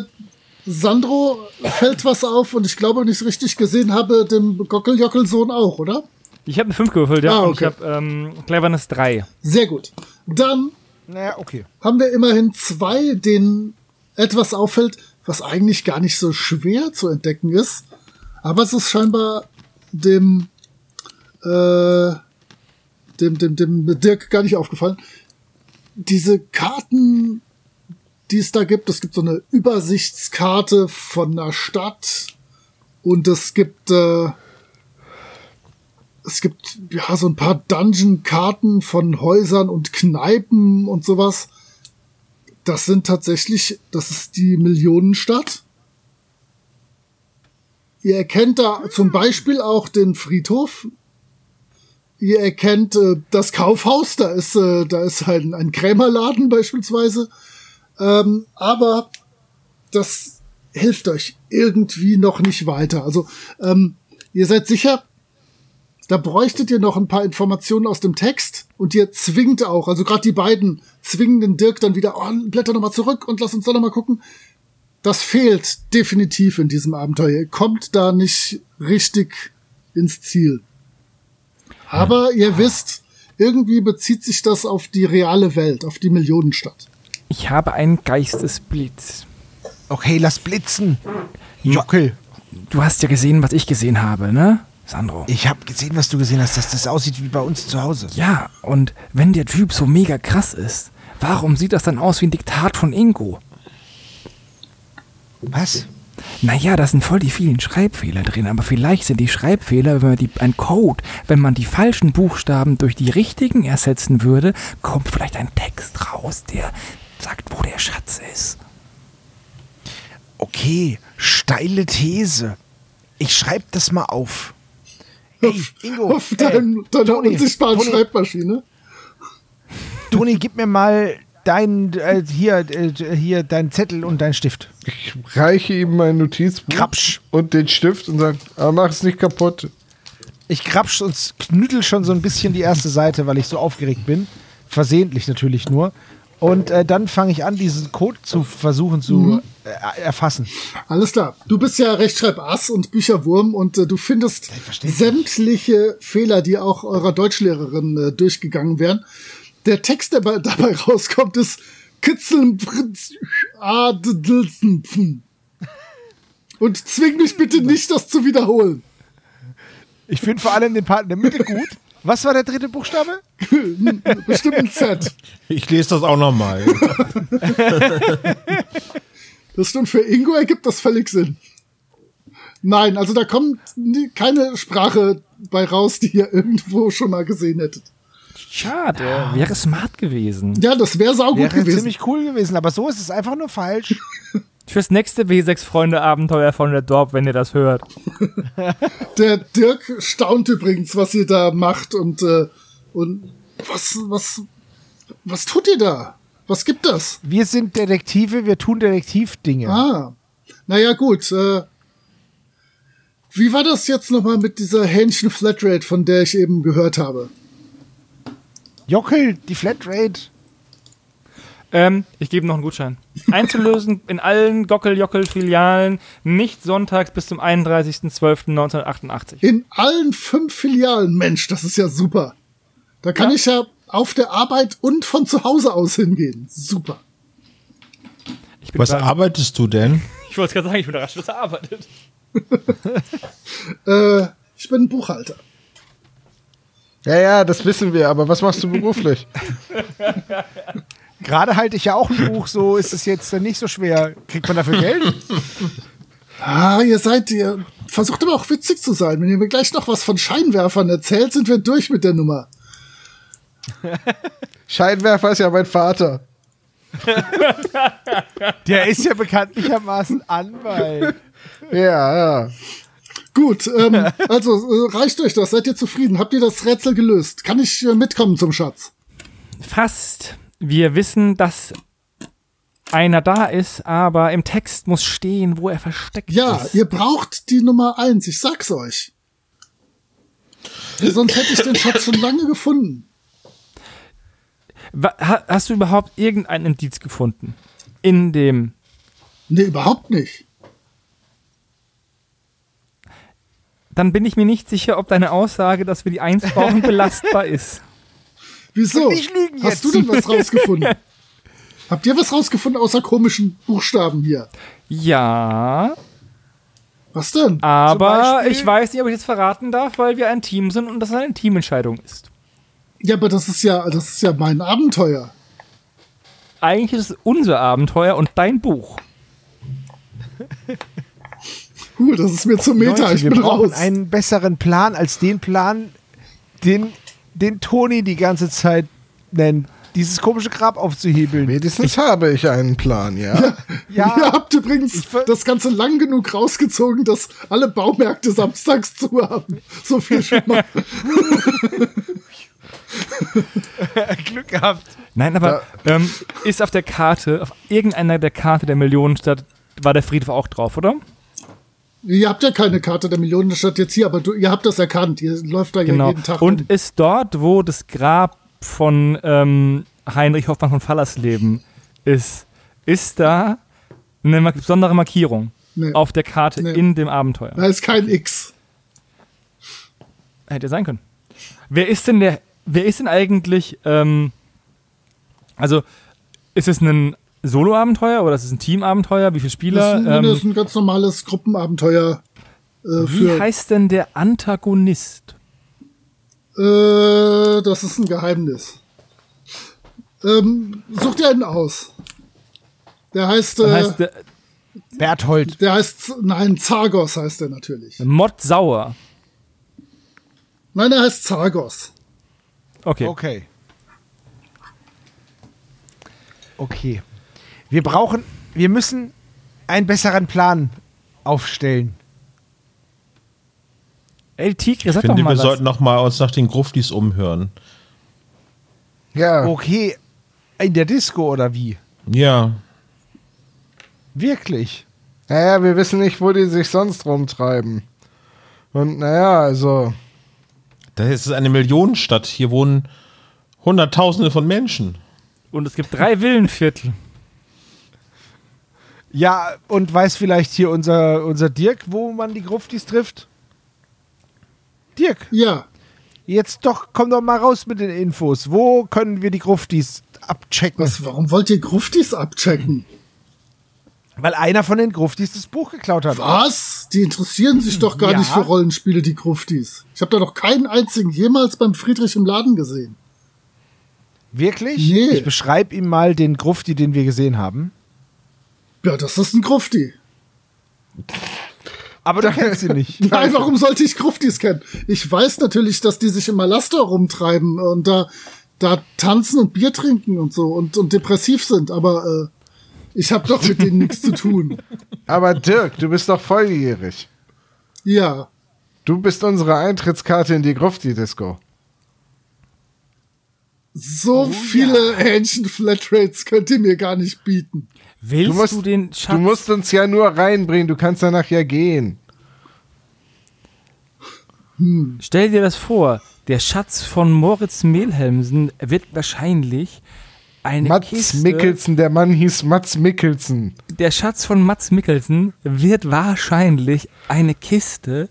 Speaker 6: Sandro fällt was auf und ich glaube, wenn ich es richtig gesehen habe, dem Gockeljockel-Sohn auch, oder?
Speaker 4: Ich habe eine 5 gewürfelt, ja.
Speaker 6: Ah,
Speaker 4: Und
Speaker 6: okay.
Speaker 4: ich habe ähm, Cleverness 3.
Speaker 6: Sehr gut. Dann
Speaker 3: Naja, okay.
Speaker 6: haben wir immerhin zwei, denen etwas auffällt, was eigentlich gar nicht so schwer zu entdecken ist. Aber es ist scheinbar dem, äh, dem, dem, dem Dirk gar nicht aufgefallen. Diese Karten, die es da gibt, es gibt so eine Übersichtskarte von einer Stadt und es gibt, äh, es gibt ja so ein paar Dungeon-Karten von Häusern und Kneipen und sowas. Das sind tatsächlich, das ist die Millionenstadt. Ihr erkennt da zum Beispiel auch den Friedhof. Ihr erkennt äh, das Kaufhaus, da ist, äh, da ist ein, ein Krämerladen beispielsweise. Ähm, aber das hilft euch irgendwie noch nicht weiter. Also ähm, ihr seid sicher, da bräuchtet ihr noch ein paar Informationen aus dem Text und ihr zwingt auch, also gerade die beiden zwingen den Dirk dann wieder, oh, blätter nochmal zurück und lass uns da nochmal gucken. Das fehlt definitiv in diesem Abenteuer. Ihr kommt da nicht richtig ins Ziel. Aber ihr wisst, irgendwie bezieht sich das auf die reale Welt, auf die Millionenstadt.
Speaker 4: Ich habe einen Geistesblitz.
Speaker 3: Okay, lass blitzen. Jockel.
Speaker 4: Du hast ja gesehen, was ich gesehen habe, ne, Sandro?
Speaker 3: Ich habe gesehen, was du gesehen hast, dass das aussieht wie bei uns zu Hause.
Speaker 4: Ja, und wenn der Typ so mega krass ist, warum sieht das dann aus wie ein Diktat von Ingo?
Speaker 3: Was?
Speaker 4: Naja, da sind voll die vielen Schreibfehler drin, aber vielleicht sind die Schreibfehler, wenn man die, ein Code, wenn man die falschen Buchstaben durch die richtigen ersetzen würde, kommt vielleicht ein Text raus, der sagt, wo der Schatz ist.
Speaker 3: Okay, steile These. Ich schreibe das mal auf. Ey, Ingo,
Speaker 6: Auf dein, deiner
Speaker 3: Toni,
Speaker 6: unsichtbaren
Speaker 3: Toni.
Speaker 6: Schreibmaschine.
Speaker 3: Toni, gib mir mal dein äh, hier äh, hier dein Zettel und dein Stift.
Speaker 5: Ich reiche ihm mein Notizbuch
Speaker 3: Krapsch.
Speaker 5: und den Stift und sage, ah, mach es nicht kaputt.
Speaker 3: Ich krapsch und knüttel schon so ein bisschen die erste Seite, weil ich so aufgeregt bin. Versehentlich natürlich nur. Und äh, dann fange ich an, diesen Code zu versuchen zu äh, erfassen.
Speaker 6: Alles klar. Du bist ja Rechtschreibass und Bücherwurm und äh, du findest sämtliche Fehler, die auch eurer Deutschlehrerin äh, durchgegangen wären. Der Text, der bei- dabei rauskommt, ist Kitzeln. Und zwing mich bitte nicht, das zu wiederholen.
Speaker 3: Ich finde vor allem den Part in der Mitte gut. Was war der dritte Buchstabe?
Speaker 6: Bestimmt ein Z.
Speaker 1: Ich lese das auch nochmal.
Speaker 6: Das stimmt, für Ingo ergibt das völlig Sinn. Nein, also da kommt keine Sprache bei raus, die ihr irgendwo schon mal gesehen hättet.
Speaker 4: Schade, wäre smart gewesen.
Speaker 6: Ja, das wäre saugut
Speaker 3: Wäre
Speaker 6: gewesen.
Speaker 3: ziemlich cool gewesen, aber so ist es einfach nur falsch.
Speaker 4: Fürs nächste W6-Freunde-Abenteuer von der Dorp, wenn ihr das hört.
Speaker 6: Der Dirk staunt übrigens, was ihr da macht und, äh, und was, was, was tut ihr da? Was gibt das?
Speaker 3: Wir sind Detektive, wir tun Detektivdinge.
Speaker 6: Ah, naja, gut. Äh, wie war das jetzt nochmal mit dieser Hähnchen Flatrate, von der ich eben gehört habe?
Speaker 3: Jockel, die Flatrate.
Speaker 4: Ähm, ich gebe noch einen Gutschein. Einzulösen in allen Gockel-Jockel-Filialen, nicht sonntags bis zum 31.12.1988.
Speaker 6: In allen fünf Filialen, Mensch, das ist ja super. Da kann ich ja auf der Arbeit und von zu Hause aus hingehen. Super.
Speaker 4: Ich bin
Speaker 1: Was
Speaker 4: gerade-
Speaker 1: arbeitest du denn?
Speaker 4: Ich wollte gerade sagen, ich bin überrascht, was er arbeitet.
Speaker 6: Äh, ich bin Buchhalter.
Speaker 5: Ja, ja, das wissen wir, aber was machst du beruflich?
Speaker 3: Gerade halte ich ja auch ein Buch, so ist es jetzt nicht so schwer. Kriegt man dafür Geld?
Speaker 6: Ah, ihr seid, ihr versucht aber auch witzig zu sein. Wenn ihr mir gleich noch was von Scheinwerfern erzählt, sind wir durch mit der Nummer.
Speaker 5: Scheinwerfer ist ja mein Vater.
Speaker 3: Der ist ja bekanntlichermaßen Anwalt.
Speaker 5: Ja, ja.
Speaker 6: Gut, ähm, also äh, reicht euch das? Seid ihr zufrieden? Habt ihr das Rätsel gelöst? Kann ich äh, mitkommen zum Schatz?
Speaker 4: Fast. Wir wissen, dass einer da ist, aber im Text muss stehen, wo er versteckt
Speaker 6: Ja,
Speaker 4: ist.
Speaker 6: ihr braucht die Nummer eins. Ich sag's euch. Sonst hätte ich den Schatz schon lange gefunden.
Speaker 4: Hast du überhaupt irgendein Indiz gefunden? In dem.
Speaker 6: Nee, überhaupt nicht.
Speaker 4: Dann bin ich mir nicht sicher, ob deine Aussage, dass wir die Eins brauchen, belastbar ist.
Speaker 6: Wieso?
Speaker 3: Nicht lügen
Speaker 6: Hast
Speaker 3: jetzt.
Speaker 6: du denn was rausgefunden? Habt ihr was rausgefunden außer komischen Buchstaben hier?
Speaker 4: Ja,
Speaker 6: Was denn?
Speaker 4: aber ich weiß nicht, ob ich jetzt verraten darf, weil wir ein Team sind und das eine Teamentscheidung ist.
Speaker 6: Ja, aber das ist ja, das ist ja mein Abenteuer.
Speaker 4: Eigentlich ist es unser Abenteuer und dein Buch.
Speaker 6: Cool, das ist mir zu Meta.
Speaker 3: Leute,
Speaker 6: ich
Speaker 3: wir
Speaker 6: bin
Speaker 3: brauchen
Speaker 6: raus.
Speaker 3: einen besseren Plan als den Plan, den, den Toni die ganze Zeit nennt. Dieses komische Grab aufzuhebeln.
Speaker 5: Wenigstens habe ich einen Plan, ja.
Speaker 3: Ja,
Speaker 6: Ihr habt übrigens das Ganze lang genug rausgezogen, dass alle Baumärkte samstags zu haben. So viel schon mal.
Speaker 3: Glück gehabt.
Speaker 4: Nein, aber ähm, ist auf der Karte, auf irgendeiner der Karte der Millionenstadt, war der Friedhof auch drauf, oder?
Speaker 6: Ihr habt ja keine Karte der Millionenstadt jetzt hier, aber du, ihr habt das erkannt. Ihr läuft da ja
Speaker 4: Genau.
Speaker 6: jeden Tag.
Speaker 4: Und
Speaker 6: rum.
Speaker 4: ist dort, wo das Grab von ähm, Heinrich Hoffmann von Fallersleben ist, ist da eine besondere Markierung
Speaker 6: Nee.
Speaker 4: auf der Karte
Speaker 6: Nee.
Speaker 4: in dem Abenteuer?
Speaker 6: da ist kein X.
Speaker 4: Hätte sein können. Wer ist denn der, wer ist denn eigentlich, ähm, also ist es ein Solo-Abenteuer oder ist es ein Team-Abenteuer? Wie viele
Speaker 6: Das
Speaker 4: Spieler?
Speaker 6: ist, ein, das ist
Speaker 4: Ähm,
Speaker 6: ein ganz normales Gruppenabenteuer. Äh,
Speaker 4: wie
Speaker 6: für,
Speaker 4: heißt denn der Antagonist?
Speaker 6: äh, das ist ein Geheimnis. Ähm, such dir einen aus. Der heißt, äh,
Speaker 4: heißt der
Speaker 3: Berthold.
Speaker 6: der heißt, nein, Zargos heißt er natürlich.
Speaker 4: Mod Sauer.
Speaker 6: Nein, er heißt Zargos.
Speaker 4: Okay.
Speaker 3: Okay. Okay. Wir brauchen, wir müssen einen besseren Plan aufstellen.
Speaker 4: Ey, Tigre,
Speaker 1: Ich
Speaker 4: sag
Speaker 1: finde,
Speaker 4: doch mal
Speaker 1: wir
Speaker 4: was.
Speaker 1: sollten noch mal uns nach den Gruftis umhören.
Speaker 5: Ja,
Speaker 3: Okay. In der Disco oder wie?
Speaker 1: Ja.
Speaker 3: Wirklich?
Speaker 5: naja, wir wissen nicht, wo die sich sonst rumtreiben. Und naja, also,
Speaker 1: Das ist eine Millionenstadt. Hier wohnen Hunderttausende von Menschen.
Speaker 4: Und es gibt drei Villenviertel.
Speaker 3: Ja, und weiß vielleicht hier unser, unser Dirk, wo man die Gruftis trifft? Dirk,
Speaker 6: Ja,
Speaker 3: jetzt doch, komm doch mal raus mit den Infos. Wo können wir die Gruftis abchecken?
Speaker 6: was, warum wollt ihr Gruftis abchecken?
Speaker 3: Weil einer von den Gruftis das Buch geklaut hat.
Speaker 6: Was? Die interessieren sich doch gar
Speaker 3: Ja.
Speaker 6: nicht für Rollenspiele, die Gruftis. Ich habe da doch keinen einzigen jemals beim Friedrich im Laden gesehen.
Speaker 3: Wirklich?
Speaker 6: Nee.
Speaker 3: Ich beschreibe ihm mal den Grufti, den wir gesehen haben.
Speaker 6: Ja, das ist ein Grufti.
Speaker 3: Aber du kennst ihn nicht.
Speaker 6: Nein, warum sollte ich Gruftis kennen? Ich weiß natürlich, dass die sich im Malastor rumtreiben und da, da tanzen und Bier trinken und so und, und depressiv sind, aber äh, ich habe doch mit denen nichts zu tun.
Speaker 5: aber Dirk, du bist doch volljährig.
Speaker 6: Ja,
Speaker 5: Du bist unsere Eintrittskarte in die Grufti-Disco.
Speaker 6: so
Speaker 3: Oh
Speaker 6: viele Hähnchen-Flatrates könnt ihr mir gar nicht bieten.
Speaker 4: Willst
Speaker 5: Du
Speaker 4: du,
Speaker 5: musst,
Speaker 4: den Schatz?
Speaker 5: du musst uns ja nur reinbringen, du kannst danach ja gehen.
Speaker 4: Stell dir das vor, der Schatz von Moritz Mehlhelmsen wird wahrscheinlich eine
Speaker 5: Mats
Speaker 4: Kiste.
Speaker 5: Mikkelsen, der Mann hieß Mats Mikkelsen.
Speaker 4: Der Schatz von Mats Mikkelsen wird wahrscheinlich eine Kiste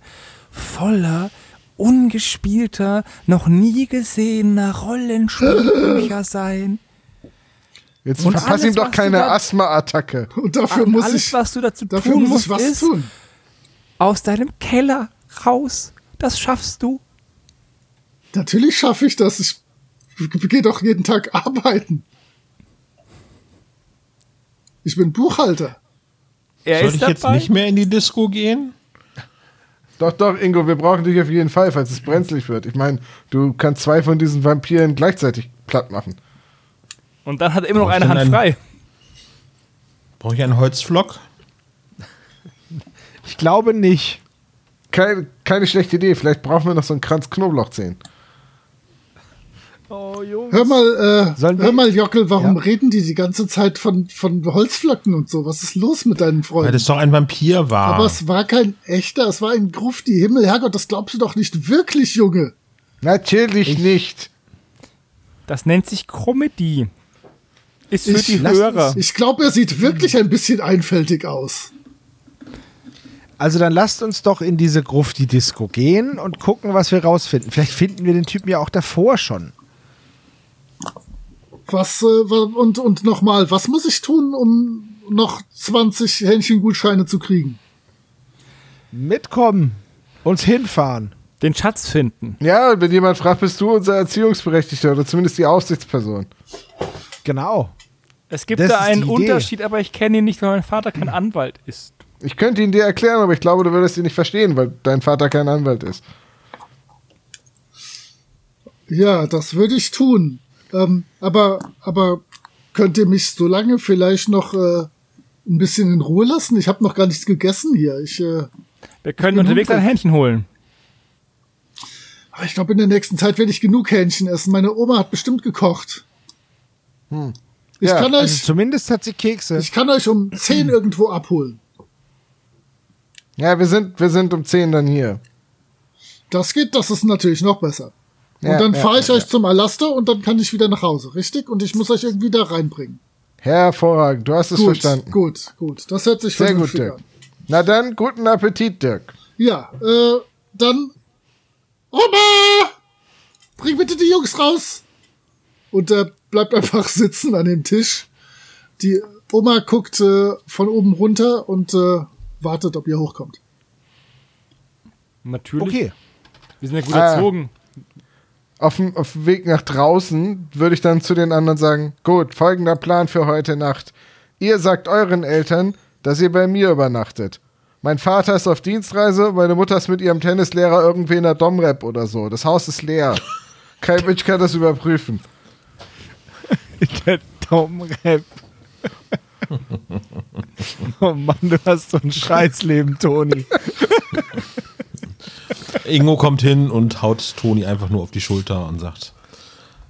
Speaker 4: voller ungespielter, noch nie gesehener Rollenspielbücher sein.
Speaker 5: Jetzt
Speaker 4: Und
Speaker 5: verpass
Speaker 4: alles,
Speaker 5: ihm doch keine Asthma-Attacke.
Speaker 6: Und dafür
Speaker 4: Und
Speaker 6: muss
Speaker 4: alles,
Speaker 6: ich,
Speaker 4: was du dazu
Speaker 6: dafür
Speaker 4: tun
Speaker 6: muss
Speaker 4: musst,
Speaker 6: ich was
Speaker 4: ist
Speaker 6: tun.
Speaker 4: aus deinem Keller raus. Das schaffst du.
Speaker 6: Natürlich schaffe ich das. Ich gehe doch jeden Tag arbeiten. Ich bin Buchhalter.
Speaker 4: Er
Speaker 1: Soll
Speaker 4: ist
Speaker 1: ich
Speaker 4: dabei.
Speaker 1: jetzt nicht mehr in die Disco gehen?
Speaker 5: Doch, doch, Ingo, wir brauchen dich auf jeden Fall, falls es brenzlig wird. Ich meine, du kannst zwei von diesen Vampiren gleichzeitig platt machen.
Speaker 4: Und dann hat er immer noch eine Hand
Speaker 1: denn
Speaker 4: frei.
Speaker 1: Brauche ich einen Holzflock?
Speaker 3: Ich glaube nicht.
Speaker 5: Keine, keine schlechte Idee. Vielleicht brauchen wir noch so einen Kranz Knoblauchzehen.
Speaker 4: Oh, Junge.
Speaker 6: Hör mal, äh, hör mal, Jockel, warum
Speaker 3: Ja?
Speaker 6: reden die die ganze Zeit von, von Holzflocken und so? Was ist los mit deinen
Speaker 1: Weil
Speaker 6: Freunden?
Speaker 1: das doch ein Vampir war.
Speaker 6: Aber es war kein echter, es war ein Grufti. Himmel, Herrgott, das glaubst du doch nicht wirklich, Junge.
Speaker 5: Natürlich nicht.
Speaker 4: Das nennt sich Comedy. Ist für
Speaker 6: Ich-
Speaker 4: die Hörer.
Speaker 6: Ich glaube, er sieht wirklich ein bisschen einfältig aus.
Speaker 3: Also dann lasst uns doch in diese Grufti-Disco gehen und gucken, was wir rausfinden. Vielleicht finden wir den Typen ja auch davor schon.
Speaker 6: Was, äh, und, und nochmal, was muss ich tun, um noch 20 Hähnchengutscheine zu kriegen?
Speaker 3: Mitkommen, uns hinfahren.
Speaker 4: Den Schatz finden.
Speaker 5: Ja, und wenn jemand fragt, bist du unser Erziehungsberechtigter oder zumindest die Aufsichtsperson.
Speaker 3: Genau.
Speaker 4: Es gibt
Speaker 3: Das
Speaker 4: da einen. Unterschied, aber ich kenne ihn nicht, weil mein Vater kein Anwalt ist.
Speaker 5: Ich könnte ihn dir erklären, aber ich glaube, du würdest ihn nicht verstehen, weil dein Vater kein Anwalt ist.
Speaker 6: Ja, das würde ich tun. Ähm, aber, aber könnt ihr mich so lange vielleicht noch äh, ein bisschen in Ruhe lassen? Ich habe noch gar nichts gegessen hier. Ich, äh,
Speaker 4: Wir können unterwegs ein. Hähnchen holen.
Speaker 6: ah, ich glaube, in der nächsten Zeit werde ich genug Hähnchen essen. Meine Oma hat bestimmt gekocht. Ich,
Speaker 5: Ja,
Speaker 6: kann
Speaker 3: Also
Speaker 6: euch,
Speaker 3: zumindest hat sie Kekse.
Speaker 6: ich kann euch um 10 irgendwo abholen.
Speaker 5: Ja, wir sind, wir sind um 10 dann hier.
Speaker 6: Das geht, das ist natürlich noch besser. Und
Speaker 5: Ja,
Speaker 6: dann
Speaker 5: ja,
Speaker 6: fahre ich euch zum Alaster und dann kann ich wieder nach Hause, richtig? Und ich muss euch irgendwie da reinbringen.
Speaker 5: Hervorragend, du hast es
Speaker 6: Gut,
Speaker 5: verstanden.
Speaker 6: gut, gut. Das hört sich
Speaker 5: Sehr gut,
Speaker 6: vernünftig
Speaker 5: Dirk.
Speaker 6: an.
Speaker 5: Na dann, guten Appetit, Dirk.
Speaker 6: Ja, äh, dann. Oma! Bring bitte die Jungs raus! Und er bleibt einfach sitzen an dem Tisch. Die Oma guckt äh, von oben runter und äh, wartet, ob ihr hochkommt.
Speaker 4: Natürlich.
Speaker 3: Okay.
Speaker 4: Wir sind ja gut
Speaker 5: Ah.
Speaker 4: erzogen.
Speaker 5: Auf dem, auf dem Weg nach draußen würde ich dann zu den anderen sagen, gut, folgender Plan für heute Nacht. Ihr sagt euren Eltern, dass ihr bei mir übernachtet. Mein Vater ist auf Dienstreise, meine Mutter ist mit ihrem Tennislehrer irgendwie in der Domrep oder so. Das Haus ist leer. Kein Mensch kann das überprüfen.
Speaker 3: Der Domrep. oh Mann, du hast so ein Scheißleben, Toni.
Speaker 1: Ingo kommt hin und haut Toni einfach nur auf die Schulter und sagt,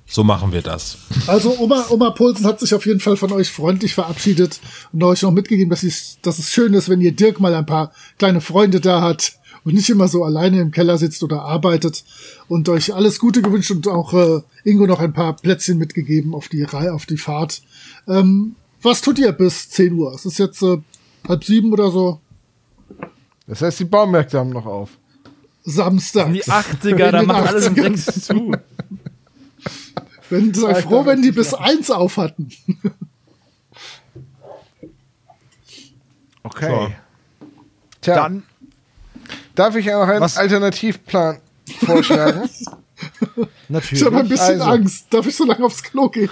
Speaker 1: so machen wir das.
Speaker 6: Also Oma, Oma Polsen hat sich auf jeden Fall von euch freundlich verabschiedet und euch noch mitgegeben, dass, ich, dass es schön ist, wenn ihr Dirk mal ein paar kleine Freunde da hat und nicht immer so alleine im Keller sitzt oder arbeitet und euch alles Gute gewünscht und auch äh, Ingo noch ein paar Plätzchen mitgegeben auf die Reihe, auf die Fahrt. Ähm, was tut ihr bis 10 Uhr? Es ist jetzt äh, halb sieben oder so.
Speaker 5: Das heißt, die Baumärkte haben noch auf.
Speaker 6: Samstag.
Speaker 4: Die 80er, da macht alles
Speaker 6: 80ern.
Speaker 4: sechs zu.
Speaker 6: Wenn, sei froh, wenn die bis eins auf hatten.
Speaker 3: Okay.
Speaker 5: Tja,
Speaker 3: Dann
Speaker 5: darf ich ja noch einen
Speaker 3: Was-
Speaker 5: Alternativplan vorschlagen?
Speaker 3: natürlich.
Speaker 6: Ich habe ein bisschen
Speaker 5: Also.
Speaker 6: Angst. Darf ich so lange aufs Klo gehen?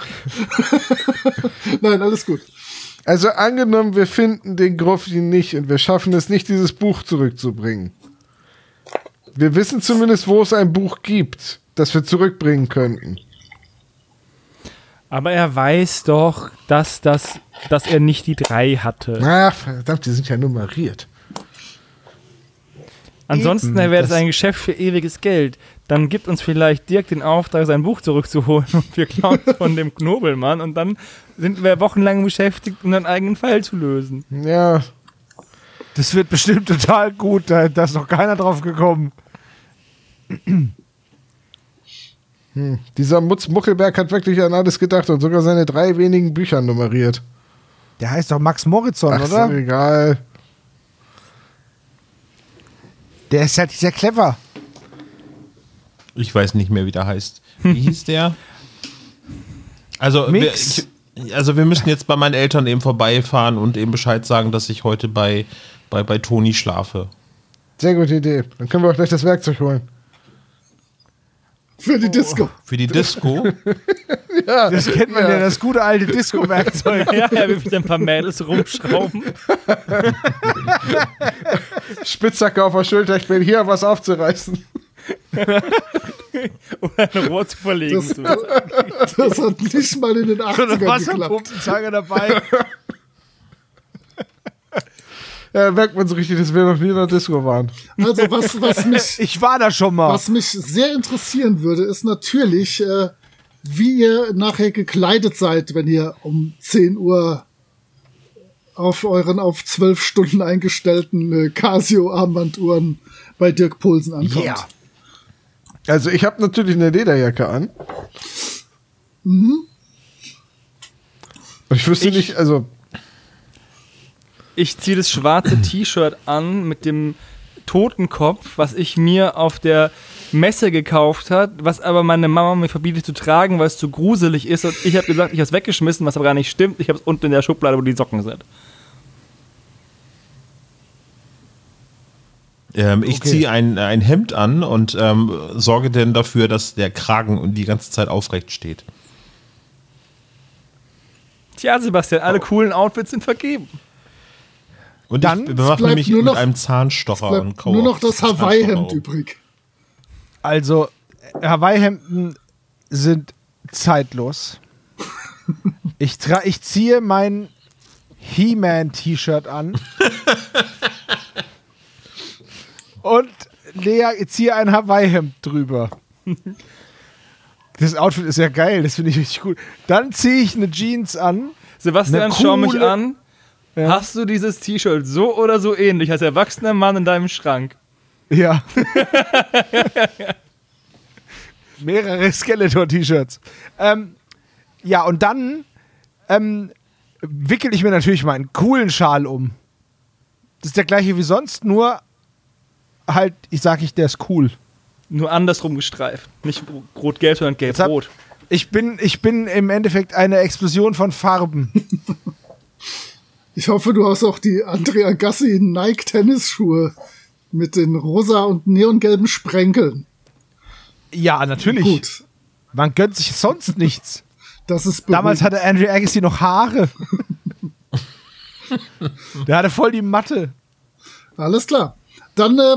Speaker 6: Nein, alles gut.
Speaker 5: Also angenommen, wir finden den Grufti nicht und wir schaffen es nicht, dieses Buch zurückzubringen. Wir wissen zumindest, wo es ein Buch gibt, das wir zurückbringen könnten.
Speaker 4: Aber er weiß doch, dass, das, dass er nicht die drei hatte.
Speaker 5: Ach, verdammt, die sind ja nummeriert.
Speaker 4: Ansonsten wäre das
Speaker 3: das-
Speaker 4: ein Geschäft für ewiges Geld. Dann gibt uns vielleicht Dirk den Auftrag, sein Buch zurückzuholen und wir klauen es von dem Knobelmann und dann sind wir wochenlang beschäftigt, um einen eigenen Fall zu lösen.
Speaker 5: Ja,
Speaker 3: Das wird bestimmt total gut. Da, da ist noch keiner drauf gekommen.
Speaker 5: dieser Mutz Muckelberg hat wirklich an alles gedacht und sogar seine drei wenigen Bücher nummeriert.
Speaker 3: Der heißt doch Max Morizon,
Speaker 5: Ach, ist
Speaker 3: oder?
Speaker 5: doch egal.
Speaker 3: Der ist halt sehr clever.
Speaker 1: Ich weiß nicht mehr, wie der heißt. Wie hieß der? Also,
Speaker 3: Mix.
Speaker 1: wer- Also wir müssen jetzt bei meinen Eltern eben vorbeifahren und eben Bescheid sagen, dass ich heute bei, bei, bei Toni schlafe.
Speaker 5: Sehr gute Idee. Dann können wir auch gleich das Werkzeug holen.
Speaker 6: Für die Disco.
Speaker 1: Für die Disco.
Speaker 3: Das kennt man ja, das gute alte Disco-Werkzeug.
Speaker 4: ja, er will ein paar Mädels rumschrauben.
Speaker 5: Spitzhacke auf der Schulter, ich bin hier, was aufzureißen.
Speaker 4: Oder ein Rohr zu verlegen.
Speaker 6: Das, das hat nicht mal in den 80ern geklappt.
Speaker 3: Wasserpumpenzange dabei.
Speaker 5: Ja, merkt man so richtig, dass wir noch nie in der Disco waren.
Speaker 6: Also was, was mich
Speaker 3: Ich war da schon mal.
Speaker 6: Was mich sehr interessieren würde, ist natürlich, äh, wie ihr nachher gekleidet seid, wenn ihr um 10 Uhr auf euren auf 12 Stunden eingestellten äh, Casio-Armbanduhren bei Dirk Pulsen ankommt.
Speaker 3: Yeah.
Speaker 5: Also ich habe natürlich eine Lederjacke an. Und ich wüsste
Speaker 4: Ich-
Speaker 5: nicht, also
Speaker 4: Ich ziehe das schwarze T-Shirt an mit dem Totenkopf, was ich mir auf der Messe gekauft hat, was aber meine Mama mir verbietet zu tragen, weil es zu gruselig ist. Und ich habe gesagt, ich habe es weggeschmissen, was aber gar nicht stimmt. Ich habe es unten in der Schublade, wo die Socken sind.
Speaker 1: Ähm, ich
Speaker 3: Okay.
Speaker 1: ziehe ein, ein Hemd an und ähm, sorge dann dafür, dass der Kragen die ganze Zeit aufrecht steht.
Speaker 4: Tja, Sebastian, alle coolen Outfits sind vergeben.
Speaker 1: Und
Speaker 3: Dann
Speaker 1: ich bewaffne
Speaker 6: bleibt
Speaker 1: mich
Speaker 6: nur
Speaker 1: mit
Speaker 6: noch-
Speaker 1: einem Zahnstocher und
Speaker 6: Bleibt
Speaker 1: kaue
Speaker 6: nur noch das Hawaii-Hemd übrig.
Speaker 3: Also, Hawaii-Hemden sind zeitlos. Ich, tra ich ziehe mein He-Man-T-Shirt an. und Lea, ziehe ein Hawaii-Hemd drüber. Das Outfit ist ja geil, das finde ich richtig gut. Dann ziehe ich eine Jeans an.
Speaker 4: Sebastian, schau mich an.
Speaker 3: Ja.
Speaker 4: Hast du dieses T-Shirt so oder so ähnlich als erwachsener Mann in deinem Schrank?
Speaker 3: Ja. Mehrere Skeletor-T-Shirts. Ähm, ja, und dann ähm, wickel ich mir natürlich meinen coolen Schal um. Das ist der gleiche wie sonst, nur halt, ich sag ich, der ist cool.
Speaker 4: Nur andersrum gestreift. Nicht rot-gelb, sondern gelb-rot.
Speaker 3: Ich bin, ich bin im Endeffekt eine Explosion von Farben.
Speaker 6: Ich hoffe, du hast auch die Andrea Gassi Nike Tennisschuhe mit den rosa und neongelben Sprenkeln.
Speaker 3: Ja, natürlich.
Speaker 6: Gut,
Speaker 3: Man gönnt sich sonst nichts.
Speaker 6: das ist
Speaker 3: Damals
Speaker 6: beruhigend.
Speaker 3: hatte Andrew Agassi noch Haare. der hatte voll die Matte.
Speaker 6: Alles klar. Dann äh,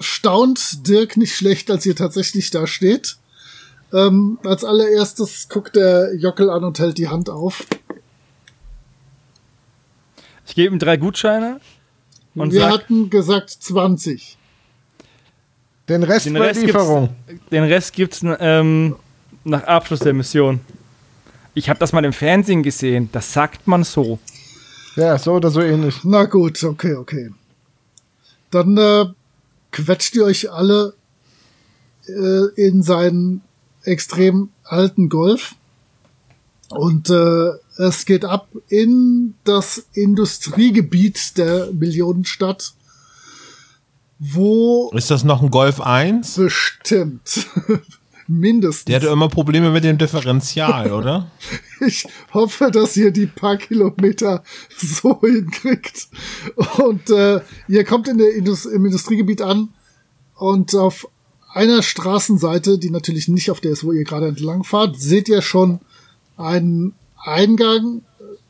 Speaker 6: staunt Dirk nicht schlecht, als ihr tatsächlich da steht. Ähm, als allererstes guckt der Jockel an und hält die Hand auf.
Speaker 4: Ich gebe ihm drei Gutscheine und
Speaker 6: Wir
Speaker 4: sag,
Speaker 6: hatten gesagt 20.
Speaker 5: den Rest
Speaker 4: den
Speaker 5: bei
Speaker 4: Rest, gibt's,
Speaker 5: Lieferung.
Speaker 4: den Rest gibt's ähm, nach Abschluss der Mission. Ich habe das mal im Fernsehen gesehen. Das sagt man so.
Speaker 5: Ja, so oder so ähnlich.
Speaker 6: Na gut, okay, okay. Dann äh, quetscht ihr euch alle äh, in seinen extrem alten Golf. Und äh, es geht ab in das Industriegebiet der Millionenstadt, wo
Speaker 1: Ist das noch ein Golf 1?
Speaker 6: bestimmt mindestens.
Speaker 1: Der hatte immer Probleme mit dem Differential, oder?
Speaker 6: Ich hoffe, dass ihr die paar Kilometer so hinkriegt. Und äh, ihr kommt in der Indus im Industriegebiet an und auf einer Straßenseite, die natürlich nicht auf der ist, wo ihr gerade entlang fahrt, seht ihr schon einen Eingang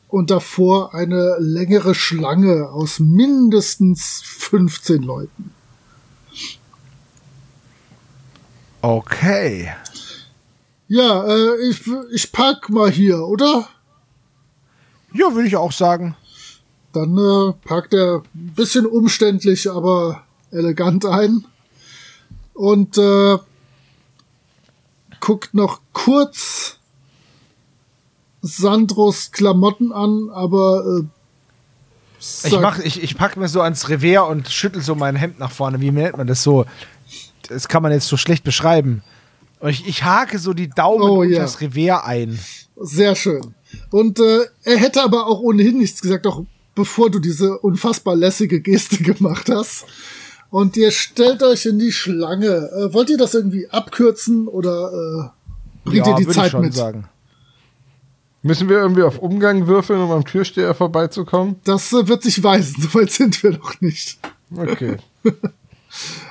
Speaker 6: und davor eine längere Schlange aus mindestens 15 Leuten.
Speaker 3: Okay.
Speaker 6: Ja, äh, ich, ich park mal hier, oder?
Speaker 3: Ja, würde ich auch sagen.
Speaker 6: Dann äh, parkt er ein bisschen umständlich, aber elegant ein. Und äh, guckt noch kurz Sandros Klamotten an, aber äh,
Speaker 3: Ich, mach, ich, ich packe mir so ans Revier und schüttel so mein Hemd nach vorne. Wie nennt man das so? Das kann man jetzt so schlecht beschreiben. Und ich, ich hake so die Daumen
Speaker 6: Oh, ja.
Speaker 3: das Revier ein.
Speaker 6: Sehr schön. Und äh, er hätte aber auch ohnehin nichts gesagt, auch bevor du diese unfassbar lässige Geste gemacht hast. Und ihr stellt euch in die Schlange. Äh, wollt ihr das irgendwie abkürzen oder äh, bringt ihr die Zeit mit?
Speaker 3: Sagen.
Speaker 5: Müssen wir irgendwie auf Umgang würfeln, um am Türsteher vorbeizukommen?
Speaker 6: Das äh, wird sich weisen, soweit sind wir noch nicht.
Speaker 5: Okay.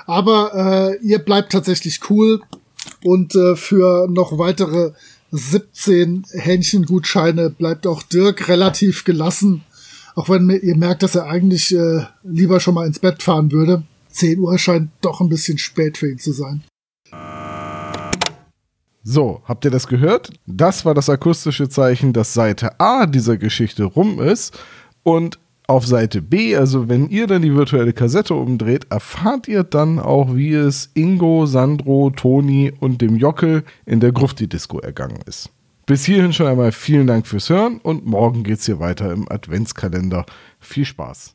Speaker 6: Aber äh, ihr bleibt tatsächlich cool und äh, für noch weitere 17 Hähnchengutscheine bleibt auch Dirk relativ gelassen. Auch wenn ihr merkt, dass er eigentlich äh, lieber schon mal ins Bett fahren würde. 10 Uhr scheint doch ein bisschen spät für ihn zu sein.
Speaker 5: So, habt ihr das gehört? Das war das akustische Zeichen, dass Seite A dieser Geschichte rum ist. Und auf Seite B, also wenn ihr dann die virtuelle Kassette umdreht, erfahrt ihr dann auch, wie es Ingo, Sandro, Toni und dem Jockel in der Grufti-Disco ergangen ist. Bis hierhin schon einmal vielen Dank fürs Hören und morgen geht's hier weiter im Adventskalender. Viel Spaß.